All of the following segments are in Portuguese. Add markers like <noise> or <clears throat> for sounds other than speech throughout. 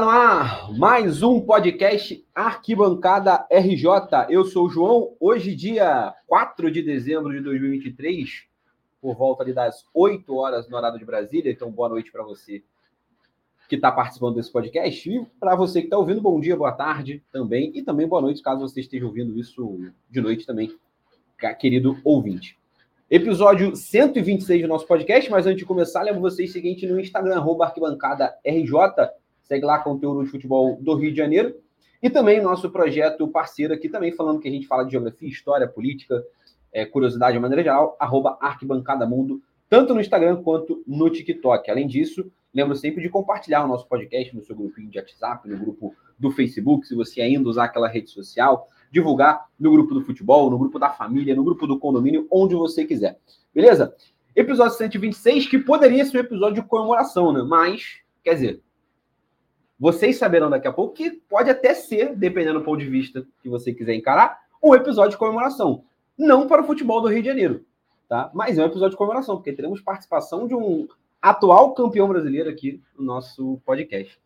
no ar mais um podcast Arquibancada RJ. Eu sou o João. Hoje, dia 4 de dezembro de 2023, por volta ali das 8 horas no horário de Brasília. Então, boa noite para você que está participando desse podcast. E para você que está ouvindo, bom dia, boa tarde também. E também boa noite, caso você esteja ouvindo isso de noite também, querido ouvinte. Episódio 126 do nosso podcast, mas antes de começar, lembro vocês o seguinte no Instagram, arroba arquibancada RJ, segue lá conteúdo de futebol do Rio de Janeiro, e também nosso projeto parceiro aqui também, falando que a gente fala de geografia, história, política, é, curiosidade de maneira geral, arroba arquibancada mundo, tanto no Instagram quanto no TikTok. Além disso, lembro sempre de compartilhar o nosso podcast no seu grupinho de WhatsApp, no grupo do Facebook, se você ainda usar aquela rede social, divulgar no grupo do futebol, no grupo da família, no grupo do condomínio, onde você quiser. Beleza? Episódio 126, que poderia ser um episódio de comemoração, né? Mas, quer dizer, vocês saberão daqui a pouco que pode até ser, dependendo do ponto de vista que você quiser encarar, um episódio de comemoração. Não para o futebol do Rio de Janeiro, tá? Mas é um episódio de comemoração, porque teremos participação de um atual campeão brasileiro aqui no nosso podcast.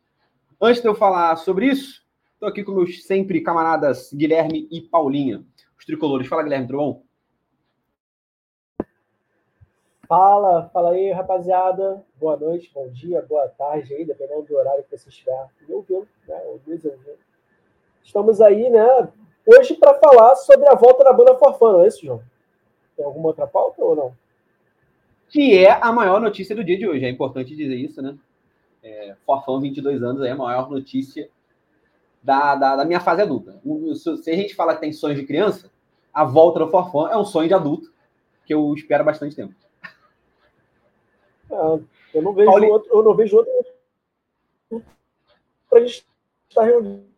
Antes de eu falar sobre isso, Estou aqui com meus sempre camaradas Guilherme e Paulinha, os tricolores. Fala, Guilherme, tudo bom? Fala, fala aí, rapaziada. Boa noite, bom dia, boa tarde aí, dependendo do horário que você estiver me ouvindo, né? Ou nos. Estamos aí, né? Hoje para falar sobre a volta da banda Forfã, é isso, João? Tem alguma outra pauta ou não? Que é a maior notícia do dia de hoje. É importante dizer isso, né? É, Forfã, 22 anos, é a maior notícia da, da, da minha fase adulta. Se a gente fala que tem sonhos de criança, a volta do Forfã é um sonho de adulto que eu espero bastante tempo. Eu não vejo Paulinho... outro, eu não vejo outro para a gente estar reunido.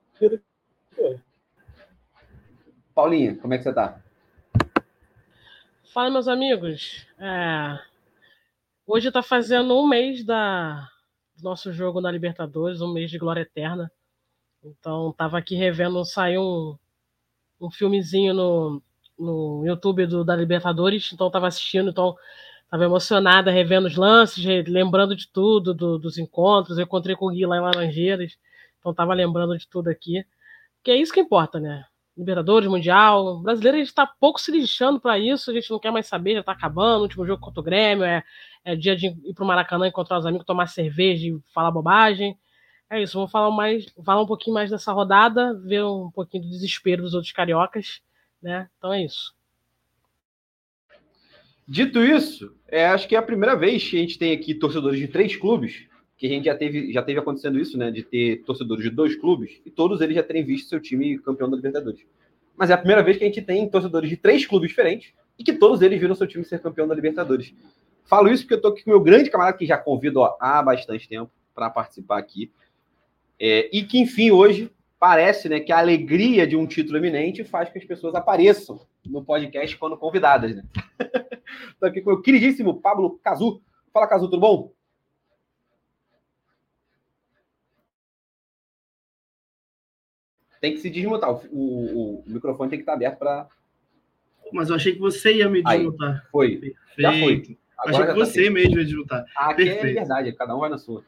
Paulinha, como é que você está? Fala, meus amigos. É... Hoje está fazendo um mês da... do nosso jogo na Libertadores, um mês de glória eterna. Então, tava aqui revendo, saiu um, um filmezinho no, no YouTube do, da Libertadores, então tava assistindo, então tava emocionada, revendo os lances, lembrando de tudo, do, dos encontros. Eu encontrei com o Gui lá em Laranjeiras, então tava lembrando de tudo aqui. Que é isso que importa, né? Libertadores, Mundial. O brasileiro a gente tá pouco se lixando para isso, a gente não quer mais saber, já tá acabando. O último jogo contra o Grêmio é, é dia de ir pro Maracanã encontrar os amigos, tomar cerveja e falar bobagem. É isso, vamos falar mais, falar um pouquinho mais dessa rodada, ver um pouquinho do desespero dos outros cariocas, né? Então é isso. Dito isso, é, acho que é a primeira vez que a gente tem aqui torcedores de três clubes, que a gente já teve, já teve acontecendo isso, né? De ter torcedores de dois clubes, e todos eles já terem visto seu time campeão da Libertadores. Mas é a primeira vez que a gente tem torcedores de três clubes diferentes e que todos eles viram seu time ser campeão da Libertadores. Falo isso porque eu tô aqui com o meu grande camarada que já convido ó, há bastante tempo para participar aqui. É, e que, enfim, hoje parece né, que a alegria de um título eminente faz que as pessoas apareçam no podcast quando convidadas. Né? <laughs> Estou aqui com o queridíssimo Pablo Cazu. Fala, Cazu, tudo bom? Tem que se desmutar. O, o, o microfone tem que estar aberto para. Mas eu achei que você ia me desmutar. Aí, foi. Perfeito. Já foi. Agora achei que tá você tá mesmo ia desmutar. Ah, aqui é Perfeito. é verdade, cada um vai na sua.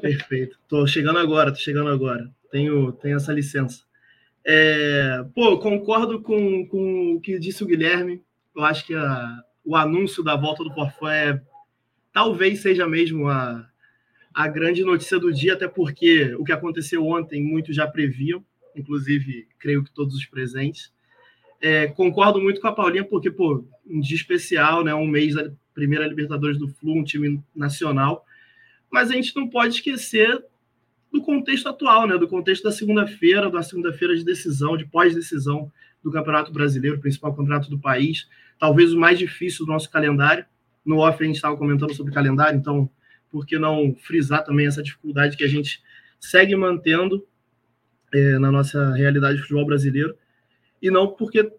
Perfeito. Tô chegando agora, tô chegando agora. Tenho, tenho essa licença. É, pô, concordo com, com o que disse o Guilherme. Eu acho que a, o anúncio da volta do Forfã é talvez seja mesmo a, a grande notícia do dia, até porque o que aconteceu ontem muitos já previam, inclusive creio que todos os presentes. É, concordo muito com a Paulinha, porque, pô, um dia especial, né? Um mês da primeira Libertadores do Flu, um time nacional mas a gente não pode esquecer do contexto atual, né? Do contexto da segunda-feira, da segunda-feira de decisão, de pós-decisão do Campeonato Brasileiro, principal campeonato do país, talvez o mais difícil do nosso calendário. No off a gente estava comentando sobre calendário, então por que não frisar também essa dificuldade que a gente segue mantendo é, na nossa realidade de futebol brasileiro? E não porque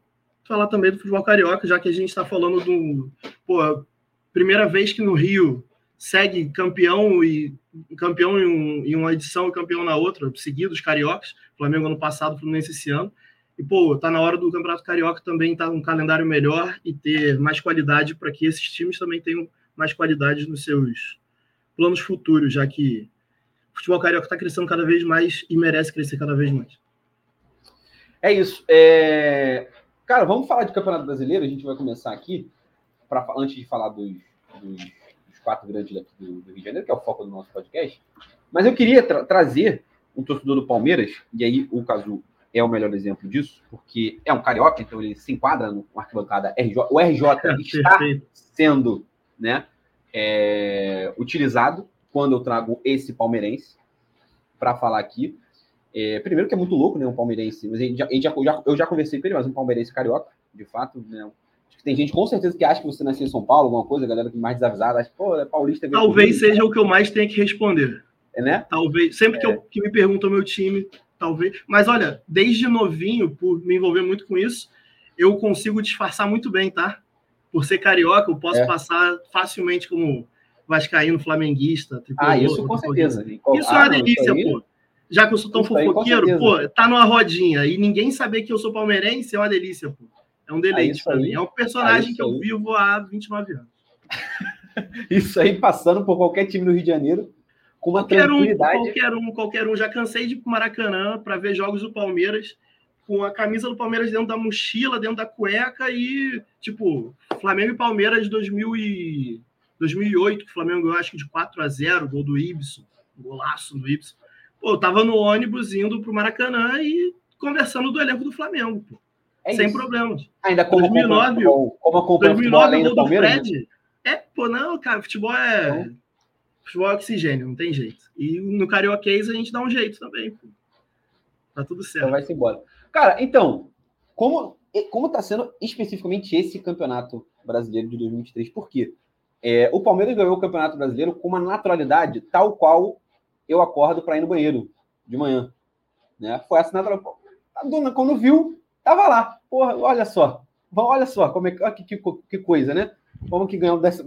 falar também do futebol carioca, já que a gente está falando do. Pô, primeira vez que no Rio segue campeão e campeão em, um, em, uma edição e campeão na outra, seguidos cariocas. Flamengo ano passado, Fluminense esse ano. E, pô, tá na hora do Campeonato Carioca também estar tá um calendário melhor e ter mais qualidade para que esses times também tenham mais qualidade nos seus planos futuros, já que futebol carioca está crescendo cada vez mais e merece crescer cada vez mais. É isso. É... Cara, vamos falar de Campeonato Brasileiro. A gente vai começar aqui, pra, antes de falar dos, dos quatro grandes daqui do, do, Rio de Janeiro, que é o foco do nosso podcast. Mas eu queria tra trazer um torcedor do Palmeiras, e aí o Cazu é o melhor exemplo disso, porque é um carioca, então ele se enquadra no arquibancada RJ. O RJ <laughs> está sendo né, é, utilizado quando eu trago esse palmeirense para falar aqui. É, primeiro que é muito louco, né? Um palmeirense. Mas já, já, eu já conversei com ele, mas um palmeirense carioca, de fato, né? Tem gente com certeza que acha que você nasceu em São Paulo, alguma coisa, a galera que mais desavisada, acha que, pô, é paulista. Talvez seja o que eu mais tenho que responder. É, né? Talvez. Sempre é. que, eu, que me perguntam o meu time, talvez. Mas olha, desde novinho, por me envolver muito com isso, eu consigo disfarçar muito bem, tá? Por ser carioca, eu posso é. passar facilmente como vascaíno, flamenguista. Ah, isso com certeza. Isso ah, é uma delícia, pô já que eu sou tão Isso fofoqueiro, aí, pô, tá numa rodinha e ninguém saber que eu sou palmeirense é uma delícia, pô. É um deleite para mim. É um personagem que eu vivo há 29 anos. <laughs> Isso aí passando por qualquer time do Rio de Janeiro com uma qualquer tranquilidade. Um, qualquer um, qualquer um. Já cansei de ir pro Maracanã para ver jogos do Palmeiras com a camisa do Palmeiras dentro da mochila, dentro da cueca e, tipo, Flamengo e Palmeiras de 2000 e... 2008, que o Flamengo ganhou acho que de 4 a 0 gol do Ibson, golaço do Ibson. Pô, eu tava no ônibus indo pro Maracanã e conversando do elenco do Flamengo, pô. É sem isso. problemas. Ainda como 2009, como, como 2009 o gol do Fred. Né? É, pô, não, cara, futebol é. Então... Futebol é oxigênio, não tem jeito. E no Carioquês a gente dá um jeito também, pô. Tá tudo certo. Então vai-se embora. Cara, então, como, como tá sendo especificamente esse campeonato brasileiro de 2023? Por quê? É, o Palmeiras ganhou o Campeonato Brasileiro com uma naturalidade tal qual eu acordo para ir no banheiro de manhã. Né? Foi assinado. A dona, quando viu, tava lá. Porra, olha só. Olha só como é que, que, que coisa, né? Vamos que ganhar o 12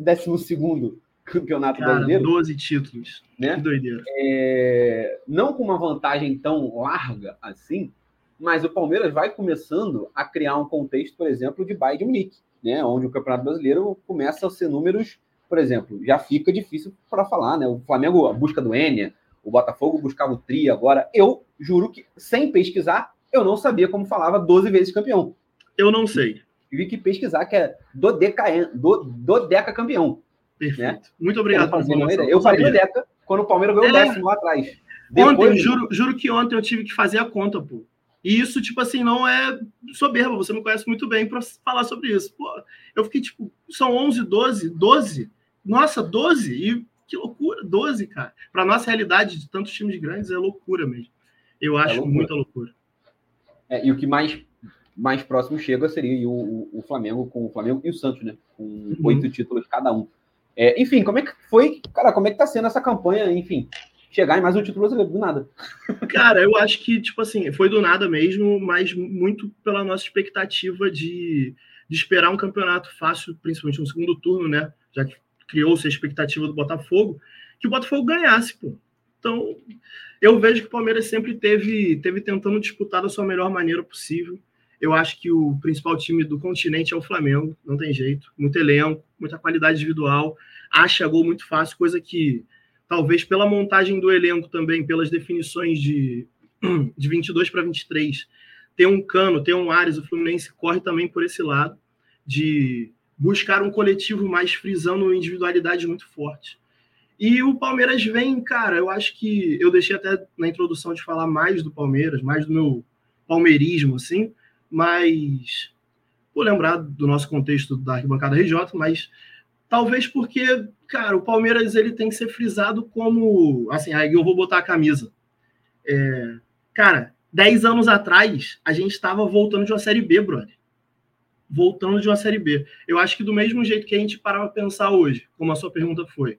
campeonato Cara, brasileiro. 12 títulos. Né? Que doideira. É, não com uma vantagem tão larga assim, mas o Palmeiras vai começando a criar um contexto, por exemplo, de Bayern de Munique, né? onde o Campeonato Brasileiro começa a ser números, por exemplo, já fica difícil para falar, né? O Flamengo, a busca do Enia, o Botafogo buscava o tri agora. Eu juro que, sem pesquisar, eu não sabia como falava 12 vezes campeão. Eu não sei. Tive que pesquisar que é dodeca, do, dodeca campeão. Perfeito. Né? Muito obrigado pela informação. Eu falei dodeca quando o Palmeiras ganhou o é. décimo lá atrás. Depois, ontem, juro, juro que ontem eu tive que fazer a conta, pô. E isso, tipo assim, não é soberba, você me conhece muito bem para falar sobre isso. Pô, eu fiquei tipo, são 11, 12, 12? Nossa, 12? E que loucura, 12, cara. Para nossa realidade de tantos times grandes é loucura mesmo. Eu é acho é loucura. muita loucura. É, e o que mais, mais próximo chega seria o, o, o, Flamengo com o Flamengo e o Santos, né? Com uhum. oito títulos cada um. É, enfim, como é que foi, cara, como é que tá sendo essa campanha, enfim, chegar em mais um título brasileiro do nada? <laughs> Cara, eu acho que, tipo assim, foi do nada mesmo, mas muito pela nossa expectativa de, de esperar um campeonato fácil, principalmente no segundo turno, né? Já que criou-se a expectativa do Botafogo, que o Botafogo ganhasse, pô. Então, eu vejo que o Palmeiras sempre teve, teve tentando disputar da sua melhor maneira possível. Eu acho que o principal time do continente é o Flamengo, não tem jeito. Muito elenco, muita qualidade individual, acha gol muito fácil, coisa que talvez pela montagem do elenco também, pelas definições de, <clears throat> de 22 para 23, ter um Cano, ter um Ares, o Fluminense corre também por esse lado, de buscar um coletivo mais frisando individualidade muito forte. E o Palmeiras vem, cara, eu acho que eu deixei até na introdução de falar mais do Palmeiras, mais do meu palmeirismo, assim, mas vou lembrar do nosso contexto da arquibancada RJ, mas talvez porque, cara, o Palmeiras ele tem que ser frisado como, assim, aí eu vou botar a camisa. É, cara, 10 anos atrás, a gente estava voltando de uma Série B, brother voltando de uma Série B. Eu acho que do mesmo jeito que a gente para pensar hoje, como a sua pergunta foi,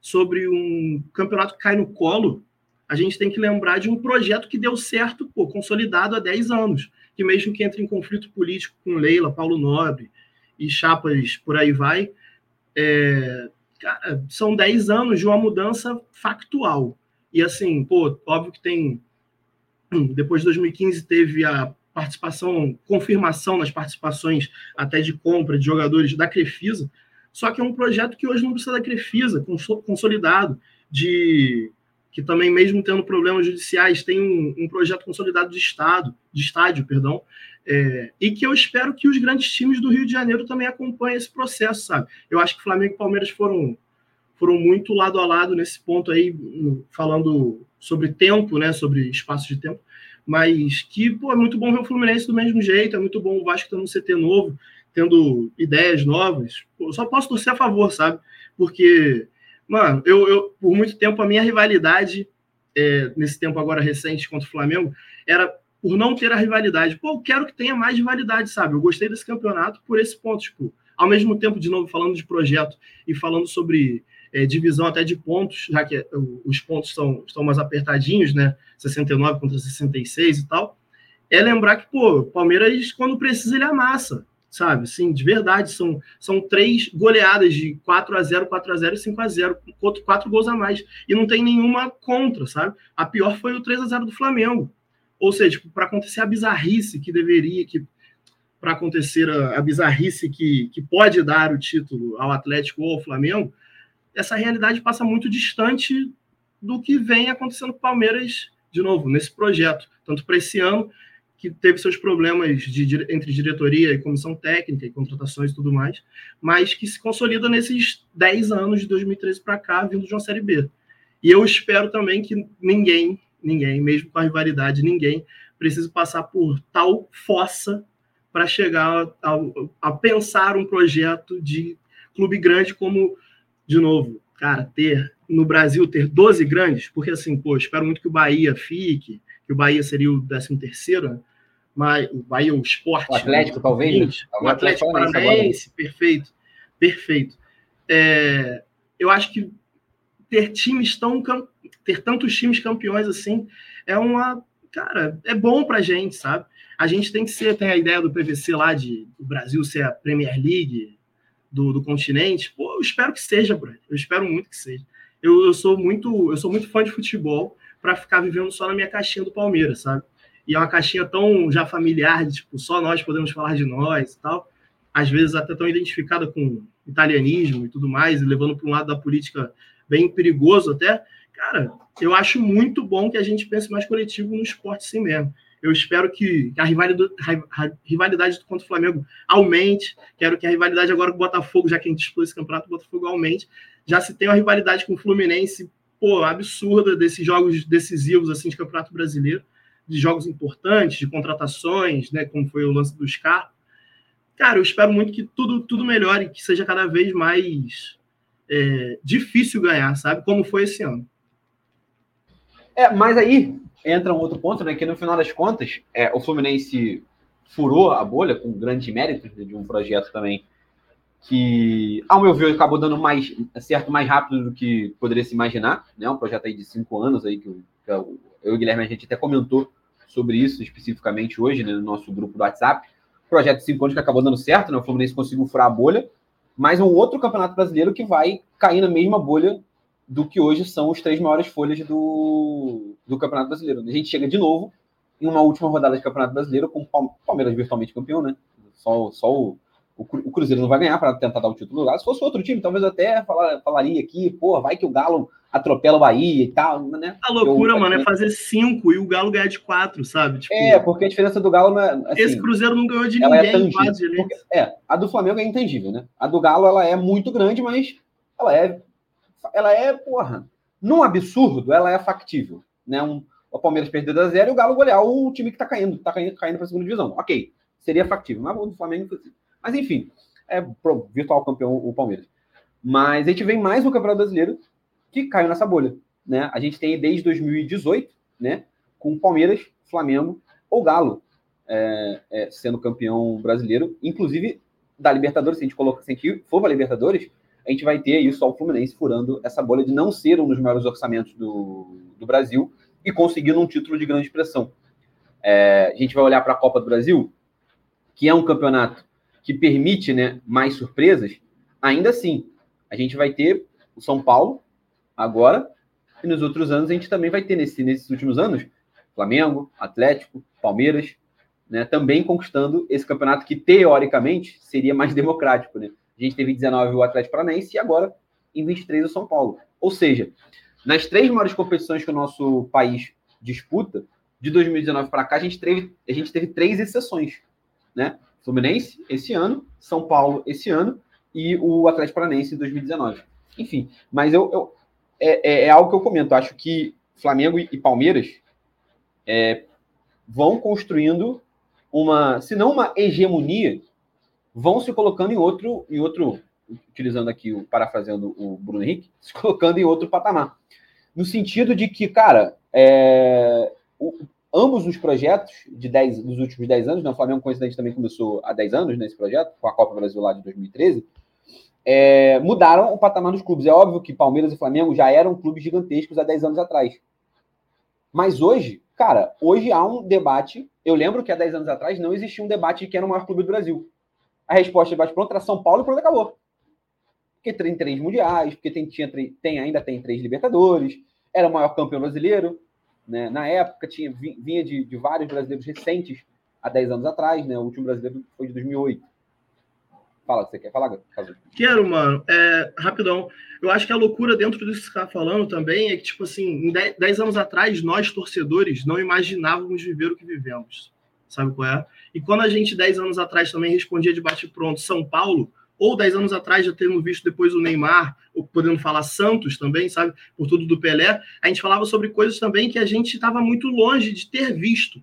sobre um campeonato que cai no colo, a gente tem que lembrar de um projeto que deu certo, pô, consolidado há 10 anos, que mesmo que entre em conflito político com Leila, Paulo Nobre e chapas por aí vai, é, cara, são 10 anos de uma mudança factual. E assim, pô, óbvio que tem. Depois de 2015 teve a participação, confirmação nas participações até de compra de jogadores da Crefisa, só que é um projeto que hoje não precisa da Crefisa, consolidado, de que também, mesmo tendo problemas judiciais, tem um, um projeto consolidado de Estado, de estádio, perdão, é, e que eu espero que os grandes times do Rio de Janeiro também acompanhem esse processo, sabe? Eu acho que Flamengo e Palmeiras foram, foram muito lado a lado nesse ponto aí, falando sobre tempo, né? Sobre espaço de tempo, mas que pô, é muito bom ver o Fluminense do mesmo jeito, é muito bom o Vasco tendo um CT novo, tendo ideias novas. Pô, só posso torcer a favor, sabe? Porque Mano, eu, eu por muito tempo a minha rivalidade, é, nesse tempo agora recente contra o Flamengo, era por não ter a rivalidade. Pô, eu quero que tenha mais rivalidade, sabe? Eu gostei desse campeonato por esse ponto, tipo, ao mesmo tempo, de novo, falando de projeto e falando sobre é, divisão até de pontos, já que é, os pontos são, estão mais apertadinhos, né? 69 contra 66 e tal. É lembrar que, pô, Palmeiras, quando precisa, ele amassa sabe? Sim, de verdade, são, são três goleadas de 4 a 0 4 a 0 e 5 a 0 quatro, quatro gols a mais. E não tem nenhuma contra, sabe? A pior foi o 3 a 0 do Flamengo. Ou seja, tipo, para acontecer a bizarrice que deveria, que para acontecer a, a, bizarrice que, que pode dar o título ao Atlético ou ao Flamengo, essa realidade passa muito distante do que vem acontecendo com o Palmeiras, de novo, nesse projeto, tanto para esse ano que teve seus problemas de, entre diretoria e comissão técnica e contratações e tudo mais, mas que se consolida nesses 10 anos de 2013 para cá, vindo de uma Série B. E eu espero também que ninguém, ninguém, mesmo com a rivalidade, ninguém precise passar por tal fossa para chegar a, a, pensar um projeto de clube grande como, de novo, cara, ter no Brasil ter 12 grandes, porque assim, pô, espero muito que o Bahia fique, que o Bahia seria o 13 terceiro, né? mas o Bahia, o esporte. O Atlético, talvez. Né? O Atlético Paranaense, perfeito. Perfeito. É, eu acho que ter times tão ter tantos times campeões assim é uma cara é bom para gente sabe a gente tem que ser tem a ideia do PVC lá de o Brasil ser a Premier League do, do continente Pô, eu espero que seja eu espero muito que seja eu, eu sou muito eu sou muito fã de futebol para ficar vivendo só na minha caixinha do Palmeiras, sabe? E é uma caixinha tão já familiar, de, tipo, só nós podemos falar de nós e tal. Às vezes até tão identificada com italianismo e tudo mais, e levando para um lado da política bem perigoso até. Cara, eu acho muito bom que a gente pense mais coletivo no esporte assim mesmo. Eu espero que a rivalidade, contra o Flamengo aumente. Quero que a rivalidade agora com o Botafogo, já que a gente disputou esse campeonato, o Botafogo aumente. Já se tem uma rivalidade com o Fluminense, pô, absurda desses jogos decisivos assim de Campeonato Brasileiro, de jogos importantes, de contratações, né, como foi o lance do Scar. Cara, eu espero muito que tudo tudo melhore, que seja cada vez mais é, difícil ganhar, sabe? Como foi esse ano. É, mas aí entra um outro ponto, né? Que no final das contas, é, o Fluminense furou a bolha com grande mérito de um projeto também que, ao meu ver, acabou dando mais certo mais rápido do que poderia se imaginar, né? Um projeto aí de cinco anos aí que, que eu e o Guilherme a gente até comentou sobre isso especificamente hoje, né, no nosso grupo do WhatsApp. Projeto de cinco anos que acabou dando certo, né? O Fluminense conseguiu furar a bolha, mas um outro campeonato brasileiro que vai cair na mesma bolha do que hoje são os três maiores folhas do, do Campeonato Brasileiro. A gente chega de novo em uma última rodada de Campeonato Brasileiro com o Palmeiras virtualmente campeão, né? Só, só o, o Cruzeiro não vai ganhar para tentar dar o título lá. Se fosse outro time, talvez eu até falar, falaria aqui, pô, vai que o Galo atropela o Bahia e tal, né? A loucura, eu, mano, é fazer cinco e o Galo ganhar de quatro, sabe? Tipo, é, porque a diferença do Galo não é. Assim, esse Cruzeiro não ganhou de é ninguém, é quase. Porque, é, a do Flamengo é intangível, né? A do Galo, ela é muito grande, mas ela é. Ela é, porra, num absurdo, ela é factível, né? Um, o Palmeiras perder da zero e o Galo golear o time que tá caindo, tá caindo, caindo pra segunda divisão. Ok, seria factível, mas o do Flamengo. Mas enfim é pro virtual campeão o Palmeiras. Mas a gente vem mais um Campeonato Brasileiro que caiu nessa bolha. Né? A gente tem desde 2018, né? Com Palmeiras, Flamengo ou Galo é, é, sendo campeão brasileiro, inclusive da Libertadores, se a gente coloca, se a gente for para Libertadores, a gente vai ter isso ao Fluminense furando essa bolha de não ser um dos maiores orçamentos do, do Brasil e conseguindo um título de grande expressão. É, a gente vai olhar para a Copa do Brasil, que é um campeonato que permite né, mais surpresas, ainda assim, a gente vai ter o São Paulo agora, e nos outros anos a gente também vai ter, nesse, nesses últimos anos, Flamengo, Atlético, Palmeiras, né, também conquistando esse campeonato que, teoricamente, seria mais democrático. Né? A gente teve 19 o Atlético Paranaense e agora, em 23, o São Paulo. Ou seja, Nas três maiores competições que o nosso país disputa, de 2019 para cá, a gente, teve, a gente teve três exceções, né? Fluminense esse ano, São Paulo esse ano e o Atlético Paranaense em 2019. Enfim, mas eu, eu é, é, é, algo que eu comento. Acho que Flamengo e, Palmeiras é, vão construindo uma, se não uma hegemonia, vão se colocando em outro, em outro, utilizando aqui o parafraseando o Bruno Henrique, se colocando em outro patamar. No sentido de que, cara, é, ambos os projetos de dez, dos últimos 10 anos, né, o Flamengo coincidente também começou há 10 anos nesse projeto, com a Copa Brasil lá de 2013, é, mudaram o patamar dos clubes. É óbvio que Palmeiras e Flamengo já eram clubes gigantescos há 10 anos atrás. Mas hoje, cara, hoje há um debate. Eu lembro que há 10 anos atrás não existia um debate de quem era o maior clube do Brasil. A resposta de bate pronto era São Paulo e pronto, acabou. Porque tem três mundiais, porque tem, tinha, tem, ainda tem três Libertadores, era o maior campeão brasileiro, né? Na época, tinha, vinha de, de vários brasileiros recentes, há 10 anos atrás, né? O último brasileiro foi de 2008. Fala, você quer falar, Quero, mano. É, rapidão. Eu acho que a loucura dentro disso que você está falando também é que, tipo assim, 10 anos atrás, nós, torcedores, não imaginávamos viver o que vivemos. Sabe qual é? E quando a gente, 10 anos atrás, também respondia de bate-pronto São Paulo, ou 10 anos atrás, já tendo visto depois o Neymar, ou podendo falar Santos também, sabe? Por tudo do Pelé, a gente falava sobre coisas também que a gente estava muito longe de ter visto.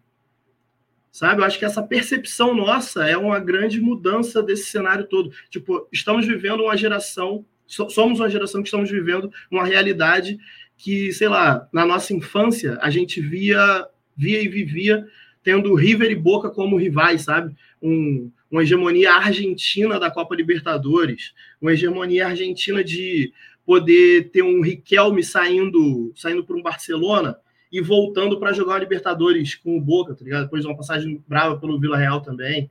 Sabe? Eu acho que essa percepção nossa é uma grande mudança desse cenário todo. Tipo, estamos vivendo uma geração, somos uma geração que estamos vivendo uma realidade que, sei lá, na nossa infância, a gente via, via e vivia tendo River e Boca como rivais, sabe? Um, uma hegemonia argentina da Copa Libertadores, uma hegemonia argentina de poder ter um Riquelme saindo saindo para um Barcelona e voltando para jogar uma Libertadores com o Boca, tá ligado? Depois de uma passagem brava pelo Vila Real também.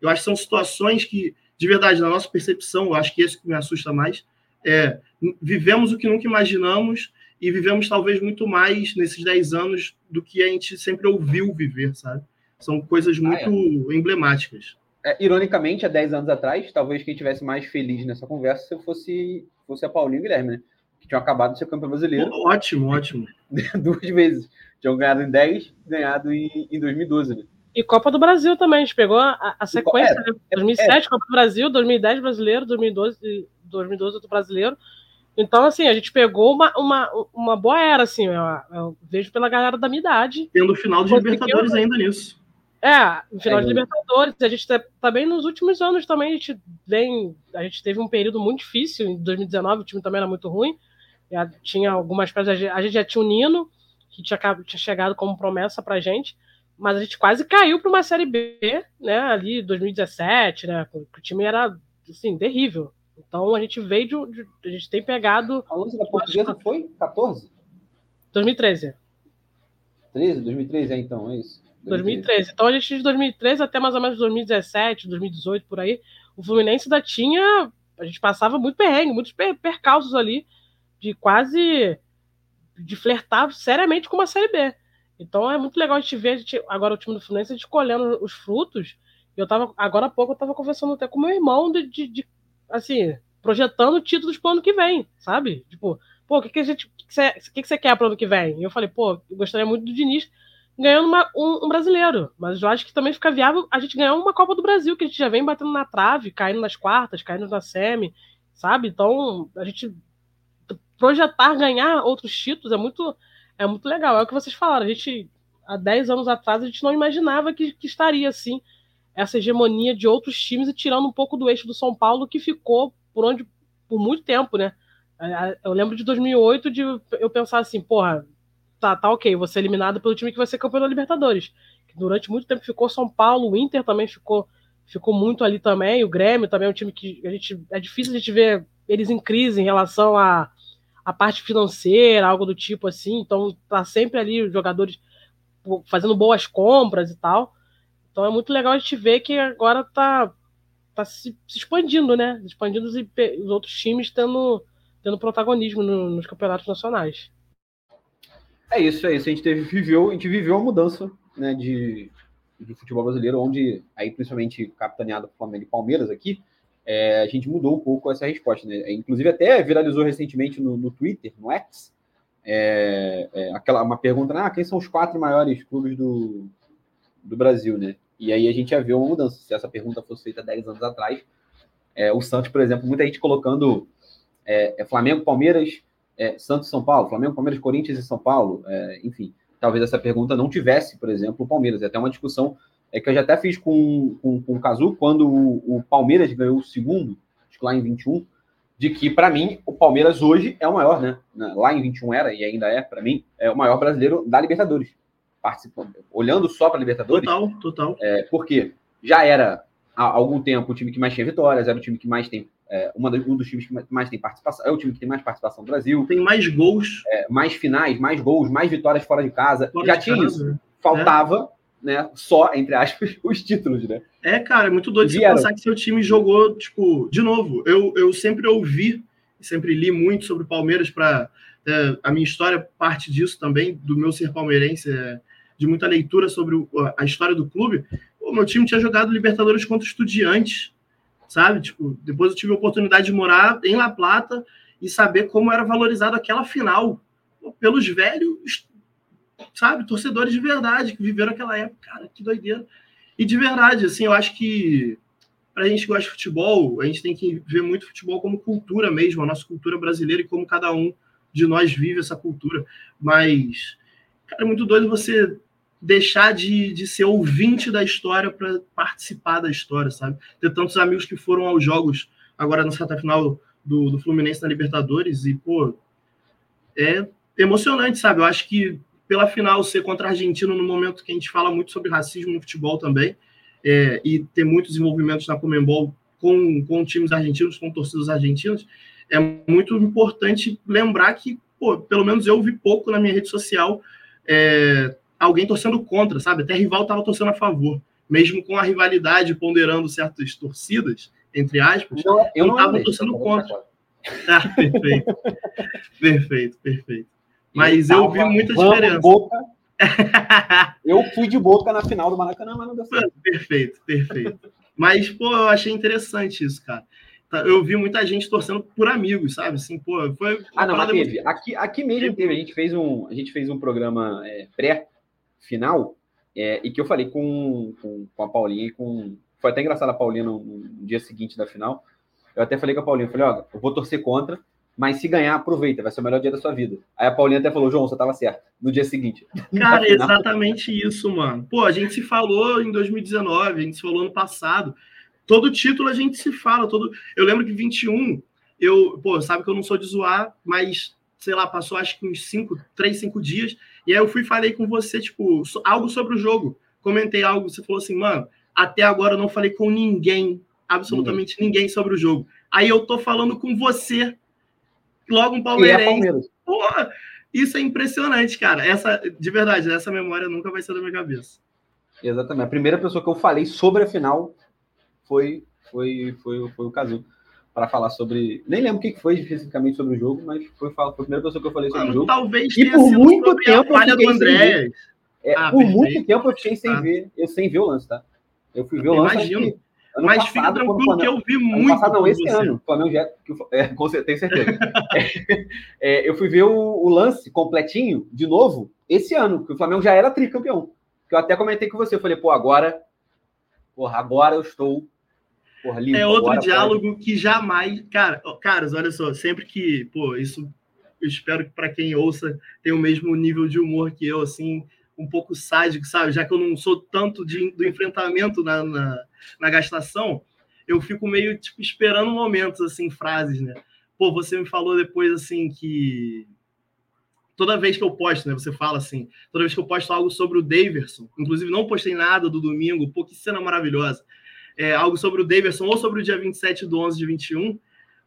Eu acho que são situações que, de verdade, na nossa percepção, eu acho que isso que me assusta mais é vivemos o que nunca imaginamos e vivemos talvez muito mais nesses 10 anos do que a gente sempre ouviu viver, sabe? São coisas muito ah, é. emblemáticas é, ironicamente, há 10 anos atrás, talvez quem tivesse mais feliz nessa conversa fosse, fosse a Paulinho e Guilherme, né? Que tinham acabado de ser campeão brasileiro. Ótimo, ótimo. <laughs> Duas vezes. Tinham ganhado em 10, ganhado em, em 2012, né? E Copa do Brasil também, a gente pegou a, a sequência, é, né? 2007, é, Copa do Brasil, 2010 brasileiro, 2012, 2012 outro brasileiro. Então, assim, a gente pegou uma, uma, uma boa era, assim, eu, eu vejo pela galera da minha idade. Tendo o final de Libertadores ainda nisso. É, no final é, de Libertadores, a gente tá, também nos últimos anos também a gente vem, a gente teve um período muito difícil, em 2019 o time também era muito ruim, já tinha algumas peças, a gente já tinha o Nino, que tinha, tinha chegado como promessa pra gente, mas a gente quase caiu para uma Série B, né, ali 2017, né, o time era, assim, terrível. Então a gente veio de, de a gente tem pegado... A luz da portuguesa foi 14? 2013. 13? 2013 é então, é isso. 2013. Então a gente de 2013 até mais ou menos 2017, 2018 por aí, o Fluminense ainda tinha, a gente passava muito perrengue, muitos percalços ali de quase de flertar seriamente com uma série B. Então é muito legal a gente ver a gente, agora o time do Fluminense a gente colhendo os frutos. Eu tava agora há pouco eu tava conversando até com meu irmão de, de, de assim, projetando títulos pro ano que vem, sabe? Tipo, pô, o que, que a gente, que, que, você, que, que você quer pro ano que vem? E eu falei, pô, eu gostaria muito do Diniz ganhando uma, um, um, brasileiro. Mas eu acho que também fica viável a gente ganhar uma Copa do Brasil, que a gente já vem batendo na trave, caindo nas quartas, caindo na semi, sabe? Então, a gente projetar ganhar outros títulos é muito, é muito legal. É o que vocês falaram. A gente, há 10 anos atrás, a gente não imaginava que, que estaria assim, essa hegemonia de outros times e tirando um pouco do eixo do São Paulo, que ficou por onde por muito tempo, né? Eu lembro de 2008 de eu pensar assim, porra, tá, tá ok, você eliminado pelo time que vai ser campeão da Libertadores. Durante muito tempo ficou São Paulo, o Inter também ficou, ficou muito ali também, o Grêmio também é um time que a gente é difícil a gente ver eles em crise em relação à a, a parte financeira, algo do tipo assim. Então tá sempre ali os jogadores fazendo boas compras e tal. Então é muito legal a gente ver que agora tá, tá se, se expandindo, né? Expandindo os, os outros times tendo, tendo protagonismo no, nos campeonatos nacionais. É isso, é isso. A gente teve, viveu, a gente viveu a mudança né, de, de futebol brasileiro, onde, aí principalmente capitaneado por Flamengo e Palmeiras aqui, é, a gente mudou um pouco essa resposta. Né? Inclusive, até viralizou recentemente no, no Twitter, no X, é, é, aquela, uma pergunta, ah, quem são os quatro maiores clubes do, do Brasil, né? E aí a gente já viu uma mudança. Se essa pergunta fosse feita 10 anos atrás, é, o Santos, por exemplo, muita gente colocando é, é Flamengo, Palmeiras, é, Santos, São Paulo, Flamengo, Palmeiras, Corinthians e São Paulo, é, enfim. Talvez essa pergunta não tivesse, por exemplo, o Palmeiras. É até uma discussão é, que eu já até fiz com, com, com o Cazu, quando o, o Palmeiras ganhou o segundo, acho que lá em 21, de que, para mim, o Palmeiras hoje é o maior, né? Lá em 21 era, e ainda é, para mim, é o maior brasileiro da Libertadores. Participando, olhando só para a Libertadores. Total, total. É, porque já era há algum tempo o time que mais tinha vitórias, era o time que mais tem. É, uma um dos times que mais tem participação, é o time que tem mais participação no Brasil. Tem mais gols. É, mais finais, mais gols, mais vitórias fora de casa. Fora já de tinha casa, isso. Né? Faltava, né? Só, entre aspas, <laughs> os títulos, né? É, cara, é muito doido você pensar que seu time jogou, tipo, de novo. Eu, eu sempre ouvi, sempre li muito sobre o Palmeiras para é, a minha história parte disso também, do meu ser palmeirense, é, de muita leitura sobre o, a história do clube. O meu time tinha jogado Libertadores contra Estudiantes, sabe? Tipo, depois eu tive a oportunidade de morar em La Plata e saber como era valorizado aquela final pelos velhos, sabe, torcedores de verdade que viveram aquela época. Cara, que doideira. E de verdade, assim, eu acho que para a gente que gosta de futebol, a gente tem que ver muito futebol como cultura mesmo, a nossa cultura brasileira e como cada um de nós vive essa cultura. Mas, cara, é muito doido você deixar de, de ser ouvinte da história para participar da história, sabe? Ter tantos amigos que foram aos jogos agora na reta final do, do Fluminense na Libertadores e, pô, é emocionante, sabe? Eu acho que pela final ser contra a Argentina no momento que a gente fala muito sobre racismo no futebol também, é, e ter muitos envolvimentos na Comembol com, com times argentinos, com torcidas argentinas, é muito importante lembrar que, pô, pelo menos eu vi pouco na minha rede social é, alguém torcendo contra, sabe? Até rival estava torcendo a favor. Mesmo com a rivalidade ponderando certas torcidas, entre aspas, não, eu não estava torcendo contra. <laughs> Ah, perfeito. perfeito, perfeito. Mas eu, eu vi muita diferença. Boca. <laughs> eu fui de boca na final do Maracanã, mas não deu certo. Perfeito, perfeito. Mas, pô, eu achei interessante isso, cara. Tá, eu vi muita gente torcendo por amigos, sabe? Assim, pô, foi. Ah, não, mas teve. Muito... Aqui, aqui mesmo teve. A gente fez um, a gente fez um programa é, pré-final é, e que eu falei com, com, com, a Paulinha e com. Foi até engraçado a Paulinha no, no dia seguinte da final. Eu até falei com a Paulinha, falei, ó, eu vou torcer contra, mas se ganhar, aproveita, vai ser o melhor dia da sua vida. Aí a Paulinha até falou, João, você estava certo, no dia seguinte. <laughs> Cara, exatamente isso, mano. Pô, a gente se falou em 2019, a gente se falou ano passado. Todo título a gente se fala, todo. Eu lembro que 21, eu, pô, sabe que eu não sou de zoar, mas sei lá, passou acho que uns 5, 3, 5 dias, e aí eu fui e falei com você, tipo, algo sobre o jogo. Comentei algo, você falou assim, mano, até agora eu não falei com ninguém, absolutamente ninguém, ninguém sobre o jogo. Aí eu tô falando com você logo um palmeirense. É Porra, isso é impressionante, cara. Essa, de verdade, essa memória nunca vai ser da minha cabeça. Exatamente. A primeira pessoa que eu falei sobre a final foi, foi, foi, foi o Cazu. Para falar sobre. Nem lembro o que foi especificamente sobre o jogo, mas foi, foi a primeira pessoa que eu falei sobre Mano, o jogo. Talvez e por muito tempo. A do André. É, ah, por perfeito. muito tempo eu fiquei sem ah. ver, eu sem ver o lance, tá? Eu fui ver o lance. Imagino. Mas passado, fica tranquilo que eu vi muito. Ano passado, não, esse você. ano. O Flamengo já. É, com certeza, tenho certeza. <laughs> é, eu fui ver o, o, lance completinho, de novo, esse ano, que o Flamengo já era tricampeão. Que eu até comentei com você. Eu falei, pô, agora. Porra, agora eu estou. Porra, é outro diálogo pode... que jamais. Cara, caras, olha só, sempre que. Pô, isso. Eu espero que para quem ouça tenha o mesmo nível de humor que eu, assim um pouco sádico, sabe? Já que eu não sou tanto de, do enfrentamento na, na, na gastação, eu fico meio tipo esperando momentos assim, frases, né? Pô, você me falou depois assim que toda vez que eu posto, né? Você fala assim, toda vez que eu posto algo sobre o Daverson, inclusive não postei nada do domingo, pô, que cena maravilhosa. É, algo sobre o Daverson ou sobre o dia 27 do 11 de 21,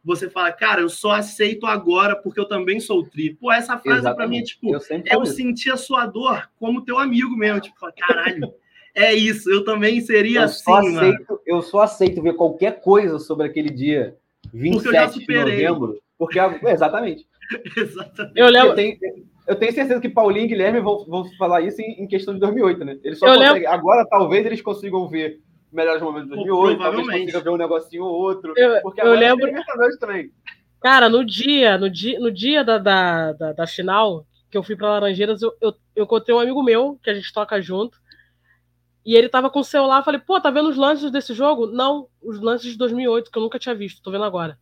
você fala, cara, eu só aceito agora porque eu também sou tri. Pô, essa frase para mim é tipo, eu, eu senti a sua dor como teu amigo mesmo. Tipo, caralho, é isso, eu também seria eu assim, só aceito, Eu só aceito ver qualquer coisa sobre aquele dia 27 de novembro. Porque, exatamente. <laughs> exatamente. Eu, lembro... eu, tenho, eu tenho certeza que Paulinho e Guilherme vão, vão falar isso em, em questão de 2008, né? Eles só conseguem. Agora, talvez, eles consigam ver melhores momentos de 2008, talvez consiga ver um negocinho ou outro. Eu, porque eu lembro também. Cara, no dia, no dia, no dia da, da, da, da, final, que eu fui para Laranjeiras, eu, eu, eu encontrei um amigo meu, que a gente toca junto, e ele tava com o celular, falei, pô, tá vendo os lances desse jogo? Não, os lances de 2008, que eu nunca tinha visto, tô vendo agora.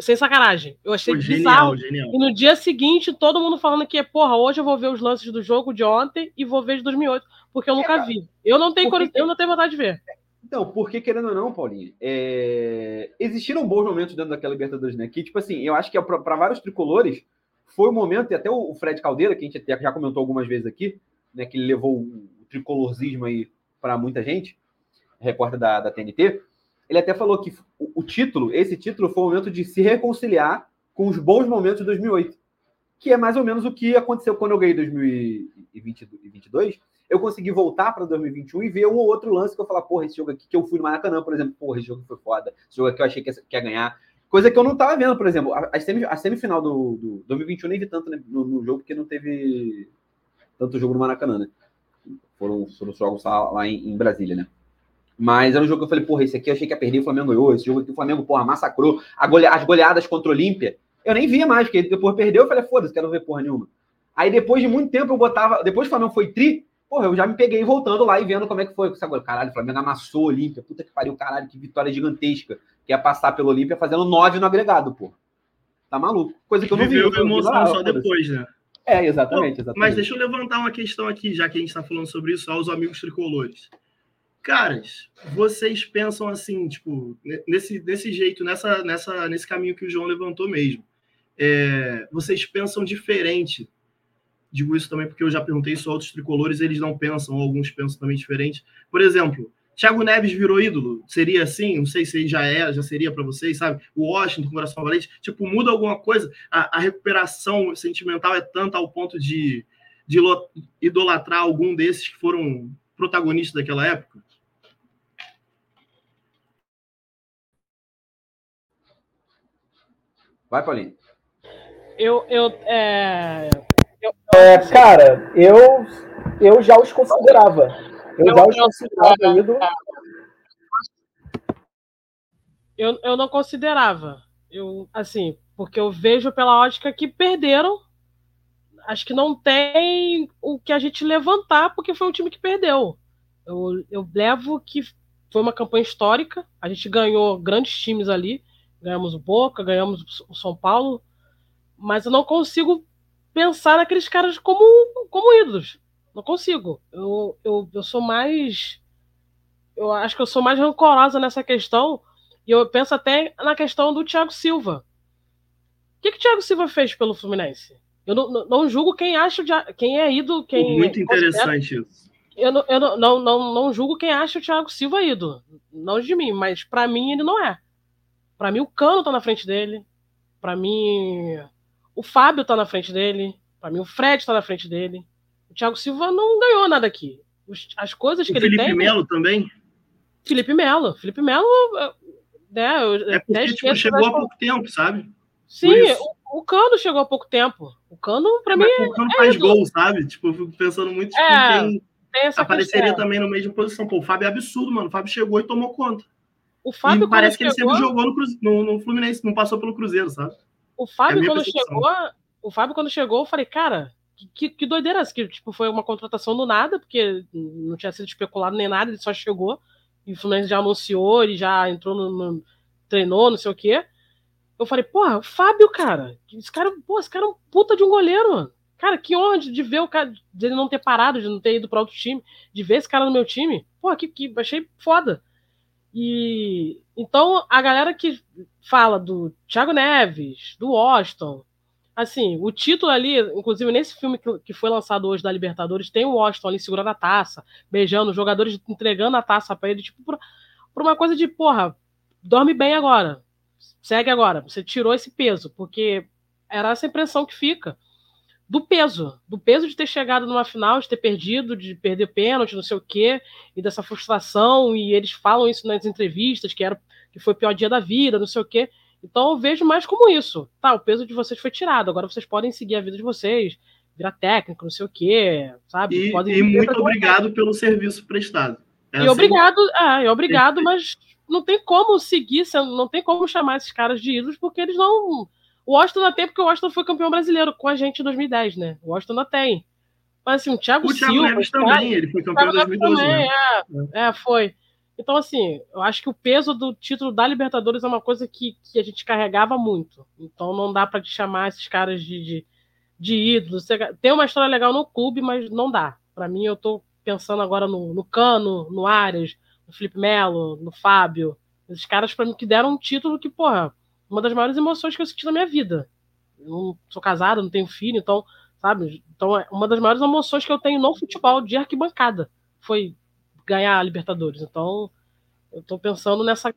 Sem sacanagem. Eu achei pô, bizarro. Genial, genial. E no dia seguinte, todo mundo falando que, porra, hoje eu vou ver os lances do jogo de ontem e vou ver de 2008, porque eu nunca é, vi. Eu não tenho, porque... eu não tenho vontade de ver. Então, porque querendo ou não, Paulinho, é... existiram bons momentos dentro daquela Libertadores, né? Que, tipo assim, eu acho que é para vários tricolores foi o momento, e até o Fred Caldeira, que a gente já comentou algumas vezes aqui, né? Que ele levou o tricolorzismo aí para muita gente, repórter da, da TNT, ele até falou que o, o, título, esse título foi o momento de se reconciliar com os bons momentos de 2008, que é mais ou menos o que aconteceu quando eu ganhei 2022. Eu consegui voltar para 2021 e ver um ou outro lance que eu falar, porra, esse jogo aqui que eu fui no Maracanã, por exemplo, porra, esse jogo foi foda, esse jogo aqui eu achei que ia, ganhar. Coisa que eu não estava vendo, por exemplo, a, a semifinal do, do 2021 nem vi tanto né, no, no, jogo, porque não teve tanto jogo no Maracanã, né? Foram, foram jogos lá, lá em, em, Brasília, né? Mas era um jogo que eu falei, porra, esse aqui eu achei que ia perder, o Flamengo ganhou. Esse jogo aqui o Flamengo, porra, massacrou. Gole... As goleadas contra o Olímpia, eu nem via mais, porque depois perdeu, eu falei, foda-se, quero ver porra nenhuma. Aí depois de muito tempo eu botava. Depois que o Flamengo foi tri, porra, eu já me peguei voltando lá e vendo como é que foi. Sabe, caralho, o Flamengo amassou o Olímpia. Puta que pariu, caralho, que vitória gigantesca. Que ia passar pelo Olímpia fazendo nove no agregado, porra. Tá maluco. Coisa que eu não vi. Viveu emoção só depois, né? É, exatamente, exatamente. Mas deixa eu levantar uma questão aqui, já que a gente está falando sobre isso, aos amigos tricolores. Caras, vocês pensam assim, tipo, nesse, desse jeito, nessa, nessa, nesse caminho que o João levantou mesmo. É, vocês pensam diferente. Digo isso também porque eu já perguntei isso a outros tricolores, eles não pensam, ou alguns pensam também diferente. Por exemplo, Thiago Neves virou ídolo? Seria assim? Não sei se já é, já seria para vocês, sabe? O Washington, Coração Valente, tipo, muda alguma coisa? A, a, recuperação sentimental é tanta ao ponto de, de idolatrar algum desses que foram protagonistas daquela época? Vai, Paulinho. Eu, eu, é... eu, é, cara, eu, eu já os considerava. Eu, já considerava ídolo. Eu, eu não considerava. Eu, assim, porque eu vejo pela ótica que perderam. Acho que não tem o que a gente levantar, porque foi um time que perdeu. Eu, eu levo que foi uma campanha histórica. A gente ganhou grandes times ali. Ganhamos o Boca, ganhamos o São Paulo. Mas eu não consigo pensar naqueles caras como, como ídolos. Não consigo. Eu, eu, eu sou mais. Eu acho que eu sou mais rancorosa nessa questão. E eu penso até na questão do Thiago Silva. O que, que o Thiago Silva fez pelo Fluminense? Eu não, não, não julgo quem acha quem é ídolo. Quem Muito interessante isso. Eu, não, eu não, não, não, não julgo quem acha o Thiago Silva ídolo. Não de mim, mas para mim ele não é. Para mim o Cano tá na frente dele. Para mim o Fábio tá na frente dele. Para mim o Fred tá na frente dele. O Thiago Silva não ganhou nada aqui. As coisas que o ele Felipe tem. Felipe Melo também? Felipe Melo. Felipe Melo. Né, é porque tipo, chegou há pouco tempo, sabe? Sim, o, o, Cano chegou há pouco tempo. O Cano, pra mim. O Cano é faz gol, sabe? Tipo, eu fico pensando muito tipo, é, quem apareceria questão. também no mesmo posição. Pô, o Fábio é absurdo, mano. O Fábio chegou e tomou conta. O Fábio, e parece que chegou... ele sempre jogou no, no, no, Fluminense, não passou pelo Cruzeiro, sabe? O Fábio, é quando chegou. O Fábio, quando chegou, eu falei, cara, que, que doideira essa, que tipo, foi uma contratação do nada, porque não tinha sido especulado nem nada, ele só chegou, e o Fluminense já anunciou, ele já entrou no, no treinou, não sei o quê. Eu falei, porra, o Fábio, cara, esse cara, pô, esse cara é um puta de um goleiro, mano. Cara, que honra de ver o cara, de ele não ter parado, de não ter ido para outro time, de ver esse cara no meu time. Pô, que, que achei foda. E então a galera que fala do Thiago Neves, do Washington, assim, o título ali, inclusive nesse filme que, foi lançado hoje da Libertadores, tem o Washington ali segurando a taça, beijando os jogadores, entregando a taça para ele, tipo, por, por uma coisa de, porra, dorme bem agora, segue agora, você tirou esse peso, porque era essa impressão que fica do peso, do peso de ter chegado numa final, de ter perdido, de perder pênalti, não sei o quê, e dessa frustração, e eles falam isso nas entrevistas, que era que foi o pior dia da vida, não sei o quê. Então eu vejo mais como isso. Tá, o peso de vocês foi tirado, agora vocês podem seguir a vida de vocês, virar técnico, não sei o quê, sabe? E, e muito obrigado pelo serviço prestado. É e assim... obrigado, é, e obrigado, mas não tem como seguir, não tem como chamar esses caras de ídolos, porque eles não. O Washington tem, porque o Washington foi campeão brasileiro com a gente em 2010, né? O Washington tem. Mas assim, o Thiago O Thiago Silva. Neves cara, também, ele foi campeão em Thiago Neves 2012. também, né? é, é, foi. Então, assim, eu acho que o peso do título da Libertadores é uma coisa que, que a gente carregava muito. Então não dá pra te chamar esses caras de, de, de ídolos. Tem uma história legal no clube, mas não dá. Pra mim, eu tô pensando agora no, no Cano, no Arias, no Felipe Melo, no Fábio. Esses caras, pra mim, que deram um título que, porra, uma das maiores emoções que eu senti na minha vida. Eu não sou casado, não tenho filho, então, sabe? Então, é uma das maiores emoções que eu tenho no futebol de arquibancada foi ganhar a Libertadores. Então, eu tô pensando nessa.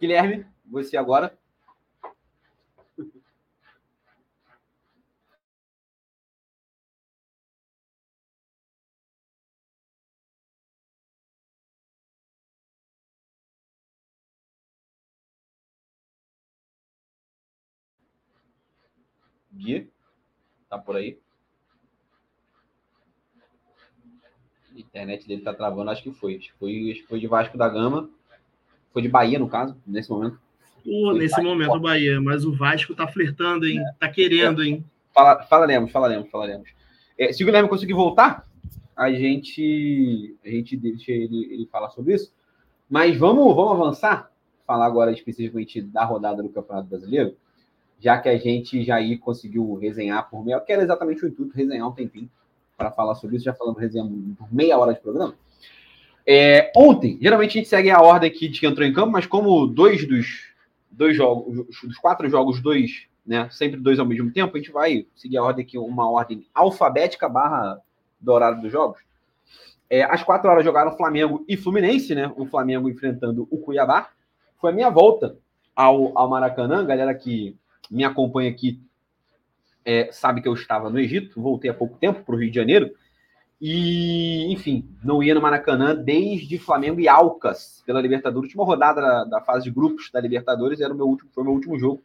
Guilherme, você agora. Gui, tá por aí? A internet dele tá travando, acho que foi. Acho que foi, acho que foi de Vasco da Gama. Foi de Bahia, no caso, nesse momento. Pô, nesse momento o Bahia, mas o Vasco tá flertando, hein? Tá querendo, hein? Fala, falaremos, falaremos, falaremos. É, se o Guilherme conseguir voltar, a gente, a gente deixa ele, ele falar sobre isso. Mas vamos, vamos avançar, falar agora especificamente da rodada do Campeonato Brasileiro, já que a gente já aí conseguiu resenhar por meia, que era exatamente o intuito, resenhar um tempinho para falar sobre isso, já falando resenha por meia hora de programa. É, ontem, geralmente a gente segue a ordem aqui de que entrou em campo, mas como dois dos dois jogos, dos quatro jogos, dois, né, sempre dois ao mesmo tempo, a gente vai seguir a ordem aqui, uma ordem alfabética barra do horário dos jogos. É, às quatro horas jogaram Flamengo e Fluminense, né? O Flamengo enfrentando o Cuiabá. Foi a minha volta ao, ao Maracanã. Galera que me acompanha aqui é, sabe que eu estava no Egito, voltei há pouco tempo para o Rio de Janeiro. E, enfim, não ia no Maracanã desde Flamengo e Alcas pela Libertadores. Última rodada da, da fase de grupos da Libertadores era o meu último, foi o meu último jogo.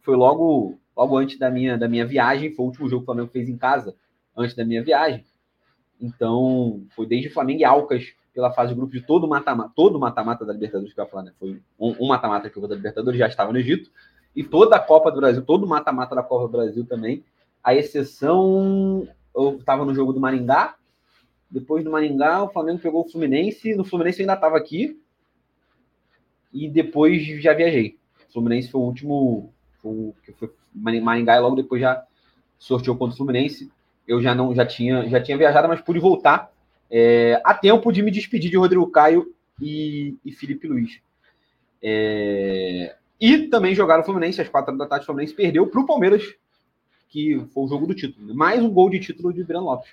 Foi logo, logo antes da minha, da minha viagem. Foi o último jogo que o Flamengo fez em casa antes da minha viagem. Então, foi desde Flamengo e Alcas pela fase de grupo de todo o mata-mata, todo mata-mata da Libertadores que eu ia falar, né? Foi um mata-mata que eu vou da Libertadores, já estava no Egito. E toda a Copa do Brasil, todo o mata-mata da Copa do Brasil também. A exceção, eu estava no jogo do Maringá. Depois do Maringá, o Flamengo pegou o Fluminense. No Fluminense eu ainda estava aqui. E depois já viajei. O Fluminense foi o último. Foi, que foi Maringá e logo depois já sorteou contra o Fluminense. Eu já não já tinha, já tinha viajado, mas pude voltar é, a tempo de me despedir de Rodrigo Caio e, e Felipe Luiz. É, e também jogaram o Fluminense às quatro da tarde. O Fluminense perdeu para o Palmeiras, que foi o jogo do título. né? Mais um gol de título de Breno Lopes.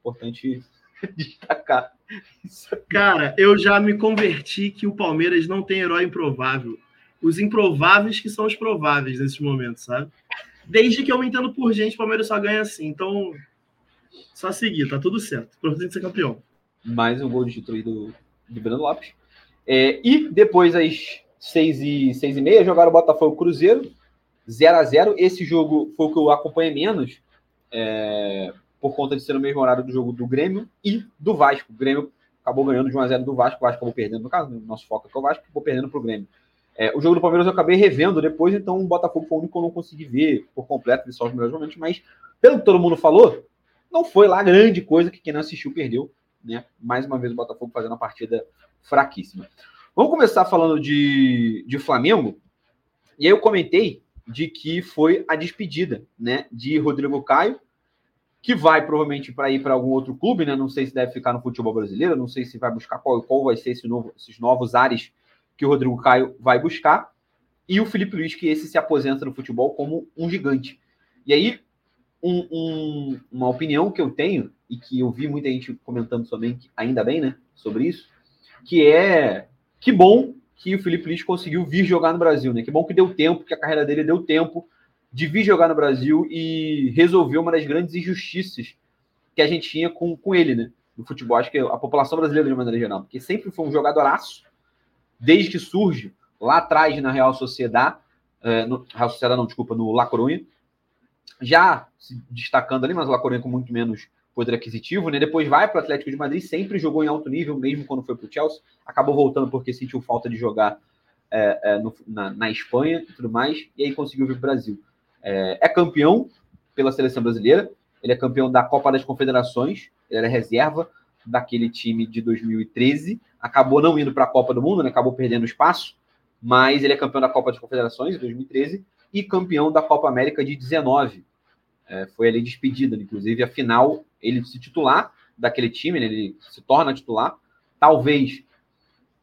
Importante <laughs> destacar. Cara, eu já me converti que o Palmeiras não tem herói improvável. Os improváveis que são os prováveis nesses momentos, sabe? Desde que eu me entendo por gente, o Palmeiras só ganha assim. Então, só seguir, tá tudo certo. Importante ser campeão. Mais um gol de título aí do, de Breno Lopes. É, e depois, às seis e, seis e meia, jogaram o Botafogo Cruzeiro, 0 a 0 Esse jogo foi o que eu acompanhei menos, é, por conta de ser no mesmo horário do jogo do Grêmio e do Vasco. O Grêmio acabou ganhando de 1 a 0 do Vasco, o Vasco acabou perdendo, no caso, o nosso foco é que o Vasco acabou perdendo para o Grêmio. É, o jogo do Palmeiras eu acabei revendo depois, então o Botafogo foi o único que eu não consegui ver por completo, só os melhores momentos, mas pelo que todo mundo falou, não foi lá grande coisa que quem não assistiu perdeu né? Mais uma vez o Botafogo fazendo uma partida fraquíssima. Vamos começar falando de, de Flamengo. E aí eu comentei de que foi a despedida, né, de Rodrigo Caio, que vai provavelmente para ir para algum outro clube, né? Não sei se deve ficar no futebol brasileiro, não sei se vai buscar qual, qual vai ser esse novo, esses novos ares que o Rodrigo Caio vai buscar. E o Felipe Luiz, que esse se aposenta no futebol como um gigante. E aí, um- um- uma opinião que eu tenho, e que eu vi muita gente comentando também, ainda bem, né, sobre isso, que é que bom que o Felipe Luiz conseguiu vir jogar no Brasil, né? Que bom que deu tempo, que a carreira dele deu tempo de vir jogar no Brasil e resolver uma das grandes injustiças que a gente tinha com, com ele, né? No futebol, acho que a população brasileira de maneira geral, porque sempre foi um jogadoraço, desde que surge lá atrás na Real Sociedade, eh, no, Real Sociedade não, desculpa, no La Coruña, já se destacando ali, mas o La Coruña com muito menos poder aquisitivo, né? Depois vai para o Atlético de Madrid, sempre jogou em alto nível, mesmo quando foi para o Chelsea, acabou voltando porque sentiu falta de jogar é, é, no, na, na, Espanha e tudo mais, e aí conseguiu vir para o Brasil. É, é, campeão pela seleção brasileira, ele é campeão da Copa das Confederações, ele era reserva daquele time de 2013, acabou não indo para a Copa do Mundo, né, acabou perdendo espaço, mas ele é campeão da Copa das Confederações de 2013 e campeão da Copa América de 19. É, foi ali despedido, inclusive a final ele se titular daquele time, né, ele se torna titular, talvez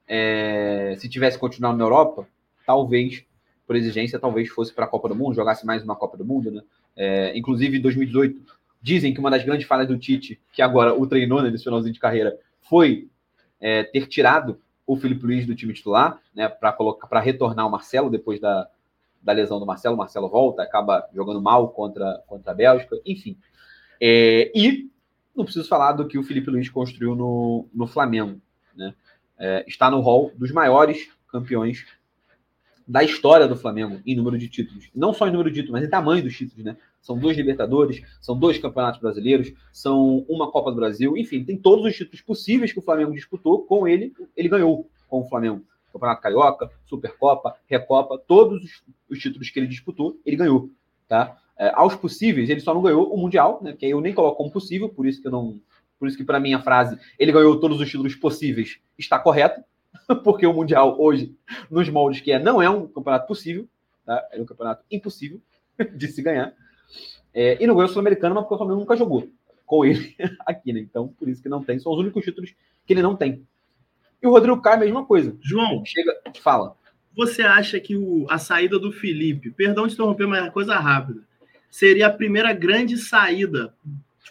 é, se tivesse continuado na Europa, talvez, por exigência, talvez fosse para a Copa do Mundo, jogasse mais uma Copa do Mundo, né? É, inclusive, em 2018, dizem que uma das grandes falhas do Tite, que agora o treinou né, nesse finalzinho de carreira, foi é, ter tirado o Felipe Luiz do time titular, né, para retornar o Marcelo depois da, da lesão do Marcelo. O Marcelo volta, acaba jogando mal contra, contra a Bélgica, enfim. É, e não preciso falar do que o Felipe Luiz construiu no, no Flamengo, né? é, está no hall dos maiores campeões da história do Flamengo em número de títulos. Não só em número de títulos, mas em tamanho dos títulos, né? São dois Libertadores, são dois Campeonatos Brasileiros, são uma Copa do Brasil, enfim, tem todos os títulos possíveis que o Flamengo disputou com ele, ele ganhou com o Flamengo. Campeonato Carioca, Supercopa, Recopa, todos os, os títulos que ele disputou, ele ganhou, tá? É, aos possíveis, ele só não ganhou o Mundial, né? Que eu nem coloco como possível, por isso que eu não, por isso que, para mim, a frase ele ganhou todos os títulos possíveis está correta, <laughs> porque o Mundial hoje, nos moldes que é, não é um campeonato possível, tá? é um campeonato impossível <laughs> de se ganhar. É, e não ganhou o Sul-Americano, mas porque o Flamengo nunca jogou com ele <laughs> aqui, né? Então, por isso que não tem. São os únicos títulos que ele não tem. E o Rodrigo Caio, mesma coisa. João, chega, fala. Você acha que o, a saída do Felipe, perdão de interromper, mas é coisa rápida, seria a primeira grande saída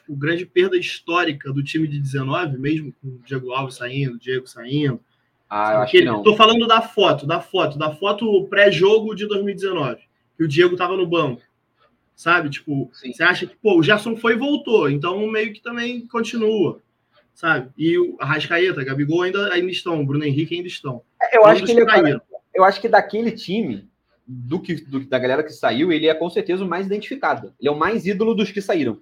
tipo, grande perda histórica do time de 19, mesmo com o Diego Alves saindo, Diego saindo. Ah, eu acho que não. Tô falando da foto, da foto, da foto pré-jogo de 2019, que o Diego tava no banco. Sabe? Tipo, Sim. você acha que, pô, o Gerson foi e voltou, então meio que também continua. Sabe? E o Arrascaeta, Gabigol ainda, ainda estão, o Bruno Henrique ainda estão. É, eu acho que ele é, eu acho que daquele time, do que do, da galera que saiu, ele é com certeza o mais identificado. Ele é o mais ídolo dos que saíram.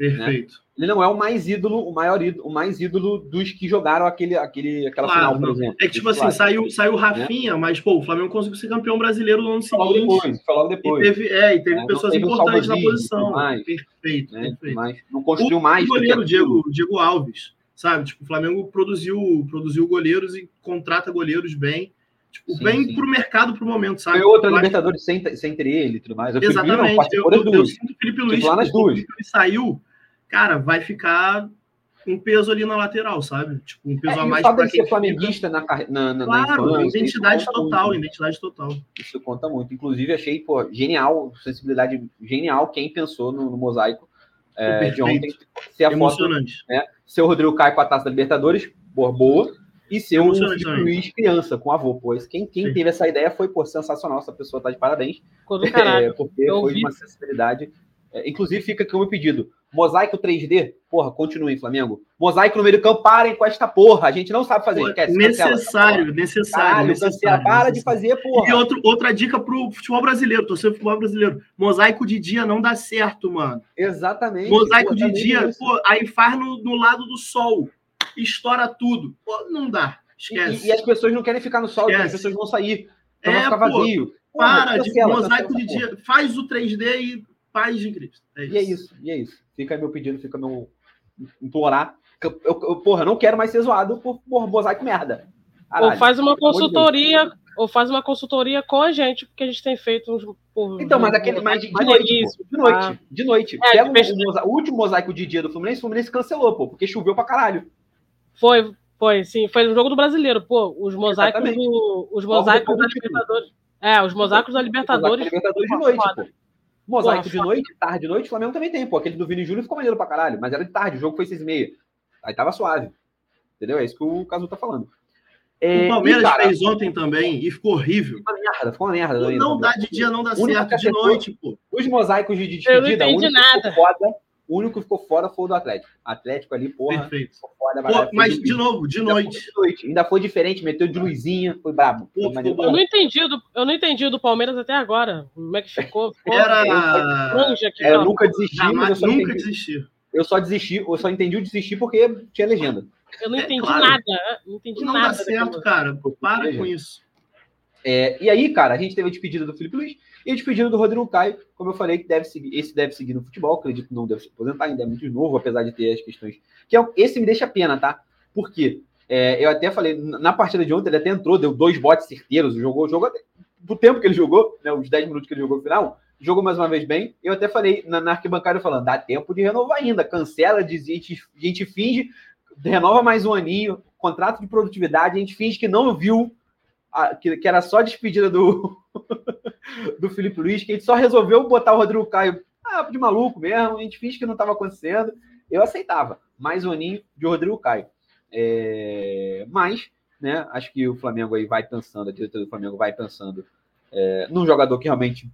Perfeito. Né? Ele não é o mais ídolo, o maior ídolo, o mais ídolo dos que jogaram aquele, aquele, aquela claro, final, por não. exemplo. É que, tipo assim, claro. saiu, saiu né? Rafinha, né? mas, pô, o Flamengo conseguiu ser campeão brasileiro no ano seguinte. Logo depois, foi logo depois. E teve, é, e teve é, pessoas teve importantes na posição. Mais, perfeito, né? perfeito. Mas não construiu o mais. O goleiro, Diego, Diego Alves, sabe? Tipo, o Flamengo produziu, produziu goleiros e contrata goleiros bem. Tipo, sim, bem sim. pro mercado pro momento, sabe? Foi outra Libertadores sem, sem ter ele e tudo mais. Eu Exatamente. eu, eu, eu, sinto o Felipe Luiz, nas duas. Ele saiu cara, vai ficar um peso ali na lateral, sabe? Tipo, um peso é, a mais para quem ser flamenguista na, na, na, claro, na infância, identidade total, muito. identidade total. Isso conta muito. Inclusive, achei, pô, genial, sensibilidade genial quem pensou no, no mosaico é, de ontem. Ser a Emocionante. Foto, né? Ser o Rodrigo Caio com a taça da Libertadores, boa, boa. E ser o Felipe Luiz criança com avô, pois quem, quem teve essa ideia foi, pô, sensacional, essa pessoa tá de parabéns. É, porque foi uma sensibilidade. É, inclusive, fica aqui o meu pedido Mosaico 3D, porra, continue, Flamengo. Mosaico no meio do campo, parem com esta porra. A gente não sabe fazer. Pô, Quer, necessário, cancela, necessário, Caralho, necessário. Para necessário. de fazer, porra. E outro, outra dica pro futebol brasileiro, torcer futebol brasileiro. Mosaico de dia não dá certo, mano. Exatamente. Mosaico de dia, pô, aí faz no, no, lado do sol. Estoura tudo. Pô, não dá. Esquece. E, e, as pessoas não querem ficar no sol, as pessoas vão sair. Então é, vai ficar vazio. Para de mosaico de dia. Faz o 3D e paz de Cristo. É e é isso, e é isso. Fica aí meu pedido, fica meu implorar. Eu, eu, porra, não quero mais ser zoado por, por mosaico merda. Caralho, ou faz uma consultoria, ou faz uma consultoria com a gente, porque a gente tem feito uns. Por, então, mas aquele mais de, de noite, pô, de noite, ah. de noite. É, Pega o, o, último mosaico de dia do Fluminense, o Fluminense cancelou, pô, porque choveu pra caralho. Foi, foi, sim, foi no jogo do brasileiro, pô. Os mosaicos do, os mosaicos da Libertadores. É, os mosaicos da Libertadores. Libertadores de noite, pô. Mosaico de noite, tarde de noite, o Flamengo também tem, pô. Aquele do Vini Júnior ficou maneiro pra caralho, mas era de tarde, o jogo foi seis e meia. Aí tava suave. Entendeu? É isso que o Caso tá falando. É, o Palmeiras e, cara, fez ontem também e ficou horrível. Ficou uma merda, ficou uma merda. Não, não dá de dia, não dá certo de noite, pô. Os mosaicos de despedida, Eu não entendi nada. Foda, o único que ficou fora foi o do Atlético. Atlético ali, porra. Perfeito. Foda, Pô, mas, de, de novo, de noite. de noite. Ainda foi diferente, meteu de luzinha, foi brabo. Pô, foi eu, não entendi do, eu não entendi do Palmeiras até agora. Como é que ficou? ficou Era. aqui, é, eu nunca desisti, Jamais, eu só nunca entendi. desisti. Eu só desisti, eu só entendi o desistir porque tinha legenda. Eu não é, entendi claro. nada. Não entendi não nada. Não dá certo, cara. Para com isso. É, e aí, cara, a gente teve a despedida do Felipe Luiz e a despedida do Rodrigo Caio, como eu falei, que deve seguir, esse deve seguir no futebol, acredito que não deve se aposentar, ainda é muito novo, apesar de ter as questões. Que é, esse me deixa pena, tá? Por quê? É, eu até falei, na partida de ontem, ele até entrou, deu dois botes certeiros, jogou, jogou do tempo que ele jogou, né, os 10 minutos que ele jogou no final, jogou mais uma vez bem. Eu até falei na, na arquibancada falando, dá tempo de renovar ainda, cancela, diz, a gente, a gente finge, renova mais um aninho, contrato de produtividade, a gente finge que não viu a, que, que, era só despedida do, <laughs> do Felipe Luiz, que a gente só resolveu botar o Rodrigo Caio ah, de maluco mesmo, a gente finge que não estava acontecendo. Eu aceitava, mais um aninho de Rodrigo Caio. É, mas, né, acho que o Flamengo aí vai pensando, a diretoria do Flamengo vai pensando é, num jogador que realmente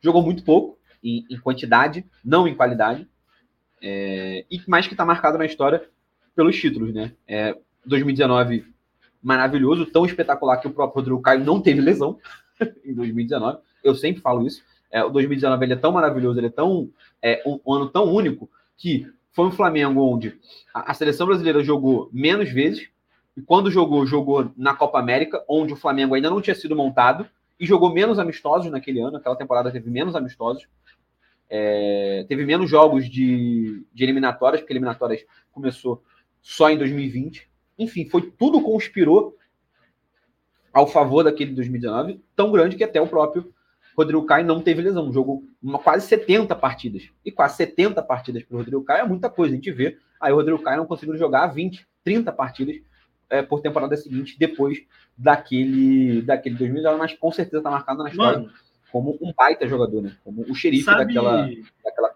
jogou muito pouco em, em quantidade, não em qualidade, é, e mais que está marcado na história pelos títulos, né? É, 2019 maravilhoso, tão espetacular que o próprio Rodrigo Caio não teve lesão <laughs> em 2019. Eu sempre falo isso. É, o 2019 ele é tão maravilhoso, ele é tão é, um, um, ano tão único que foi um Flamengo onde a, a, seleção brasileira jogou menos vezes e quando jogou jogou na Copa América, onde o Flamengo ainda não tinha sido montado e jogou menos amistosos naquele ano. Aquela temporada teve menos amistosos. É, teve menos jogos de, de eliminatórias, porque eliminatórias começou só em 2020. Enfim, foi tudo conspirou ao favor daquele 2019, tão grande que até o próprio Rodrigo Caio não teve lesão. Jogou uma, quase 70 partidas. E quase 70 partidas para o Rodrigo Caio é muita coisa. A gente vê. Aí o Rodrigo Caio não conseguiu jogar 20, 30 partidas é, por temporada seguinte, depois daquele, daquele 2019, mas com certeza está marcado na história Mano, como um baita jogador, né? Como o xerife sabe, daquela, daquela.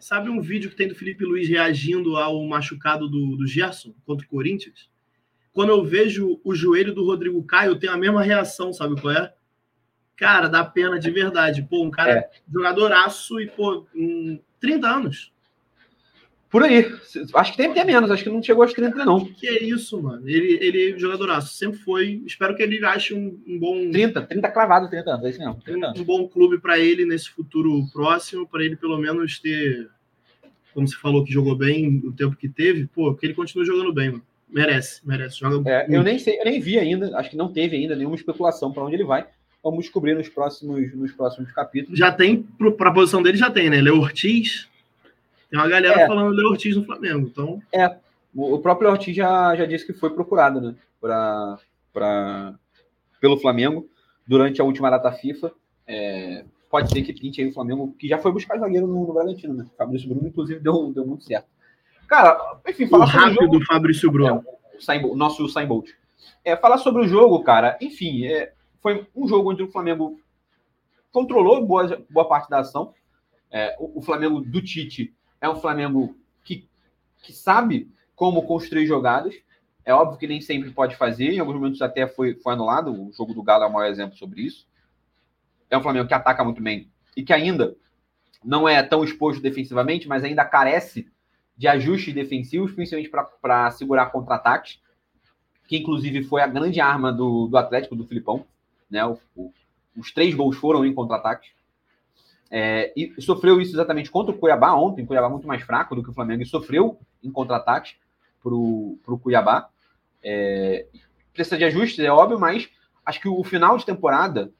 Sabe um vídeo que tem do Felipe Luiz reagindo ao machucado do, do Gerson contra o Corinthians? Quando eu vejo o joelho do Rodrigo Caio, eu tenho a mesma reação, sabe qual é? Cara, dá pena de verdade. Pô, um cara é. jogadoraço e, pô, um, 30 anos. Por aí. Acho que tem até menos, acho que não chegou aos 30, não. Que é isso, mano? Ele, ele jogadoraço, sempre foi. Espero que ele ache um, um bom. 30, 30 cravado, 30 anos, é isso mesmo. Um, um bom clube para ele nesse futuro próximo, para ele pelo menos ter. Como você falou que jogou bem o tempo que teve, pô, que ele continue jogando bem, mano. Merece, merece. Joga é, eu nem sei, eu nem vi ainda, acho que não teve ainda nenhuma especulação para onde ele vai. Vamos descobrir nos próximos, nos próximos capítulos. Já tem, para a posição dele, já tem, né? Leo Ortiz, tem uma galera é. falando do Ortiz no Flamengo, então. É, o próprio Ortiz já, já disse que foi procurado, né? Pra, pra, pelo Flamengo durante a última data FIFA. É, pode ser que pinte aí o Flamengo, que já foi buscar zagueiro no, no Bragantino, né? Fabrício Bruno, inclusive, deu, deu muito certo. Cara, enfim, falar o rápido do Fabrício Bruno. É, o, o nosso Usain Bolt. É, falar sobre o jogo, cara, enfim, é, foi um jogo onde o Flamengo controlou boa, boa parte da ação. É, o, o, Flamengo do Tite é um Flamengo que, que sabe como construir jogadas. É óbvio que nem sempre pode fazer, em alguns momentos até foi, foi anulado. O jogo do Galo é o maior exemplo sobre isso. É um Flamengo que ataca muito bem e que ainda não é tão exposto defensivamente, mas ainda carece de ajustes defensivos, principalmente para segurar contra-ataques, que inclusive foi a grande arma do, do Atlético, do Filipão. Né? O, o, os três gols foram em contra-ataques. É, e sofreu isso exatamente contra o Cuiabá ontem, o Cuiabá muito mais fraco do que o Flamengo, e sofreu em contra-ataque para o Cuiabá. É, precisa de ajustes, é óbvio, mas acho que o final de temporada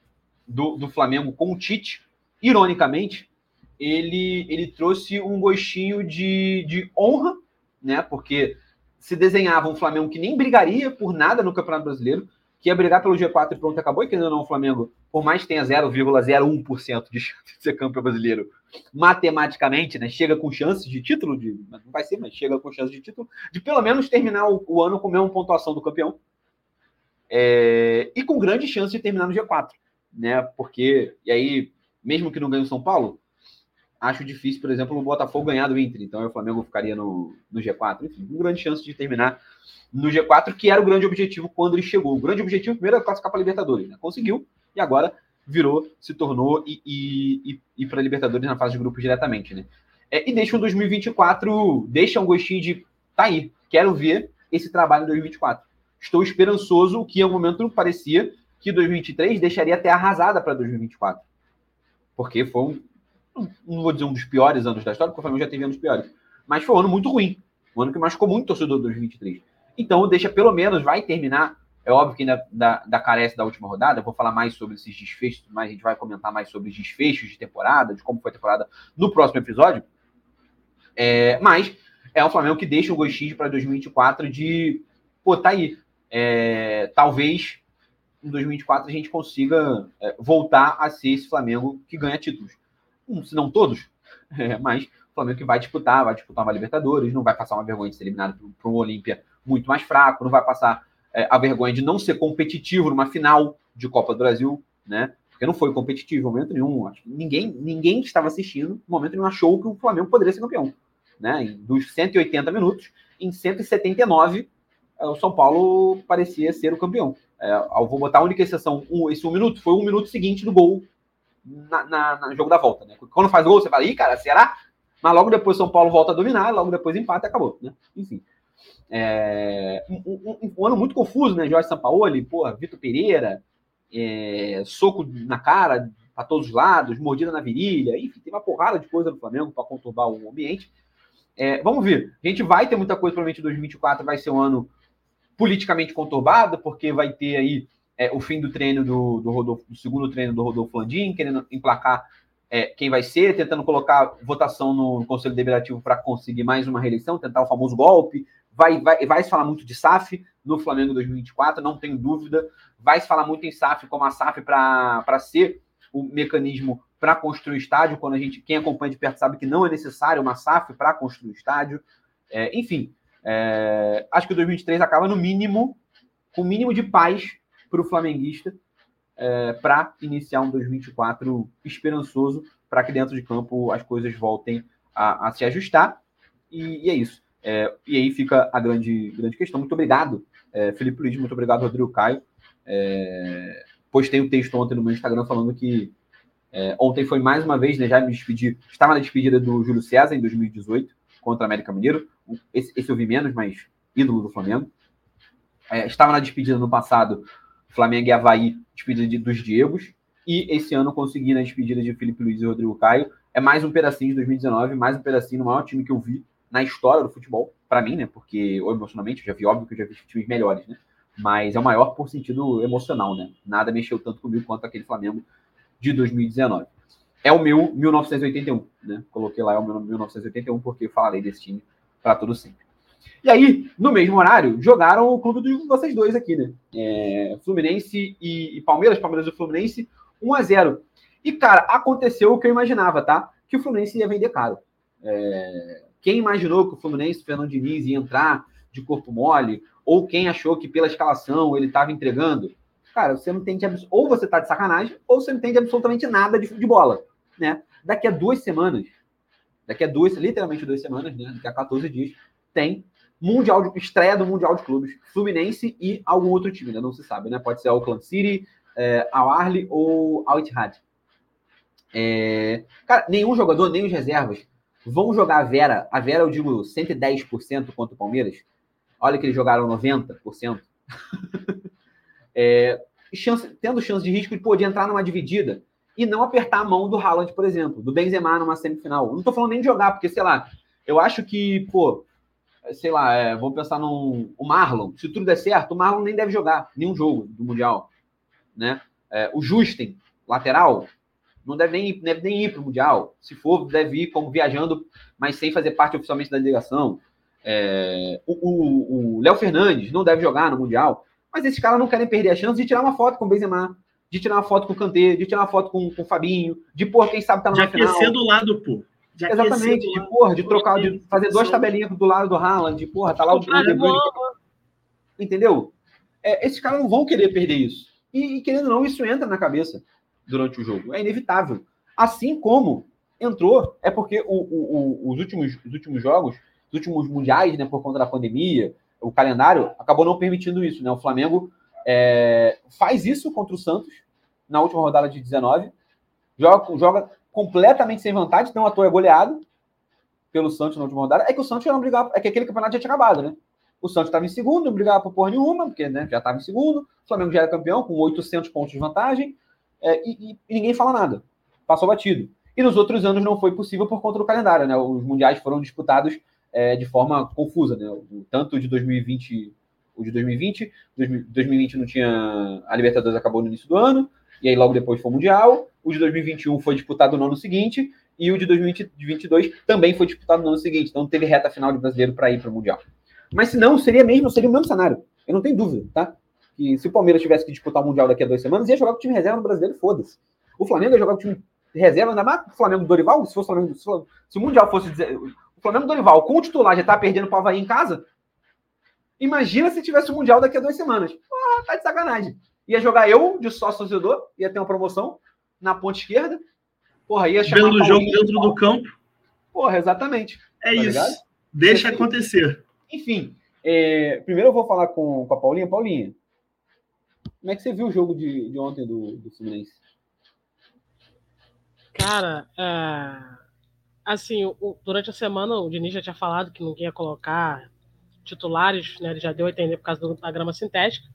do, do Flamengo com o Tite, ironicamente, ele, ele trouxe um gostinho de, de honra, né? Porque se desenhava um Flamengo que nem brigaria por nada no Campeonato Brasileiro, que ia brigar pelo G4 e pronto, acabou. E que não, o Flamengo, por mais que tenha 0,01% de chance de ser campeão brasileiro, matematicamente, né, chega com chances de título, de, não vai ser, mas chega com chances de título, de pelo menos terminar o, o ano com a mesma pontuação do campeão. É, e com grande chance de terminar no G4, né? Porque, e aí, mesmo que não ganhe o São Paulo, acho difícil, por exemplo, o Botafogo ganhar do Inter. Então, o Flamengo ficaria no, no G4. Enfim, com grande chance de terminar no G4, que era o grande objetivo quando ele chegou. O grande objetivo primeiro era classificar para a Libertadores. Né? Conseguiu, e agora virou, se tornou e, e, e, para a Libertadores na fase de grupos diretamente. Né? É, e deixa o 2024, deixa um gostinho de tá aí, quero ver esse trabalho em 2024. Estou esperançoso, que em um momento parecia que 2023 deixaria até arrasada para 2024. Porque foi um, não vou dizer um dos piores anos da história, porque o Flamengo já teve anos piores, mas foi um ano muito ruim. Um ano que machucou muito o torcedor de 2023. Então, deixa pelo menos, vai terminar. É óbvio que ainda da, da carece da última rodada, vou falar mais sobre esses desfechos, mas a gente vai comentar mais sobre os desfechos de temporada, de como foi a temporada no próximo episódio. É, mas é um Flamengo que deixa um gostinho para 2024 de, pô, tá aí. É, talvez em 2024 a gente consiga é, voltar a ser esse Flamengo que ganha títulos. Um, se não todos, <laughs> é, mas o Flamengo que vai disputar, vai disputar uma Libertadores, não vai passar uma vergonha de ser eliminado para um Olímpia muito mais fraco, não vai passar é, a vergonha de não ser competitivo numa final de Copa do Brasil, né? Porque não foi competitivo em momento nenhum. Acho que ninguém, ninguém que estava assistindo, no momento nenhum, achou que o Flamengo poderia ser campeão. Né? Dos 180 minutos, em 179, é, o São Paulo parecia ser o campeão. É, vou botar a única exceção, um, esse um minuto, foi um minuto seguinte do gol na, na, na jogo da volta. Né? Quando faz gol, você fala, ih, cara, será? Mas logo depois São Paulo volta a dominar, logo depois empate e acabou. Né? Enfim. É, um, um, um, ano muito confuso, né? Jorge Sampaoli, porra, Vitor Pereira, é, soco na cara para todos os lados, mordida na virilha, enfim, tem uma porrada de coisa no Flamengo para conturbar o ambiente. É, vamos ver. A gente vai ter muita coisa, provavelmente em 2024 vai ser um ano politicamente conturbado, porque vai ter aí é, o fim do treino do, do, Rodolfo, do segundo treino do Rodolfo Landim, querendo emplacar é, quem vai ser, tentando colocar votação no Conselho Deliberativo para conseguir mais uma reeleição, tentar o famoso golpe, Vai, vai, vai se falar muito de SAF no Flamengo 2024, não tenho dúvida. Vai se falar muito em SAF como a SAF para ser o mecanismo para construir o estádio. Quando a gente, quem acompanha de perto sabe que não é necessário uma SAF para construir o estádio. É, enfim, é, acho que o 2023 acaba no mínimo, com o mínimo de paz para o flamenguista, é, para iniciar um 2024 esperançoso, para que dentro de campo as coisas voltem a, a se ajustar. E, e, é isso. É, e aí fica a grande, grande questão. Muito obrigado, é, Felipe Luiz, muito obrigado, Rodrigo Caio. É, postei um texto ontem no meu Instagram falando que é, ontem foi mais uma vez, né, já me despedi, estava na despedida do Júlio César em 2018 contra o América Mineiro. Esse, esse eu vi menos, mas ídolo do Flamengo. É, estava na despedida no passado, Flamengo e Havaí, despedida de, dos Diegos. E esse ano consegui na despedida de Felipe Luiz e Rodrigo Caio. É mais um pedacinho de 2019, mais um pedacinho no maior time que eu vi na história do futebol, para mim, né? Porque emocionalmente eu já vi, óbvio que eu já vi times melhores, né? Mas é o maior por sentido emocional, né? Nada mexeu tanto comigo quanto aquele Flamengo de 2019. É o meu 1981, né? Coloquei lá é o meu 1981 porque eu falarei desse time para todo sempre. E aí, no mesmo horário, jogaram o clube de vocês dois aqui, né? É, Fluminense e, e, Palmeiras, Palmeiras e Fluminense, 1 a 0 E, cara, aconteceu o que eu imaginava, tá? Que o Fluminense ia vender caro. É, quem imaginou que o Fluminense, Fernando Diniz, ia entrar de corpo mole? Ou quem achou que pela escalação ele estava entregando? Cara, você não entende. Ou você está de sacanagem, ou você não entende absolutamente nada de, de bola. Né? Daqui a duas semanas, daqui a duas, literalmente duas semanas, né? Daqui a 14 dias, tem Mundial de, estreia do Mundial de Clubes, Fluminense e algum outro time, ainda não se sabe, né? Pode ser Auckland City, é, Al Arli ou Al Ittihad. É, cara, nenhum jogador, nem os reservas, vão jogar a Vera, a Vera eu digo 110% contra o Palmeiras, olha que eles jogaram 90%, <laughs> é, chance, tendo chance de risco de poder entrar numa dividida e não apertar a mão do Haaland, por exemplo, do Benzema numa semifinal. Não tô falando nem de jogar, porque, sei lá, eu acho que, pô, sei lá, é, vamos pensar no o Marlon. Se tudo der certo, o Marlon nem deve jogar nenhum jogo do Mundial. Né? É, o Justin, lateral, não deve nem, deve nem ir para o Mundial. Se for, deve ir como viajando, mas sem fazer parte oficialmente da delegação. É, o Léo Fernandes não deve jogar no Mundial, mas esses caras não querem perder a chance de tirar uma foto com o Benzema, de tirar uma foto com o Kanté, de tirar uma foto com, com o Fabinho, de, pôr quem sabe tá na final. De aquecer do lado, pô. De Exatamente, de, porra, de trocar, de fazer duas tabelinhas do lado do Haaland, de, porra, tá lá o De Entendeu? É, esses caras não vão querer perder isso. E, e, querendo ou não, isso entra na cabeça durante o jogo. É inevitável. Assim como entrou, é porque o, o, os, últimos, os últimos jogos, os últimos mundiais, né, por conta da pandemia, o calendário acabou não permitindo isso. Né? O Flamengo é, faz isso contra o Santos na última rodada de 19, joga, joga completamente sem vantagem, então ator é goleado pelo Santos na última rodada. É que o Santos já não brigava, é que aquele campeonato já tinha acabado, né? O Santos estava em segundo, não brigava por porra nenhuma, porque né, já estava em segundo. O Flamengo já era campeão, com 800 pontos de vantagem é, e, e, ninguém fala nada. Passou batido. E nos outros anos não foi possível por conta do calendário, né? Os mundiais foram disputados é, de forma confusa, né? Tanto de 2020, o de 2020. 2020 não tinha. A Libertadores acabou no início do ano, e aí logo depois foi o Mundial. O de 2021 foi disputado no ano seguinte, e o de 2022 também foi disputado no ano seguinte. Então teve reta final de brasileiro para ir para o Mundial. Mas se não, seria mesmo, seria o mesmo cenário. Eu não tenho dúvida, tá? Que se o Palmeiras tivesse que disputar o Mundial daqui a duas semanas, ia jogar com o time reserva no brasileiro, foda-se. O Flamengo ia jogar com o time reserva, ainda mais o Flamengo do Dorival, se, fosse o Flamengo, se o Mundial fosse o Flamengo do Dorival com o titular já tá perdendo para o Havaí em casa, imagina se tivesse o Mundial daqui a duas semanas. Ah, tá de sacanagem. Ia jogar eu de sócio torcedor, ia ter uma promoção na ponta esquerda, Porra, ia chamar. Vendo o jogo dentro do campo. Porra, exatamente. É tá isso. Ligado? Deixa Enfim, acontecer. Enfim, é, primeiro eu vou falar com, com a Paulinha. Paulinha, como é que você viu o jogo de, de ontem do, do Fluminense? Cara, é, assim, o, durante a semana o Diniz já tinha falado que não ia colocar titulares, né? Ele já deu a entender por causa do, da grama sintética.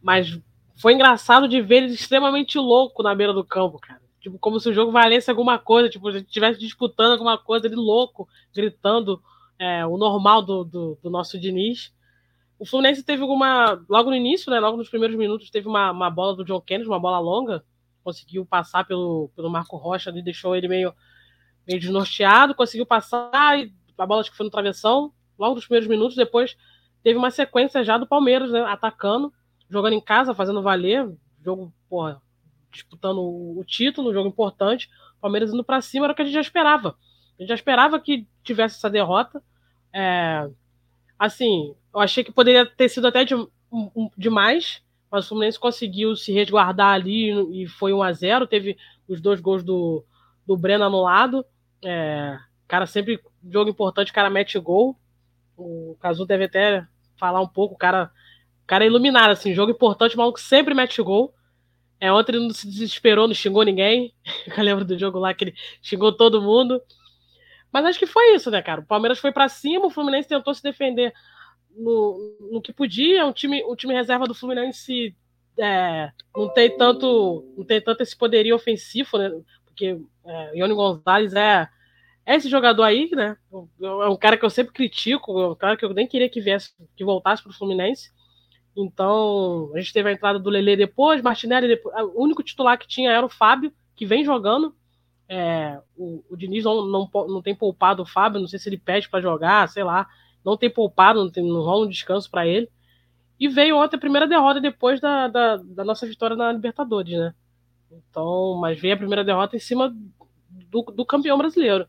Mas foi engraçado de ver ele extremamente louco na beira do campo, cara. Tipo, como se o jogo valesse alguma coisa, tipo, a gente estivesse disputando alguma coisa, ele louco, gritando é, o normal do, do, do, nosso Diniz. O Fluminense teve alguma. Logo no início, né? Logo nos primeiros minutos, teve uma, uma bola do John Kennedy, uma bola longa. Conseguiu passar pelo, pelo Marco Rocha e deixou ele meio, meio desnorteado, conseguiu passar e a bola acho que foi no travessão. Logo nos primeiros minutos, depois teve uma sequência já do Palmeiras, né? Atacando, jogando em casa, fazendo valer. Jogo, porra, disputando o título, um jogo importante. Palmeiras indo para cima era o que a gente já esperava. A gente já esperava que tivesse essa derrota. É, assim, eu achei que poderia ter sido até de, um, demais, mas o Fluminense conseguiu se resguardar ali e foi 1 a 0 Teve os dois gols do, do Breno anulado. É, cara, sempre jogo importante, o cara mete gol. O Cazu deve até falar um pouco, o cara, cara é iluminado, assim, jogo importante, o maluco sempre mete gol. É, ontem ele não se desesperou, não xingou ninguém. <laughs> Eu lembro do jogo lá que ele xingou todo mundo. Mas acho que foi isso, né, cara? O Palmeiras foi para cima, o Fluminense tentou se defender no, no que podia. O time, o time reserva do Fluminense é, não tem tanto não tem tanto esse poderio ofensivo, né? Porque é, Ione Gonzalez é, é esse jogador aí, né? É um cara que eu sempre critico, é um cara que eu nem queria que viesse, que voltasse para o Fluminense. Então, a gente teve a entrada do Lele depois, Martinelli depois. O único titular que tinha era o Fábio, que vem jogando. É, o, o Diniz não, não, não tem poupado o Fábio, não sei se ele pede para jogar, sei lá. Não tem poupado, não, tem, não rola um descanso para ele. E veio ontem a primeira derrota depois da, da, da, nossa vitória na Libertadores, né? Então, mas veio a primeira derrota em cima do, do campeão brasileiro.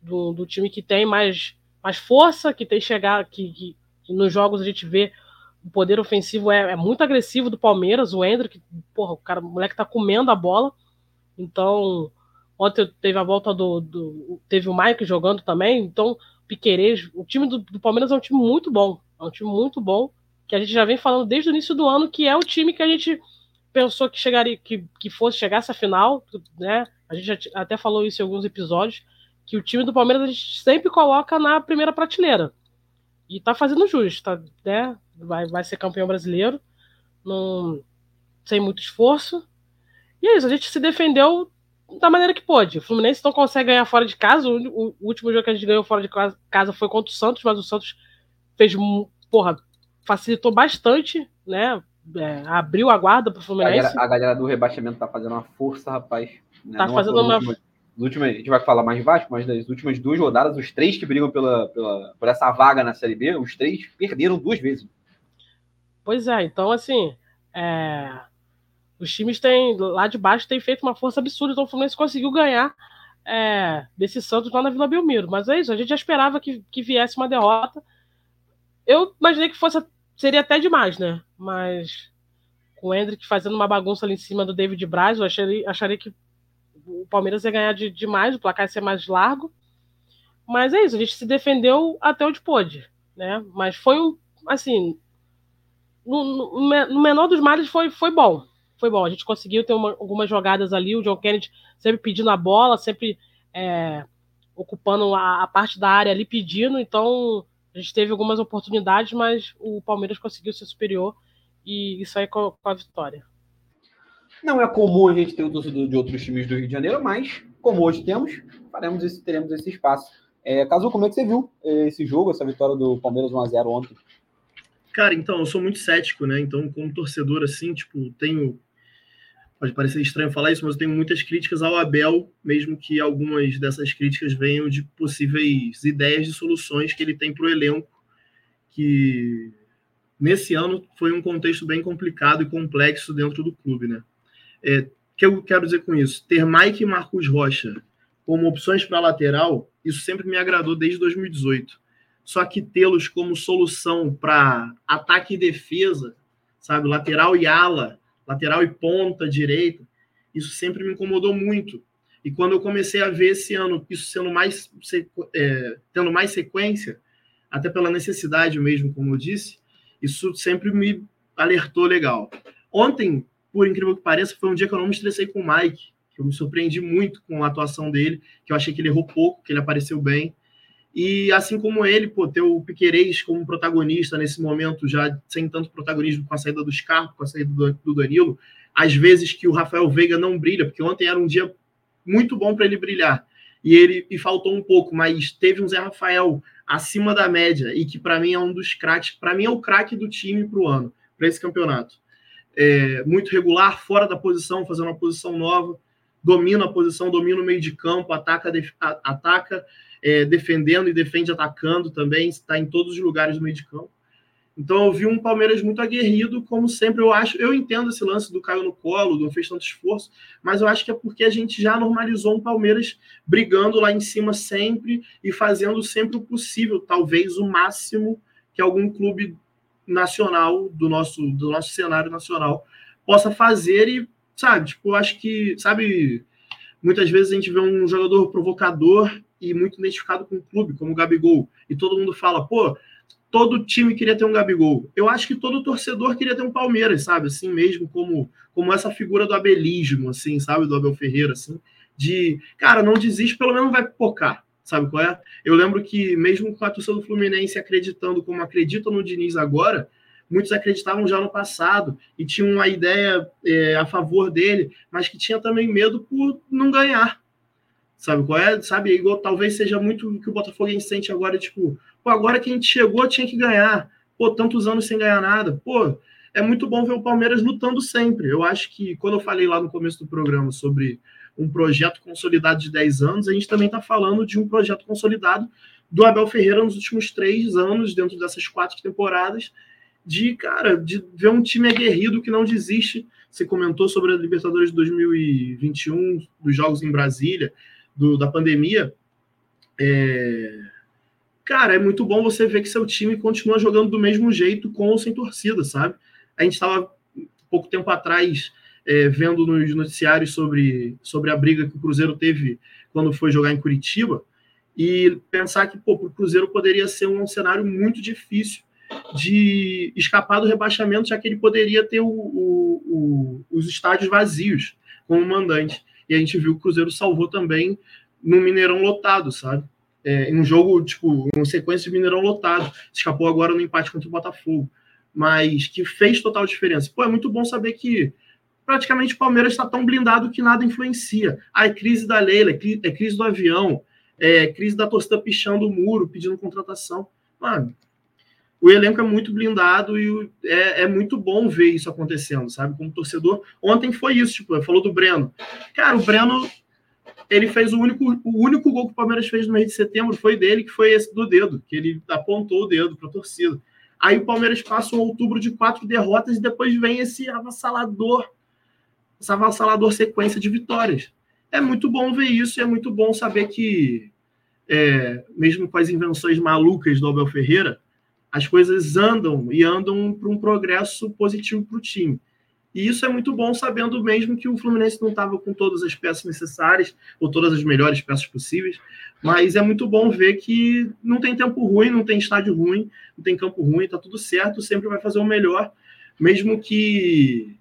Do, do time que tem mais, mais força, que tem chegar, que, que, que nos jogos a gente vê o poder ofensivo é, é, muito agressivo do Palmeiras, o Hendrick, porra, o cara, o moleque tá comendo a bola. Então, ontem teve a volta do, do teve o Mike jogando também, então Piquerez, o time do, do, Palmeiras é um time muito bom, é um time muito bom, que a gente já vem falando desde o início do ano que é o time que a gente pensou que chegaria que, que fosse chegar essa final, né? A gente já até falou isso em alguns episódios, que o time do Palmeiras a gente sempre coloca na primeira prateleira. E tá fazendo justo, tá, né? vai, vai ser campeão brasileiro, não, sem muito esforço. E é isso, a gente se defendeu da maneira que pôde. O Fluminense não consegue ganhar fora de casa. O, o, o, último jogo que a gente ganhou fora de casa foi contra o Santos, mas o Santos fez, porra, facilitou bastante, né? É, abriu a guarda para o Fluminense. A galera, a galera, do rebaixamento tá fazendo uma força, rapaz. Né? Tá fazendo uma. Últimas, a gente vai falar mais de Vasco, mas das últimas duas rodadas, os três que brigam pela, pela, por essa vaga na Série B, os três perderam duas vezes. Pois é, então assim, é... os times têm, lá de baixo têm feito uma força absurda, então o Fluminense conseguiu ganhar é, desse Santos lá na Vila Belmiro. Mas é isso, a gente já esperava que, que viesse uma derrota. Eu imaginei que fosse seria até demais, né? Mas com o Hendrick fazendo uma bagunça ali em cima do David Braz, eu acharia, acharia que o Palmeiras ia ganhar de, demais, o placar ia ser mais largo. Mas é isso, a gente se defendeu até onde pôde, né? Mas foi um, assim, no, no, no, menor dos males foi, foi bom. Foi bom. A gente conseguiu ter uma, algumas jogadas ali. O John Kennedy sempre pedindo a bola, sempre é, ocupando a, a, parte da área ali pedindo. Então a gente teve algumas oportunidades, mas o Palmeiras conseguiu ser superior e, e sair com, com a vitória. Não é comum a gente ter o torcedor de outros times do Rio de Janeiro, mas como hoje temos, faremos esse, teremos esse espaço. É, Caso, como é que você viu esse jogo, essa vitória do Palmeiras 1x0 ontem? Cara, então, eu sou muito cético, né? Então, como torcedor, assim, tipo, tenho. Pode parecer estranho falar isso, mas eu tenho muitas críticas ao Abel, mesmo que algumas dessas críticas venham de possíveis ideias de soluções que ele tem para o elenco, que nesse ano foi um contexto bem complicado e complexo dentro do clube, né? É, o que eu quero dizer com isso? Ter Mike e Marcos Rocha como opções para lateral, isso sempre me agradou desde 2018. Só que tê-los como solução para ataque e defesa, sabe, lateral e ala, lateral e ponta direita, isso sempre me incomodou muito. E quando eu comecei a ver esse ano isso sendo mais é, tendo mais sequência, até pela necessidade mesmo, como eu disse, isso sempre me alertou legal. Ontem, por incrível que pareça, foi um dia que eu não me estressei com o Mike que eu me surpreendi muito com a atuação dele, que eu achei que ele errou pouco, que ele apareceu bem. E assim como ele, pô, ter o Piquerez como protagonista nesse momento, já sem tanto protagonismo com a saída do Scarpa, com a saída do Danilo, às vezes que o Rafael Veiga não brilha, porque ontem era um dia muito bom para ele brilhar. E ele e faltou um pouco, mas teve um Zé Rafael acima da média e que para mim é um dos craques, para mim é o craque do time para o ano, para esse campeonato. É, muito regular, fora da posição, fazendo uma posição nova domina a posição, domina o meio de campo, ataca, def, ataca é, defendendo e defende atacando também, está em todos os lugares do meio de campo. Então eu vi um Palmeiras muito aguerrido, como sempre eu acho. Eu entendo esse lance do Caio no colo, não fez tanto esforço, mas eu acho que é porque a gente já normalizou um Palmeiras brigando lá em cima sempre e fazendo sempre o possível, talvez o máximo que algum clube nacional do nosso do nosso cenário nacional possa fazer e sabe? Tipo, acho que, sabe, muitas vezes a gente vê um jogador provocador e muito identificado com o clube, como o Gabigol, e todo mundo fala, pô, todo time queria ter um Gabigol. Eu acho que todo torcedor queria ter um Palmeiras, sabe? Assim mesmo, como, como essa figura do abelismo, assim, sabe? Do Abel Ferreira, assim, de, cara, não desiste, pelo menos vai pipocar, sabe qual é? Eu lembro que, mesmo com a torcida do Fluminense acreditando como acredita no Diniz agora, muitos acreditavam já no passado e tinham uma ideia é, a favor dele, mas que tinha também medo por não ganhar. Sabe qual é? Sabe, igual talvez seja muito o que o Botafogo sente agora, tipo, pô, agora que a gente chegou tinha que ganhar. Pô, tantos anos sem ganhar nada. Pô, é muito bom ver o Palmeiras lutando sempre. Eu acho que quando eu falei lá no começo do programa sobre um projeto consolidado de 10 anos, a gente também está falando de um projeto consolidado do Abel Ferreira nos últimos três anos, dentro dessas quatro temporadas, de, cara, de ver um time aguerrido que não desiste. Você comentou sobre a Libertadores de 2021, dos jogos em Brasília, do, da pandemia. É... Cara, é muito bom você ver que seu time continua jogando do mesmo jeito, com ou sem torcida, sabe? A gente estava pouco tempo atrás é, vendo nos noticiários sobre, sobre a briga que o Cruzeiro teve quando foi jogar em Curitiba e pensar que o Cruzeiro poderia ser um cenário muito difícil de escapar do rebaixamento, já que ele poderia ter o, o, o, os estádios vazios como mandante. E a gente viu que o Cruzeiro salvou também no Mineirão lotado, sabe? É, em um jogo, tipo, uma sequência de Mineirão lotado. Escapou agora no empate contra o Botafogo. Mas que fez total diferença. Pô, é muito bom saber que praticamente o Palmeiras está tão blindado que nada influencia. Ah, é crise da Leila, é crise do avião, é crise da torcida pichando o muro, pedindo contratação. Mano, o elenco é muito blindado e é, é, muito bom ver isso acontecendo, sabe? Como torcedor. Ontem foi isso, tipo, falou do Breno. Cara, o Breno, ele fez o único, o único gol que o Palmeiras fez no mês de setembro foi dele, que foi esse do dedo, que ele apontou o dedo para a torcida. Aí o Palmeiras passa um outubro de quatro derrotas e depois vem esse avassalador, essa avassalador sequência de vitórias. É muito bom ver isso e é muito bom saber que, é, mesmo com as invenções malucas do Abel Ferreira, as coisas andam e andam para um progresso positivo para o time. E isso é muito bom, sabendo mesmo que o Fluminense não estava com todas as peças necessárias, ou todas as melhores peças possíveis, mas é muito bom ver que não tem tempo ruim, não tem estádio ruim, não tem campo ruim, está tudo certo, sempre vai fazer o melhor, mesmo que,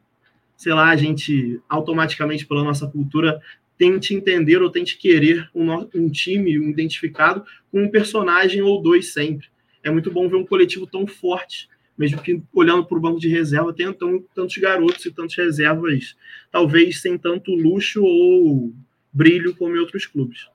sei lá, a gente automaticamente, pela nossa cultura, tente entender ou tente querer um, um time um identificado com um personagem ou dois sempre é muito bom ver um coletivo tão forte, mesmo que olhando para o banco de reserva, tenha tão, tantos garotos e tantas reservas, talvez sem tanto luxo ou brilho como em outros clubes.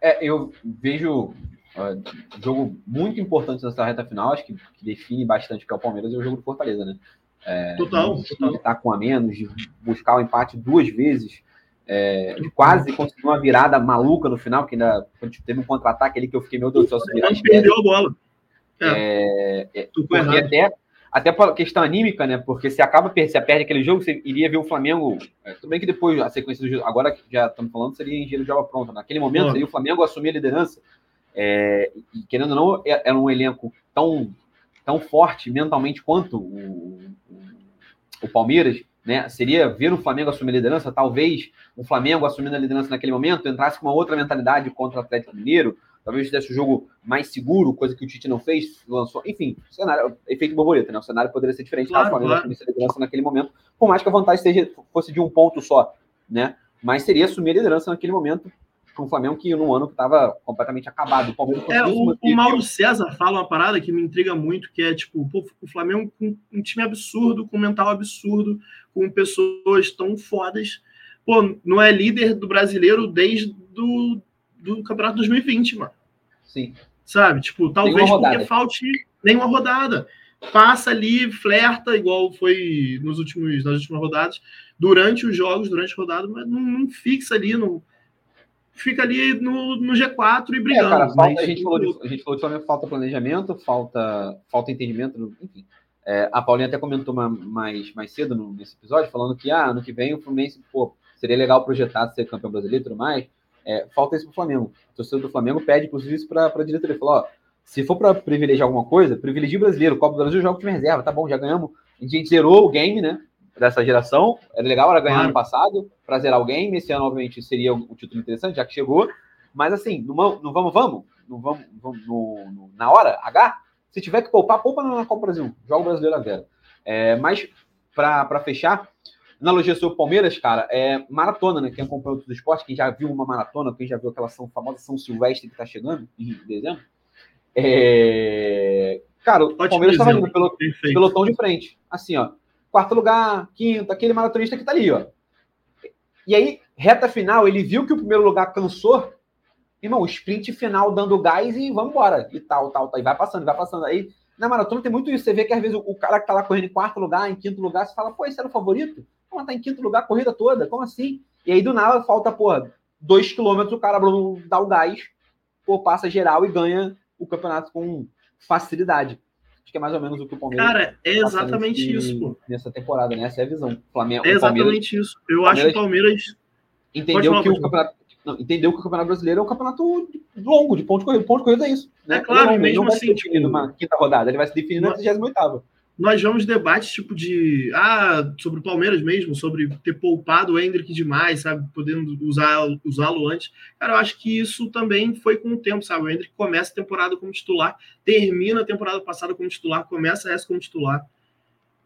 É, eu vejo Uh, jogo muito importante nessa reta final, acho que, que, define bastante o que é o Palmeiras e o jogo do Fortaleza, né? É, total, total. Com a menos, de buscar o empate duas vezes, é, de quase conseguir uma virada maluca no final, que ainda teve um contra-ataque ali que eu fiquei, meu Deus do céu, se virar, perdeu a bola. É, é, porque até, até por questão anímica, né? Porque se acaba se perde aquele jogo, você iria ver o Flamengo. É, tudo bem que depois a sequência do jogo, agora que já estamos falando, seria em giro de obra pronta. Naquele momento, seria o Flamengo assumir a liderança. É, e querendo ou não, é, era um elenco tão, tão forte mentalmente quanto o, o, o Palmeiras né? Seria ver o Flamengo assumir a liderança, talvez o Flamengo assumindo a liderança naquele momento entrasse com uma outra mentalidade contra o Atlético Mineiro, talvez fizesse o jogo mais seguro, coisa que o Tite não fez, lançou, enfim, cenário, efeito borboleta, né? O cenário poderia ser diferente claro, caso o Flamengo claro. assumisse a liderança naquele momento, por mais que a vantagem seja, fosse de um ponto só, né? Mas seria assumir a liderança naquele momento para um Flamengo que no ano que estava completamente acabado. O, Palmeiras é, o, o Mauro César fala uma parada que me intriga muito, que é tipo, pô, o Flamengo com um time absurdo, com um mental absurdo, com pessoas tão fodas. Pô, não é líder do brasileiro desde do, do Campeonato 2020, mano. Sim. Sabe? Tipo, talvez porque falte nenhuma rodada. Passa ali, flerta, igual foi nos últimos, nas últimas rodadas, durante os jogos, durante a rodada, mas não, não fixa ali, não, fica ali no, no G4 e brigando. É, cara, falta, a, gente falou de, a gente falou de Flamengo, falta planejamento, falta, falta entendimento, enfim. É, a Paulinha até comentou uma, mais, mais cedo no, nesse episódio, falando que ah, ano que vem o Fluminense, pô, seria legal projetar ser campeão brasileiro e tudo mais. É, falta isso pro Flamengo. O torcedor do Flamengo pede, inclusive, isso para a diretoria. Falou, ó, se for para privilegiar alguma coisa, privilegie o brasileiro. Copa do Brasil joga time reserva, tá bom, já ganhamos. A gente zerou o game, né? Dessa geração. Era legal, era ganhar ano passado, para zerar o game. Esse ano, obviamente, seria um título interessante, já que chegou. Mas assim, no, no vamos, vamos, no, vamos, vamos no, no, na hora H, se tiver que poupar, poupa na Copa Brasil. Joga o brasileiro a zero. É, mas, para fechar, analogia sobre o Palmeiras, cara, é maratona, né? Quem acompanha outros esportes, quem já viu uma maratona, quem já viu aquela São, famosa São Silvestre que está chegando em dezembro. É... Cara, o Palmeiras estava indo pelo pelotão de frente. Assim, ó quarto lugar, quinto, aquele maratonista que tá ali, ó. E aí, reta final, ele viu que o primeiro lugar cansou, irmão, sprint final dando gás e vamos embora. E tal, tal, tal. E vai passando, vai passando. Aí, na maratona tem muito isso. Você vê que às vezes o, cara que tá lá correndo em quarto lugar, em quinto lugar, você fala, pô, esse era o favorito? Como tá em quinto lugar a corrida toda? Como assim? E aí, do nada, falta, pô, dois quilômetros, o cara dá o gás, pô, passa geral e ganha o campeonato com facilidade. Acho que é mais ou menos o que o Palmeiras. Cara, é exatamente nesse, isso, pô. Nessa temporada, né? Essa é a visão. Flamengo, é exatamente isso. Eu acho que o Palmeiras. Entendeu falar, que o campeonato. Não, entendeu que o Campeonato Brasileiro é um campeonato longo, de ponto de corrida. Ponto de corrida é isso. Né? É claro, ele mesmo assim. Tipo, numa quinta rodada, ele vai se definir na 38 nós vamos debates tipo de ah, sobre o Palmeiras mesmo, sobre ter poupado o Hendrick demais, sabe, podendo usá-lo antes. Cara, eu acho que isso também foi com o tempo, sabe? O Hendrick começa a temporada como titular, termina a temporada passada como titular, começa essa como titular.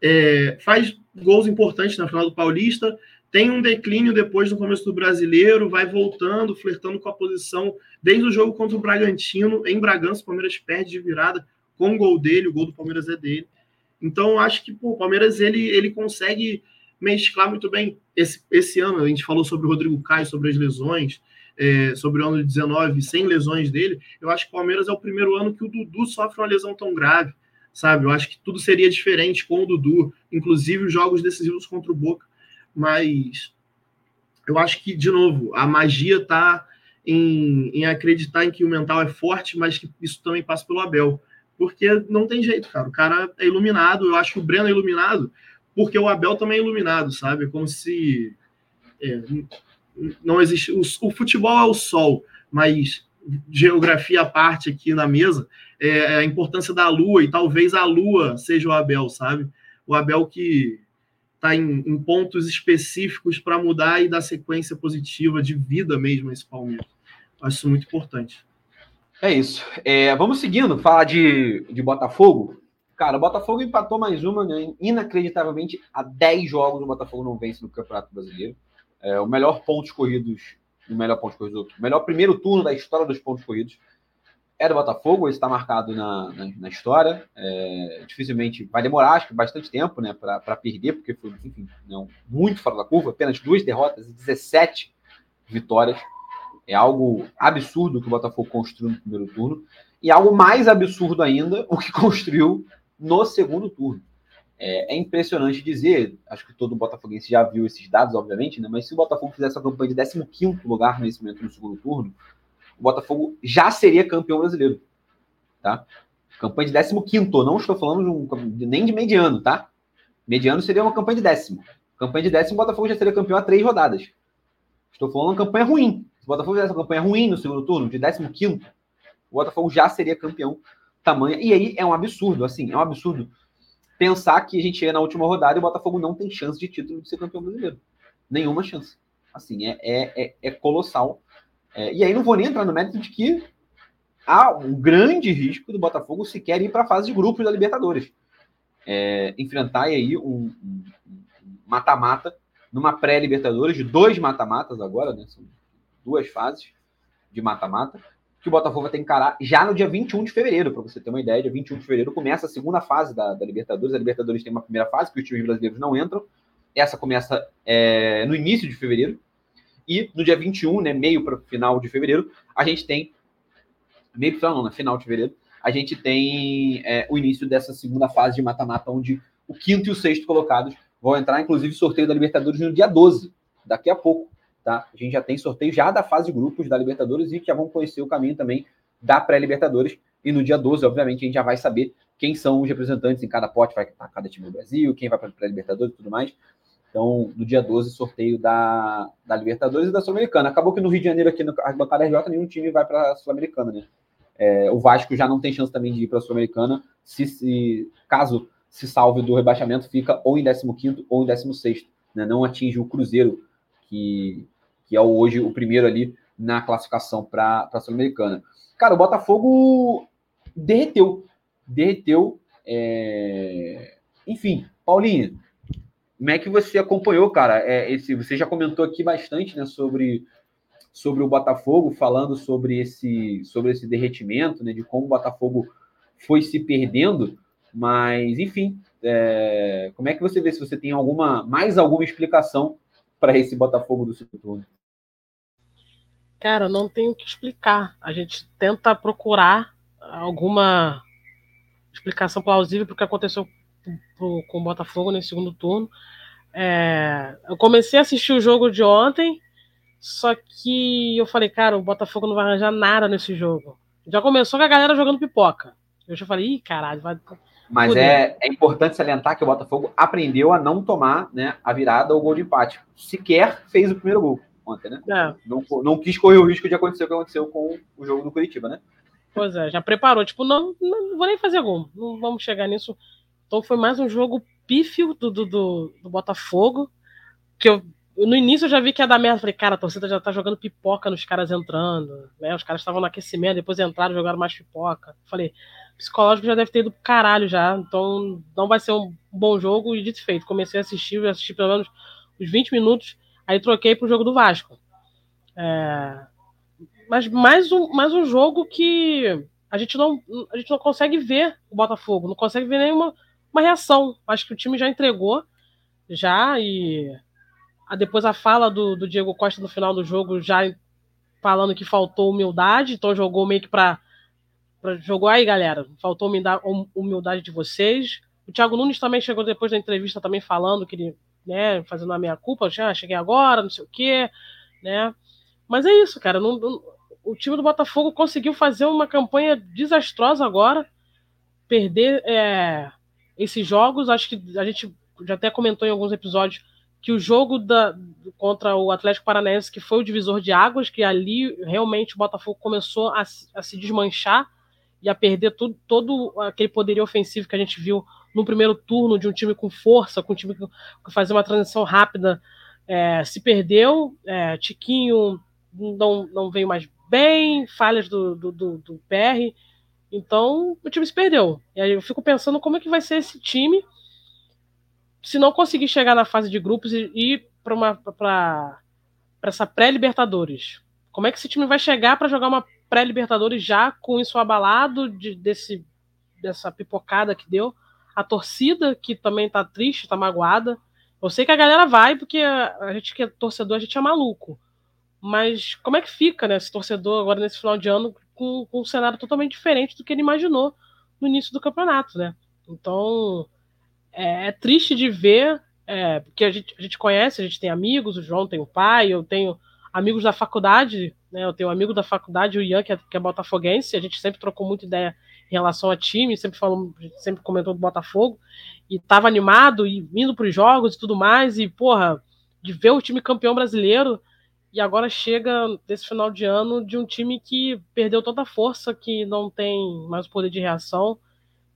É, faz gols importantes na final do Paulista, tem um declínio depois no começo do Brasileiro, vai voltando, flertando com a posição desde o jogo contra o Bragantino, em Bragança, o Palmeiras perde de virada com o gol dele, o gol do Palmeiras é dele. Então, acho que pô, o Palmeiras ele, ele consegue mesclar muito bem. Esse, esse ano, a gente falou sobre o Rodrigo Caio, sobre as lesões, é, sobre o ano de 19, sem lesões dele. Eu acho que o Palmeiras é o primeiro ano que o Dudu sofre uma lesão tão grave, sabe? Eu acho que tudo seria diferente com o Dudu, inclusive os jogos decisivos contra o Boca. Mas eu acho que, de novo, a magia está em, em acreditar em que o mental é forte, mas que isso também passa pelo Abel porque não tem jeito, cara. O cara é iluminado. Eu acho que o Breno é iluminado porque o Abel também é iluminado, sabe? Como se é, não existe. O, o, futebol é o sol, mas geografia à parte aqui na mesa é, é a importância da Lua e talvez a Lua seja o Abel, sabe? O Abel que está em, em, pontos específicos para mudar e dar sequência positiva de vida mesmo a esse Palmeiras. Acho isso muito importante. É isso. É, vamos seguindo, falar de, de Botafogo. Cara, o Botafogo empatou mais uma, né? Inacreditavelmente, há 10 jogos o Botafogo não vence no Campeonato Brasileiro. É, o melhor pontos corridos, o melhor pontos corridos, o melhor primeiro turno da história dos pontos corridos é do Botafogo, esse está marcado na, na, na história. É, dificilmente vai demorar, acho que bastante tempo, né, para perder, porque foi, enfim, não, muito fora da curva, apenas duas derrotas e 17 vitórias. É algo absurdo que o Botafogo construiu no primeiro turno. E algo mais absurdo ainda, o que <laughs> construiu no segundo turno. É, é, impressionante dizer, acho que todo Botafoguense já viu esses dados, obviamente, né? mas se o Botafogo fizesse a campanha de 15 lugar nesse momento no segundo turno, o Botafogo já seria campeão brasileiro. Tá? Campanha de 15, não estou falando de um, nem de mediano, tá? Mediano seria uma campanha de décimo. Campanha de décimo, o Botafogo já seria campeão há três rodadas. Estou falando uma campanha ruim. Botafogo fizesse uma campanha ruim no segundo turno, de 15, o Botafogo já seria campeão tamanho. E aí é um absurdo, assim, é um absurdo pensar que a gente chega na última rodada e o Botafogo não tem chance de título de ser campeão brasileiro. Nenhuma chance. Assim, é, é, é, é colossal. É, e aí não vou nem entrar no mérito de que há um grande risco do Botafogo sequer ir para a fase de grupos da Libertadores. É, enfrentar aí um mata-mata um, numa pré-Libertadores, de dois mata-matas agora, né? São duas fases de mata-mata, que o Botafogo vai ter que encarar já no dia 21 de fevereiro, para você ter uma ideia. Dia 21 de fevereiro começa a segunda fase da, da Libertadores. A Libertadores tem uma primeira fase, que os times brasileiros não entram. Essa começa é, no início de fevereiro. E no dia 21, né, meio para final de fevereiro, a gente tem. Meio para final, né, final de fevereiro, a gente tem é, o início dessa segunda fase de mata-mata, onde o quinto e o sexto colocados vão entrar, inclusive, sorteio da Libertadores no dia 12, daqui a pouco. Tá? A gente já tem sorteio já da fase de grupos da Libertadores e já vão conhecer o caminho também da pré-Libertadores. E no dia 12, obviamente, a gente já vai saber quem são os representantes em cada pote, vai estar cada time do Brasil, quem vai para a pré-Libertadores e tudo mais. Então, no dia 12, sorteio da, da Libertadores e da Sul-Americana. Acabou que no Rio de Janeiro, aqui no Arquibancada RJ, nenhum time vai para a Sul-Americana, né? É, o Vasco já não tem chance também de ir para a Sul-Americana, se, se, caso se salve do rebaixamento, fica ou em 15 ou em 16, né? Não atinge o Cruzeiro, que que é hoje o primeiro ali na classificação para a Sul-Americana. Cara, o Botafogo derreteu. Derreteu. É... Enfim, Paulinho, como é que você acompanhou, cara? É, esse, você já comentou aqui bastante né, sobre, sobre o Botafogo, falando sobre esse, sobre esse derretimento, né, de como o Botafogo foi se perdendo, mas enfim, é, como é que você vê se você tem alguma mais alguma explicação para esse Botafogo do segundo turno? Cara, não tenho o que explicar. A gente tenta procurar alguma explicação plausível para o que aconteceu com o Botafogo nesse segundo turno. É, eu comecei a assistir o jogo de ontem, só que eu falei, cara, o Botafogo não vai arranjar nada nesse jogo. Já começou com a galera jogando pipoca. Eu já falei, ih, caralho, vai. Mas é, é importante salientar que o Botafogo aprendeu a não tomar né, a virada ou o gol de empate. Sequer fez o primeiro gol ontem, né? É. Não, não quis correr o risco de acontecer o que aconteceu com o jogo do Curitiba, né? Pois é, já preparou. Tipo, não, não vou nem fazer gol. Não vamos chegar nisso. Então foi mais um jogo pífio do, do, do, do Botafogo. Que eu, no início eu já vi que ia dar merda. Falei, cara, a torcida já tá jogando pipoca nos caras entrando. Né? Os caras estavam no aquecimento, depois entraram e jogaram mais pipoca. Falei, psicológico já deve ter ido pro caralho já. Então não vai ser um bom jogo. E dito feito, comecei a assistir, assisti pelo menos uns 20 minutos. Aí troquei pro jogo do Vasco. É... Mas mais um, mais um jogo que a gente, não, a gente não consegue ver o Botafogo, não consegue ver nenhuma uma reação. Acho que o time já entregou, já, e depois a fala do, do Diego Costa no final do jogo, já falando que faltou humildade, então jogou meio que para jogou aí, galera. Faltou humildade de vocês. O Thiago Nunes também chegou depois da entrevista também falando que ele né, fazendo a minha culpa, já cheguei agora, não sei o quê, né? Mas é isso, cara. Não, não, o time do Botafogo conseguiu fazer uma campanha desastrosa agora, perder é, esses jogos. Acho que a gente já até comentou em alguns episódios que o jogo da, contra o Atlético Paranaense, que foi o divisor de águas, que ali realmente o Botafogo começou a, a se desmanchar e a perder tudo, todo aquele poderio ofensivo que a gente viu no primeiro turno de um time com força, com um time que fazia uma transição rápida, é, se perdeu. É, Tiquinho não, não veio mais bem, falhas do, do, do, do PR. Então o time se perdeu. E aí eu fico pensando como é que vai ser esse time se não conseguir chegar na fase de grupos e ir para essa pré-Libertadores. Como é que esse time vai chegar para jogar uma pré-Libertadores já com isso abalado de, desse, dessa pipocada que deu? A torcida, que também tá triste, tá magoada. Eu sei que a galera vai, porque a, gente que é torcedor, a gente é maluco. Mas como é que fica, né, esse torcedor agora nesse final de ano com, com um cenário totalmente diferente do que ele imaginou no início do campeonato, né? Então é, é triste de ver, é, porque a gente, a gente conhece, a gente tem amigos, o João tem o pai, eu tenho amigos da faculdade, né? Eu tenho um amigo da faculdade, o Ian, que é, que é botafoguense, a gente sempre trocou muita ideia em relação a time, sempre falou, sempre comentou do Botafogo, e tava animado e indo para os jogos e tudo mais, e porra, de ver o time campeão brasileiro e agora chega desse final de ano de um time que perdeu toda a força, que não tem mais o poder de reação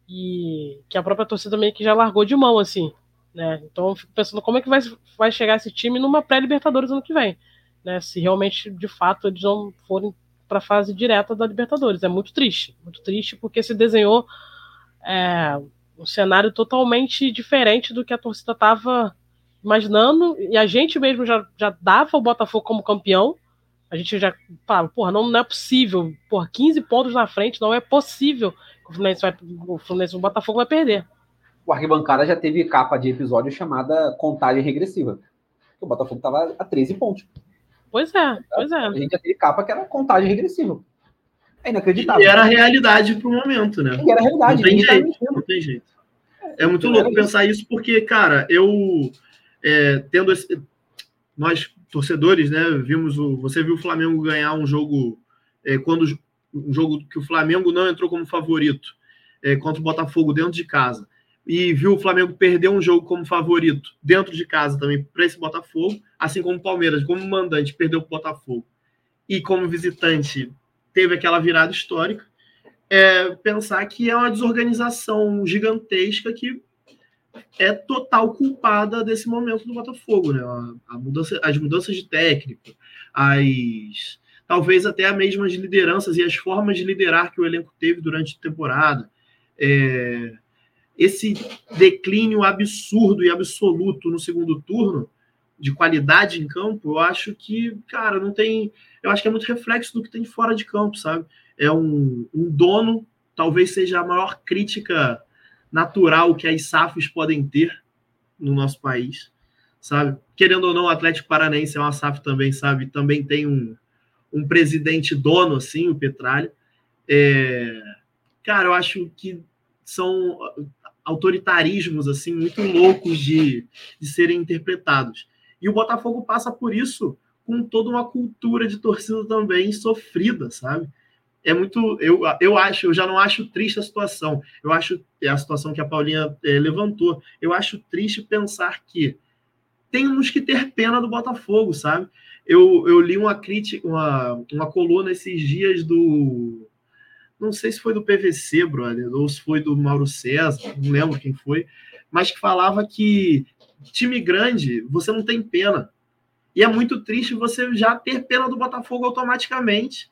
e que a própria torcida meio que já largou de mão, assim, né? Então eu fico pensando como é que vai, vai chegar esse time numa pré-Libertadores ano que vem, né? Se realmente, de fato, eles não forem para a fase direta da Libertadores. É muito triste, muito triste, porque se desenhou é, um cenário totalmente diferente do que a torcida estava imaginando, e a gente mesmo já, já dava o Botafogo como campeão. A gente já falava, porra, não, não é possível. Porra, 15 pontos na frente, não é possível que o Fluminense vai. O Fluminense, o Botafogo vai perder. O arquibancada já teve capa de episódio chamada contagem regressiva. O Botafogo estava a 13 pontos. Pois é, pois é. A gente já teve capa que era contagem regressiva. É inacreditável. E era a realidade pro momento, né? E era a realidade. Não tem jeito. Não tem jeito. É muito louco pensar isso, porque, cara, eu é, tendo esse, nós torcedores, né, vimos o, você viu o Flamengo ganhar um jogo é, quando um jogo que o Flamengo não entrou como favorito é, contra o Botafogo dentro de casa e viu o Flamengo perder um jogo como favorito dentro de casa também para esse Botafogo, assim como o Palmeiras, como mandante, perdeu o Botafogo e como visitante teve aquela virada histórica. É, pensar que é uma desorganização gigantesca que é total culpada desse momento do Botafogo, né? A, a mudança, as mudanças de técnico, as talvez até as mesmas lideranças e as formas de liderar que o elenco teve durante a temporada. É, esse declínio absurdo e absoluto no segundo turno de qualidade em campo, eu acho que, cara, não tem. Eu acho que é muito reflexo do que tem fora de campo, sabe? É um, um dono, talvez seja a maior crítica natural que as SAFs podem ter no nosso país, sabe? Querendo ou não, o Atlético Paranaense é uma SAF também, sabe? Também tem um, um presidente dono, assim, o Petralha. É... Cara, eu acho que são autoritarismos, assim, muito loucos de, de serem interpretados. E o Botafogo passa por isso com toda uma cultura de torcida também sofrida, sabe? é muito. Eu, eu acho, eu já não acho triste a situação. Eu acho é a situação que a Paulinha é, levantou. Eu acho triste pensar que temos que ter pena do Botafogo, sabe? Eu, eu li uma crítica, uma, uma coluna esses dias do. Não sei se foi do PVC, brother, ou se foi do Mauro César, não lembro quem foi, mas que falava que time grande, você não tem pena. E é muito triste você já ter pena do Botafogo automaticamente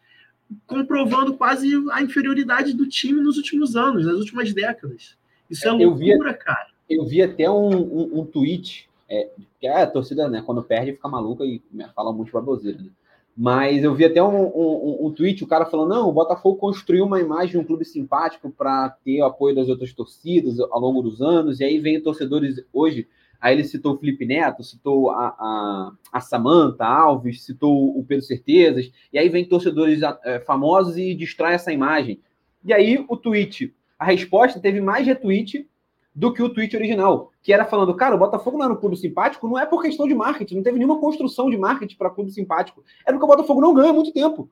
comprovando quase a inferioridade do time nos últimos anos, nas últimas décadas. Isso é loucura, vi, cara. Eu vi até um, um, um tweet, é, que é, a torcida, né, quando perde, fica maluca e fala muito baboseira, né? Mas eu vi até um, um, um, tweet, o cara falando: não, o Botafogo construiu uma imagem de um clube simpático para ter o apoio das outras torcidas ao longo dos anos, e aí vem torcedores hoje Aí ele citou o Felipe Neto, citou a, a, a Samanta Alves, citou o Pedro Certezas, e aí vem torcedores é, famosos e distrai essa imagem. E aí o tweet, a resposta teve mais retweet do que o tweet original, que era falando, cara, o Botafogo não era um clube simpático, não é por questão de marketing, não teve nenhuma construção de marketing para clube simpático, é porque o Botafogo não ganha há muito tempo.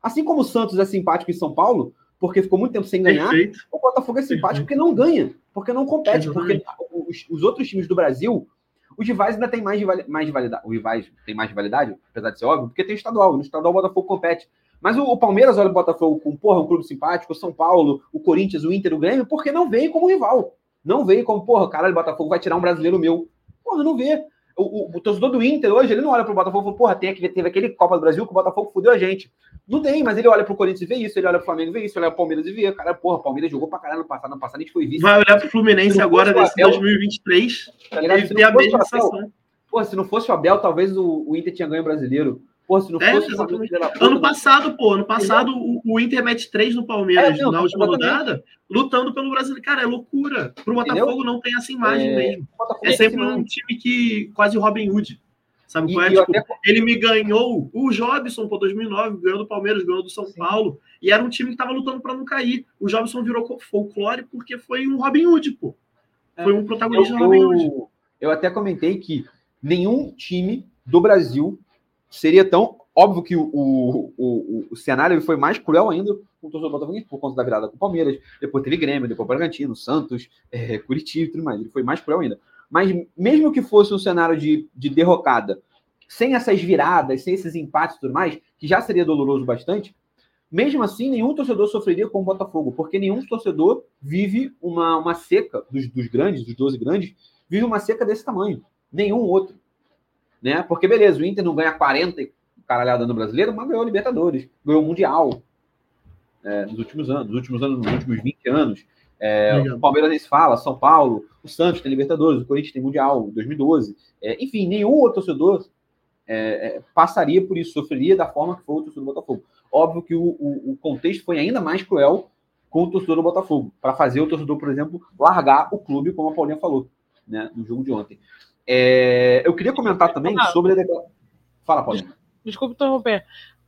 Assim como o Santos é simpático em São Paulo, porque ficou muito tempo sem ganhar, Perfeito. o Botafogo é simpático Perfeito. porque não ganha, porque não compete, Exatamente. porque os, os, outros times do Brasil, os rivais ainda têm mais de, mais de validade. Os rivais têm mais de validade, apesar de ser óbvio, porque tem estadual. No estadual o Botafogo compete. Mas o, o Palmeiras olha o Botafogo com, porra, um clube simpático, o São Paulo, o Corinthians, o Inter, o Grêmio, porque não veio como rival. Não veio como, porra, caralho, o Botafogo vai tirar um brasileiro meu. Porra, não vê. O, o, o, torcedor do Inter hoje, ele não olha pro Botafogo e fala, porra, tem teve aquele Copa do Brasil que o Botafogo fudeu a gente. Não tem, mas ele olha pro Corinthians e vê isso, ele olha pro Flamengo e vê isso, ele olha pro Palmeiras e vê, cara, porra, o Palmeiras jogou pra caralho no passado, no passado a gente foi visto. Vai olhar pro Fluminense agora Abel, 2023 tá e ter a mesma sensação. Porra, se não fosse o Abel, talvez o, o Inter tinha ganho brasileiro. Pô, se não é, fosse Ano passado, pô, ano passado o, o Inter mete 3 no Palmeiras é, não, na última rodada, lutando pelo Brasileiro. Cara, é loucura. Pro Botafogo Entendeu? não tem essa imagem é... mesmo. É sempre um time que quase Robin Hood Sabe qual é? Tipo, até... Ele me ganhou o Jobson, pô, 2009, ganhou do Palmeiras, ganhou do São Sim. Paulo, e era um time que estava lutando para não cair. O Jobson virou folclore porque foi um Robin Hood, pô. Foi um protagonista eu, Robin Hood. Eu até comentei que nenhum time do Brasil seria tão. Óbvio que o, o, o, o cenário foi mais cruel ainda com o torcedor do Botafogo por conta da virada com o Palmeiras, depois teve Grêmio, depois Bragantino, Santos, é, Curitiba e tudo mais. Ele foi mais cruel ainda. Mas mesmo que fosse um cenário de, de derrocada, sem essas viradas, sem esses empates e tudo mais, que já seria doloroso bastante, mesmo assim, nenhum torcedor sofreria com o Botafogo, porque nenhum torcedor vive uma, uma seca dos, dos grandes, dos 12 grandes, vive uma seca desse tamanho. Nenhum outro. Né? Porque, beleza, o Inter não ganha 40 caralhada no brasileiro, mas ganhou Libertadores, ganhou o Mundial é, nos últimos anos, nos últimos anos, nos últimos 20 anos. É, o Palmeiras nem se fala, São Paulo, o Santos tem Libertadores, o Corinthians tem Mundial 2012. É, enfim, nenhum outro torcedor é, é, passaria por isso, sofreria da forma que foi o torcedor do Botafogo. Óbvio que o, o, o contexto foi ainda mais cruel com o torcedor do Botafogo, para fazer o torcedor, por exemplo, largar o clube, como a Paulinha falou, né, no jogo de ontem. É, eu queria comentar também sobre a. Fala, Paulinha. Desculpa interromper.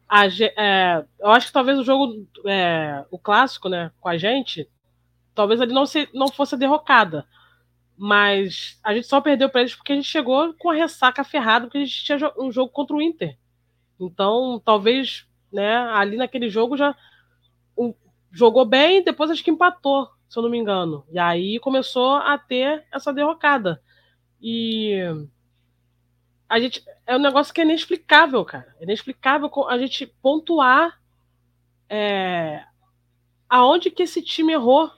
A, é, eu acho que talvez o jogo, é, o clássico, né, com a gente, talvez ele não, se, não fosse derrocada. Mas a gente só perdeu para eles porque a gente chegou com a ressaca ferrada, porque a gente tinha um jogo contra o Inter. Então, talvez, né, ali naquele jogo já um, jogou bem, depois acho que empatou, se eu não me engano. E aí começou a ter essa derrocada. E a gente é um negócio que é inexplicável, cara. É inexplicável a gente pontuar é, aonde que esse time errou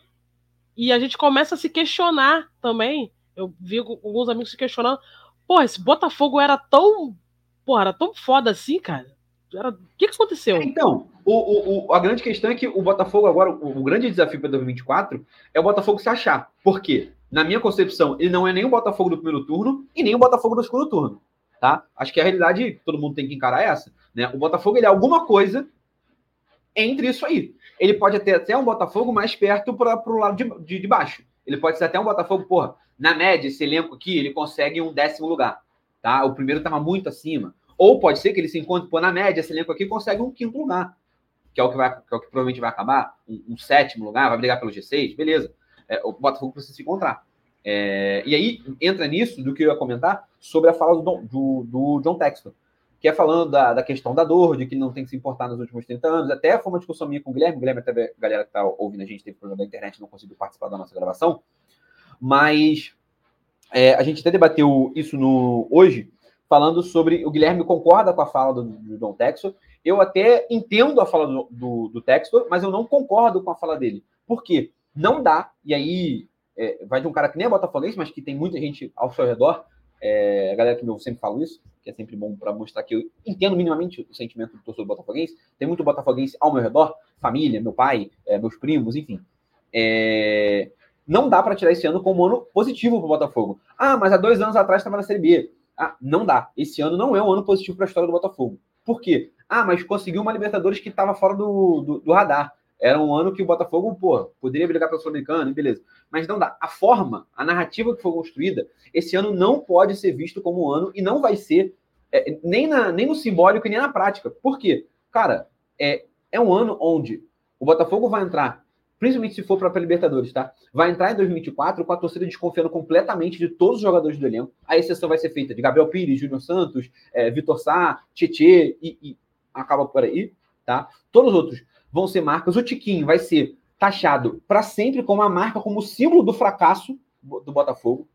e a gente começa a se questionar também. Eu vi alguns amigos se questionando. Pô, esse Botafogo era tão. Porra, era tão foda assim, cara. Era... O que, que aconteceu? Então, o, o, a grande questão é que o Botafogo agora, o, o grande desafio para 2024 é o Botafogo se achar. Por quê? Na minha concepção, ele não é nem o Botafogo do primeiro turno e nem o Botafogo do segundo turno. Tá? Acho que a realidade, todo mundo tem que encarar essa. Né? O Botafogo ele é alguma coisa entre isso aí ele pode ter até um Botafogo mais perto para o lado de, de, de, baixo. Ele pode ser até um Botafogo, porra, na média, esse elenco aqui, ele consegue um décimo lugar. Tá? O primeiro estava muito acima. Ou pode ser que ele se encontre, pô, na média, esse elenco aqui consegue um quinto lugar. Que é o que, vai, que, é o que provavelmente vai acabar, um, um sétimo lugar, vai brigar pelo G6, beleza. É, o Botafogo precisa se encontrar. É, e aí entra nisso do que eu ia comentar sobre a fala do, do, do John Textor que é falando da, da questão da dor, de que não tem que se importar nos últimos 30 anos. Até foi uma discussão minha com o Guilherme. O Guilherme, até a galera que está ouvindo a gente, teve problema da internet, não conseguiu participar da nossa gravação. Mas é, a gente até debateu isso no, hoje, falando sobre. O Guilherme concorda com a fala do, do Dom Texor. Eu até entendo a fala do, do, do mas eu não concordo com a fala dele. Por quê? Não dá, e aí é, vai de um cara que nem é botafoguense, mas que tem muita gente ao seu redor, é, a galera que me ouve sempre fala isso, que é sempre bom para mostrar que eu entendo minimamente o sentimento do torcedor botafoguense. Tem muito botafoguense ao meu redor, família, meu pai, é, meus primos, enfim. É, não dá para tirar esse ano como um ano positivo para o Botafogo. Ah, mas há dois anos atrás estava na Série B. Ah, não dá. Esse ano não é um ano positivo para a história do Botafogo. Por quê? Ah, mas conseguiu uma Libertadores que estava fora do, do, do radar. Era um ano que o Botafogo, pô, poderia brigar pelo Sul-Americano, beleza. Mas não dá. A forma, a narrativa que foi construída, esse ano não pode ser visto como um ano e não vai ser é, nem, na, nem no simbólico e nem na prática. Por quê? Cara, é, é um ano onde o Botafogo vai entrar, principalmente se for para a Libertadores, tá? Vai entrar em 2024 com a torcida desconfiando completamente de todos os jogadores do elenco. A exceção vai ser feita de Gabriel Pires, Júnior Santos, é, Vitor Sá, Tietê e, e acaba por aí, tá? Todos os outros vão ser marcas. O Tiquinho vai ser taxado para sempre como a marca, como símbolo do fracasso do Botafogo.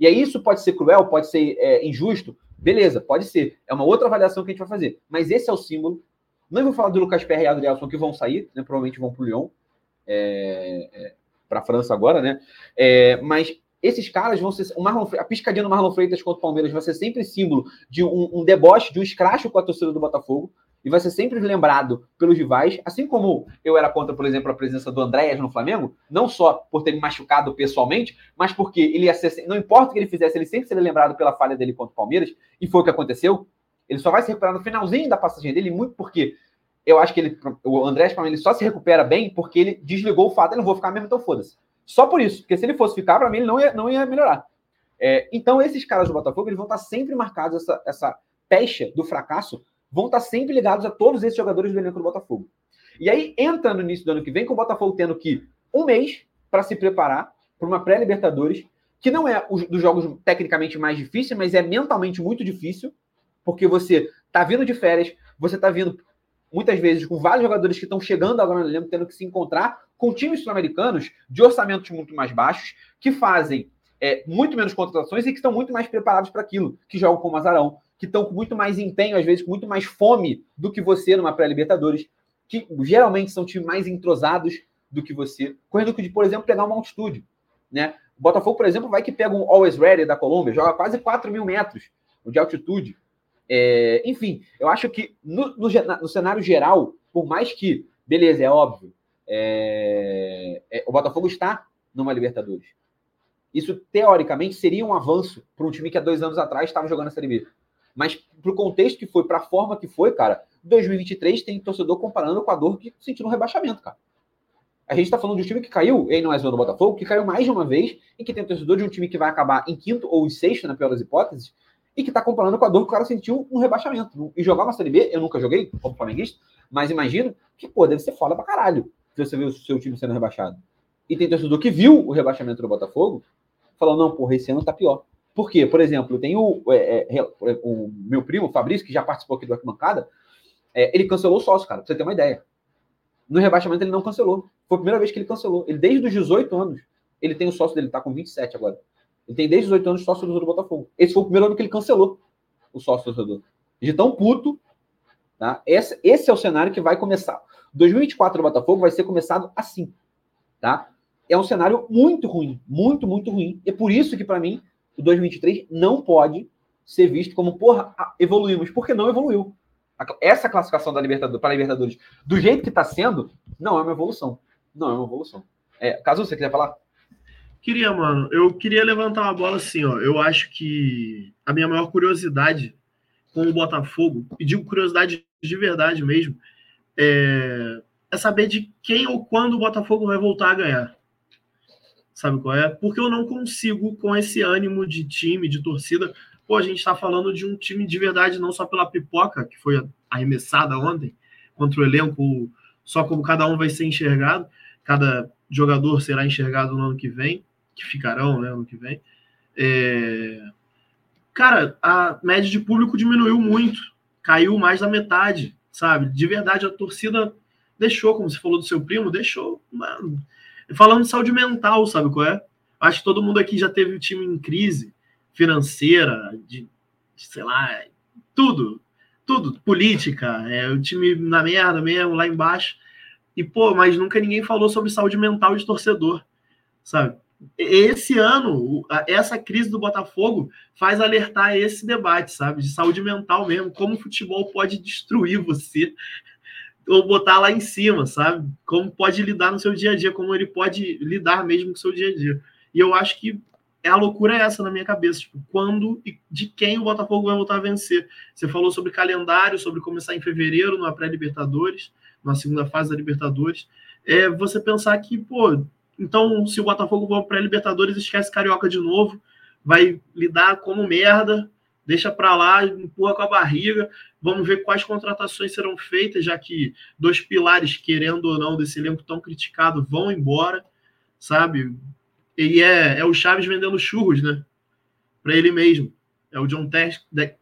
E aí isso pode ser cruel, pode ser é, injusto. Beleza, pode ser. É uma outra avaliação que a gente vai fazer. Mas esse é o símbolo. Não vou falar do Lucas Perry e Adrielson que vão sair, né? Provavelmente vão para o Lyon, é, é, para a França agora, né? É, mas esses caras vão ser. O Marlon, a piscadinha do Marlon Freitas contra o Palmeiras vai ser sempre símbolo de um, um deboche, de um escracho com a torcida do Botafogo e vai ser sempre lembrado pelos rivais, assim como eu era contra, por exemplo, a presença do Andréas no Flamengo, não só por ter me machucado pessoalmente, mas porque ele ia ser, não importa o que ele fizesse, ele sempre seria lembrado pela falha dele contra o Palmeiras, e foi o que aconteceu. Ele só vai se recuperar no finalzinho da passagem dele, muito porque eu acho que ele, o Andrés, para mim, ele só se recupera bem porque ele desligou o fato, ele não vou ficar mesmo, então foda-se. Só por isso, porque se ele fosse ficar, para mim, ele não ia, não ia melhorar. É, então, esses caras do Botafogo, eles vão estar sempre marcados essa, essa pecha do fracasso vão estar sempre ligados a todos esses jogadores do elenco do Botafogo. E aí entra no início do ano que vem com o Botafogo tendo que um mês para se preparar para uma pré-Libertadores, que não é dos jogos tecnicamente mais difíceis, mas é mentalmente muito difícil, porque você tá vindo de férias, você tá vindo muitas vezes com vários jogadores que estão chegando agora no elenco, tendo que se encontrar com times sul-americanos de orçamentos muito mais baixos, que fazem é, muito menos contratações e que estão muito mais preparados para aquilo, que jogam com o Mazarão, que estão com muito mais empenho, às vezes com muito mais fome do que você numa pré-Libertadores, que geralmente são times mais entrosados do que você, correndo de, por exemplo, pegar uma altitude. Né? O Botafogo, por exemplo, vai que pega um Always Ready da Colômbia, joga quase 4 mil metros de altitude. É, enfim, eu acho que no, no, no, cenário geral, por mais que, beleza, é óbvio, é, é, o Botafogo está numa Libertadores. Isso, teoricamente, seria um avanço para um time que há dois anos atrás estava jogando a Série B. Mas para o contexto que foi, para a forma que foi, cara, 2023 tem torcedor comparando com a dor que sentiu no rebaixamento, cara. A gente está falando de um time que caiu, e não é do Botafogo, que caiu mais de uma vez, e que tem torcedor de um time que vai acabar em quinto ou em sexto, na pior das hipóteses, e que está comparando com a dor que o cara sentiu no rebaixamento. E jogar uma Série B, eu nunca joguei como flamenguista, mas imagino que, pô, deve ser foda pra caralho se você vê o seu time sendo rebaixado. E tem torcedor que viu o rebaixamento do Botafogo, falando, não, porra, esse ano tá pior. Por quê? Por exemplo, tem o, é, é, o meu primo, o Fabrício, que já participou aqui do Arquibancada, é, ele cancelou o sócio, cara, pra você ter uma ideia. No rebaixamento ele não cancelou. Foi a primeira vez que ele cancelou. Ele, desde os 18 anos, ele tem o sócio dele, tá com 27 agora. Ele tem desde os 18 anos sócio do Botafogo. Esse foi o primeiro ano que ele cancelou o sócio torcedor. De tão puto. Tá? Esse, esse é o cenário que vai começar. 2024 do Botafogo vai ser começado assim. Tá? É um cenário muito ruim. Muito, muito ruim. E é por isso que, para mim, o 2023 não pode ser visto como, porra, evoluímos. Porque não evoluiu. Essa classificação da Libertadores para a Libertadores, do jeito que está sendo, não é uma evolução. Não é uma evolução. É, caso você quiser falar. Queria, mano. Eu queria levantar uma bola assim, ó. Eu acho que a minha maior curiosidade com o Botafogo, e digo curiosidade de verdade mesmo, é, é saber de quem ou quando o Botafogo vai voltar a ganhar. Sabe qual é? Porque eu não consigo, com esse ânimo de time, de torcida. Pô, a gente tá falando de um time de verdade, não só pela pipoca, que foi arremessada ontem, contra o elenco, só como cada um vai ser enxergado, cada jogador será enxergado no ano que vem que ficarão né, ano que vem. É... Cara, a média de público diminuiu muito, caiu mais da metade, sabe? De verdade, a torcida deixou, como você falou do seu primo, deixou. Mano. Falando de saúde mental, sabe qual é? Acho que todo mundo aqui já teve o time em crise financeira, de, de sei lá, tudo, tudo, política, é o time na merda mesmo, lá embaixo. E, pô, mas nunca ninguém falou sobre saúde mental de torcedor, sabe? esse ano, essa crise do Botafogo faz alertar esse debate, sabe? De saúde mental mesmo, como o futebol pode destruir você ou botar lá em cima, sabe? Como pode lidar no seu dia a dia, como ele pode lidar mesmo com o seu dia a dia. E eu acho que é a loucura é essa na minha cabeça, tipo, quando e de quem o Botafogo vai voltar a vencer. Você falou sobre calendário, sobre começar em fevereiro, na pré-Libertadores, na segunda fase da Libertadores. É você pensar que, pô, então, se o Botafogo for para Libertadores, esquece Carioca de novo, vai lidar como merda, deixa para lá, empurra com a barriga. Vamos ver quais contratações serão feitas, já que dois pilares, querendo ou não, desse elenco tão criticado, vão embora, sabe? E é, é o Chaves vendendo churros, né? Para ele mesmo. É o John Tex, é,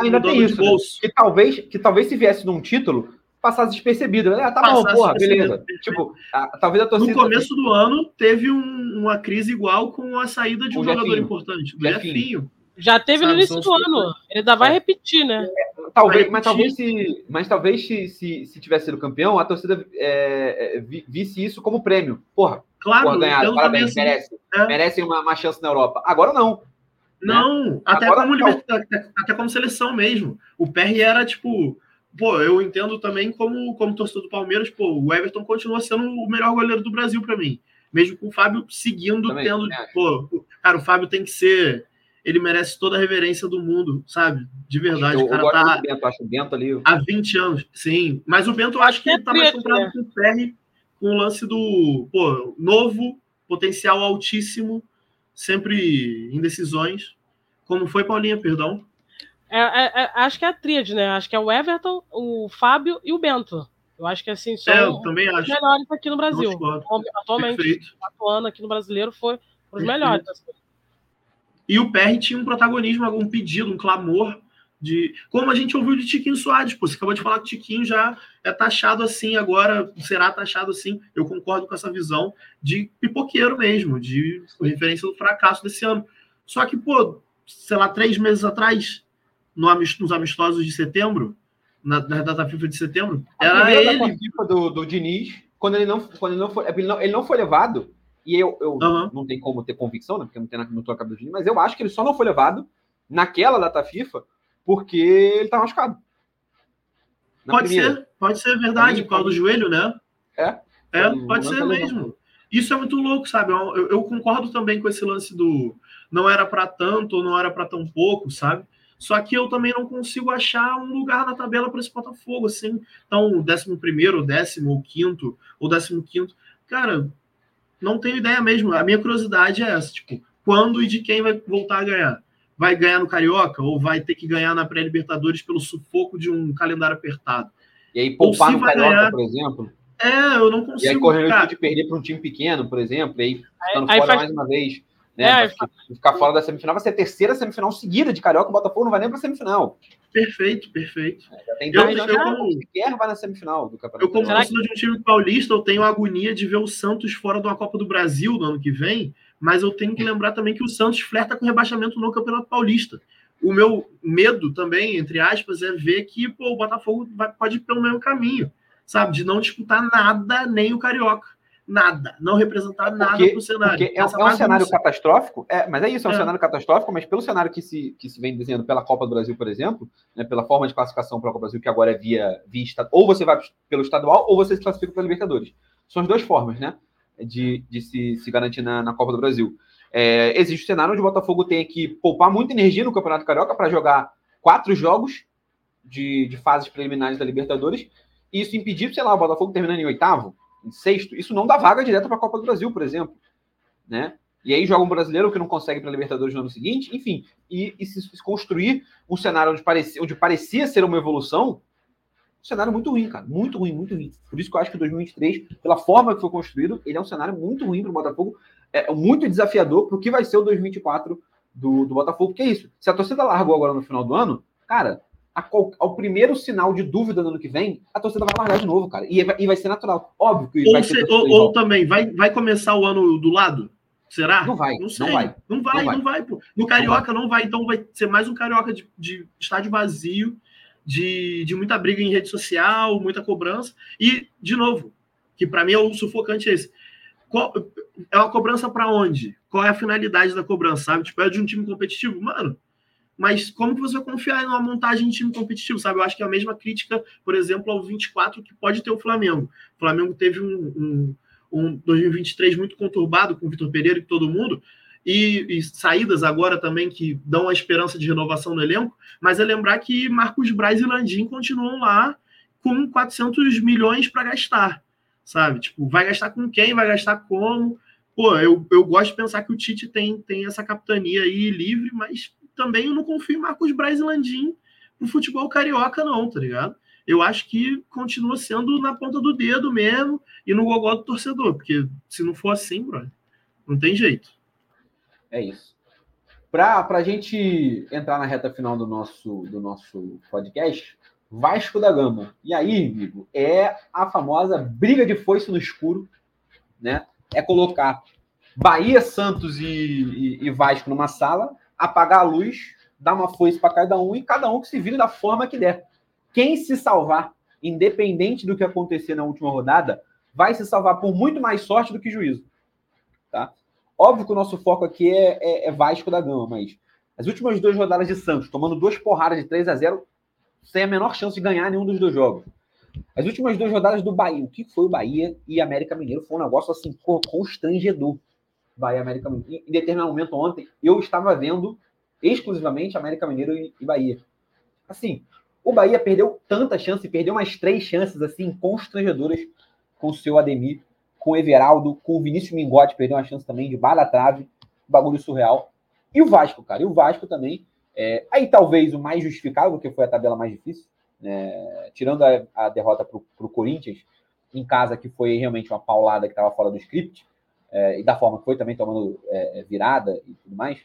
ainda tem isso, né? que talvez que talvez se viesse num título passasse despercebido. Né? Ah, tá passasse bom, porra, beleza. Tipo, a, talvez a torcida. No começo do ano teve um, uma crise igual com a saída de um jogador Jefinho. importante, o Jefinho. Já teve Sabe, no início do ano. Ele ainda vai é. repetir, né? É, talvez, mas talvez se, mas talvez se, se, se tivesse sido campeão, a torcida é, é visse isso como prêmio. Porra, claro, porra, ganhado, parabéns, assim, merece. É. Merecem uma, uma chance na Europa. Agora não. Não, né? até, Agora, como, até, até como seleção mesmo. O PR era tipo pô, eu entendo também como, como torcedor do Palmeiras, pô, o Everton continua sendo o melhor goleiro do Brasil para mim. Mesmo com o Fábio seguindo, também, tendo. Pô, cara, o Fábio tem que ser. Ele merece toda a reverência do mundo, sabe? De verdade. Eu, o cara tá. Bento, acho o Bento ali. Há 20 anos, sim. Mas o Bento eu acho que ele tá mais comprado né? com o Ferri, com o lance do. Pô, novo, potencial altíssimo, sempre em decisões. Como foi, Paulinha, perdão? É, é, é, acho que é a tríade, né? Acho que é o Everton, o Fábio e o Bento. Eu acho que assim são é, eu também os acho. melhores aqui no Brasil. Atualmente, Perfeito. atuando aqui no brasileiro, foi os melhores. Assim. E o PR tinha um protagonismo, algum pedido, um clamor de. Como a gente ouviu de Tiquinho Soares, pô, você acabou de falar que o Tiquinho já é taxado assim, agora será taxado assim. Eu concordo com essa visão de pipoqueiro mesmo, de referência do fracasso desse ano. Só que, pô, sei lá, três meses atrás, no, nos amistosos de setembro, na, na data FIFA de setembro, era ele. FIFA do, do Diniz, quando ele não, quando ele não foi, ele não, ele não foi levado, e eu, eu uhum. não tem como ter convicção, né, porque não tem na, no tua cabeça Diniz, mas eu acho que ele só não foi levado naquela data FIFA porque ele tá machucado. pode primeira. ser, pode ser verdade, por causa do joelho, né? É. É, pode ser mesmo. Isso é muito louco, sabe? Eu, eu, concordo também com esse lance do não era para tanto ou não era para tão pouco, sabe? Só que eu também não consigo achar um lugar na tabela para esse Botafogo, assim. Então, o décimo primeiro, décimo, ou quinto, ou décimo quinto. Cara, não tenho ideia mesmo. A minha curiosidade é essa, tipo, quando e de quem vai voltar a ganhar? Vai ganhar no Carioca ou vai ter que ganhar na pré-Libertadores pelo sufoco de um calendário apertado? E aí, poupar no Carioca, ganhar... por exemplo? É, eu não consigo. E aí, correndo cara... de perder para um time pequeno, por exemplo, e aí, ficando aí, fora faz... mais uma vez. Né? É, ficar fora da semifinal vai ser a terceira semifinal seguida de Carioca. O Botafogo não vai nem para a semifinal. Perfeito, perfeito. É, já tem dois eu, eu, como, sequer vai na semifinal do campeonato. Eu, como torcedor de um time paulista, eu tenho a agonia de ver o Santos fora de uma Copa do Brasil no ano que vem, mas eu tenho que lembrar também que o Santos flerta com rebaixamento no Campeonato Paulista. O meu medo também, entre aspas, é ver que pô, o Botafogo vai, pode ir pelo mesmo caminho, sabe? De não disputar nada, nem o Carioca nada, não representar nada para o cenário. é, é um cenário catastrófico, é, mas é isso, é um é. cenário catastrófico, mas pelo cenário que se, que se vem desenhando pela Copa do Brasil, por exemplo, né, pela forma de classificação para a Copa do Brasil, que agora é via, via ou você vai pelo estadual, ou você se classifica para a Libertadores. São as duas formas, né, de, de se, se garantir na, na Copa do Brasil. É, existe o cenário onde o Botafogo tem que poupar muita energia no Campeonato Carioca para jogar quatro jogos de, de fases preliminares da Libertadores, e isso impedir, sei lá, o Botafogo terminando em oitavo, em sexto, isso não dá vaga direta para a Copa do Brasil, por exemplo. Né? E aí joga um brasileiro que não consegue para a Libertadores no ano seguinte, enfim, e, e se, se, construir um cenário onde parecia, onde parecia ser uma evolução, um cenário muito ruim, cara, muito ruim, muito ruim. Por isso que eu acho que 2023, pela forma que foi construído, ele é um cenário muito ruim para o Botafogo, é, muito desafiador para o que vai ser o 2024 do, do Botafogo, que é isso. Se a torcida largou agora no final do ano, cara, ao primeiro sinal de dúvida no ano que vem, a torcida vai largar de novo, cara. E vai, e vai ser natural. Óbvio que ou. Ou, ou, também, vai, vai começar o ano do lado? Será? Não vai. Não, sei. não vai. Não vai, não vai. Não vai pô. No Carioca não vai. não vai. então vai ser mais um Carioca de, de estádio vazio, de, de muita briga em rede social, muita cobrança. E, de novo, que para mim é o sufocante esse. Qual, é uma cobrança para onde? Qual é a finalidade da cobrança, sabe? Tipo, é de um time competitivo? Mano, mas como que você vai confiar numa montagem de time competitivo, sabe? Eu acho que é a mesma crítica, por exemplo, ao 24 que pode ter o Flamengo. O Flamengo teve um, um, um 2023 muito conturbado com o Vitor Pereira e todo mundo, e, e, saídas agora também que dão a esperança de renovação no elenco, mas é lembrar que Marcos Braz e Landim continuam lá com 400 milhões para gastar, sabe? Tipo, vai gastar com quem, vai gastar como? Pô, eu, eu gosto de pensar que o Tite tem, tem essa capitania aí livre, mas também eu não confio em Marcos Braz e Landim pro futebol carioca, não, tá ligado? Eu acho que continua sendo na ponta do dedo mesmo e no gogó do torcedor, porque se não for assim, brother, não tem jeito. É isso. Para a gente entrar na reta final do nosso, do nosso podcast, Vasco da Gama. E aí, amigo, é a famosa briga de foice no escuro, né? É colocar Bahia, Santos e, e, e Vasco numa sala apagar a luz, dar uma foice para cada um e cada um que se vire da forma que der. Quem se salvar, independente do que acontecer na última rodada, vai se salvar por muito mais sorte do que juízo. Tá? Óbvio que o nosso foco aqui é, é, é Vasco da Gama, mas as últimas duas rodadas de Santos, tomando duas porradas de 3 a 0 sem a menor chance de ganhar nenhum dos dois jogos. As últimas duas rodadas do Bahia, o que foi o Bahia e América Mineiro foi um negócio assim constrangedor. Bahia América Mineiro. Em determinado momento ontem, eu estava vendo exclusivamente América Mineiro e, Bahia. Assim, o Bahia perdeu tanta chance, perdeu mais três chances assim constrangedoras com o seu Ademir, com o Everaldo, com o Vinícius Mingotti, perdeu uma chance também de bala trave, bagulho surreal. E o Vasco, cara, e o Vasco também É, aí talvez o mais justificável, porque foi a tabela mais difícil, né? tirando a, a derrota para o Corinthians, em casa, que foi realmente uma paulada que estava fora do script, é, e da forma que foi também tomando é, virada e tudo mais.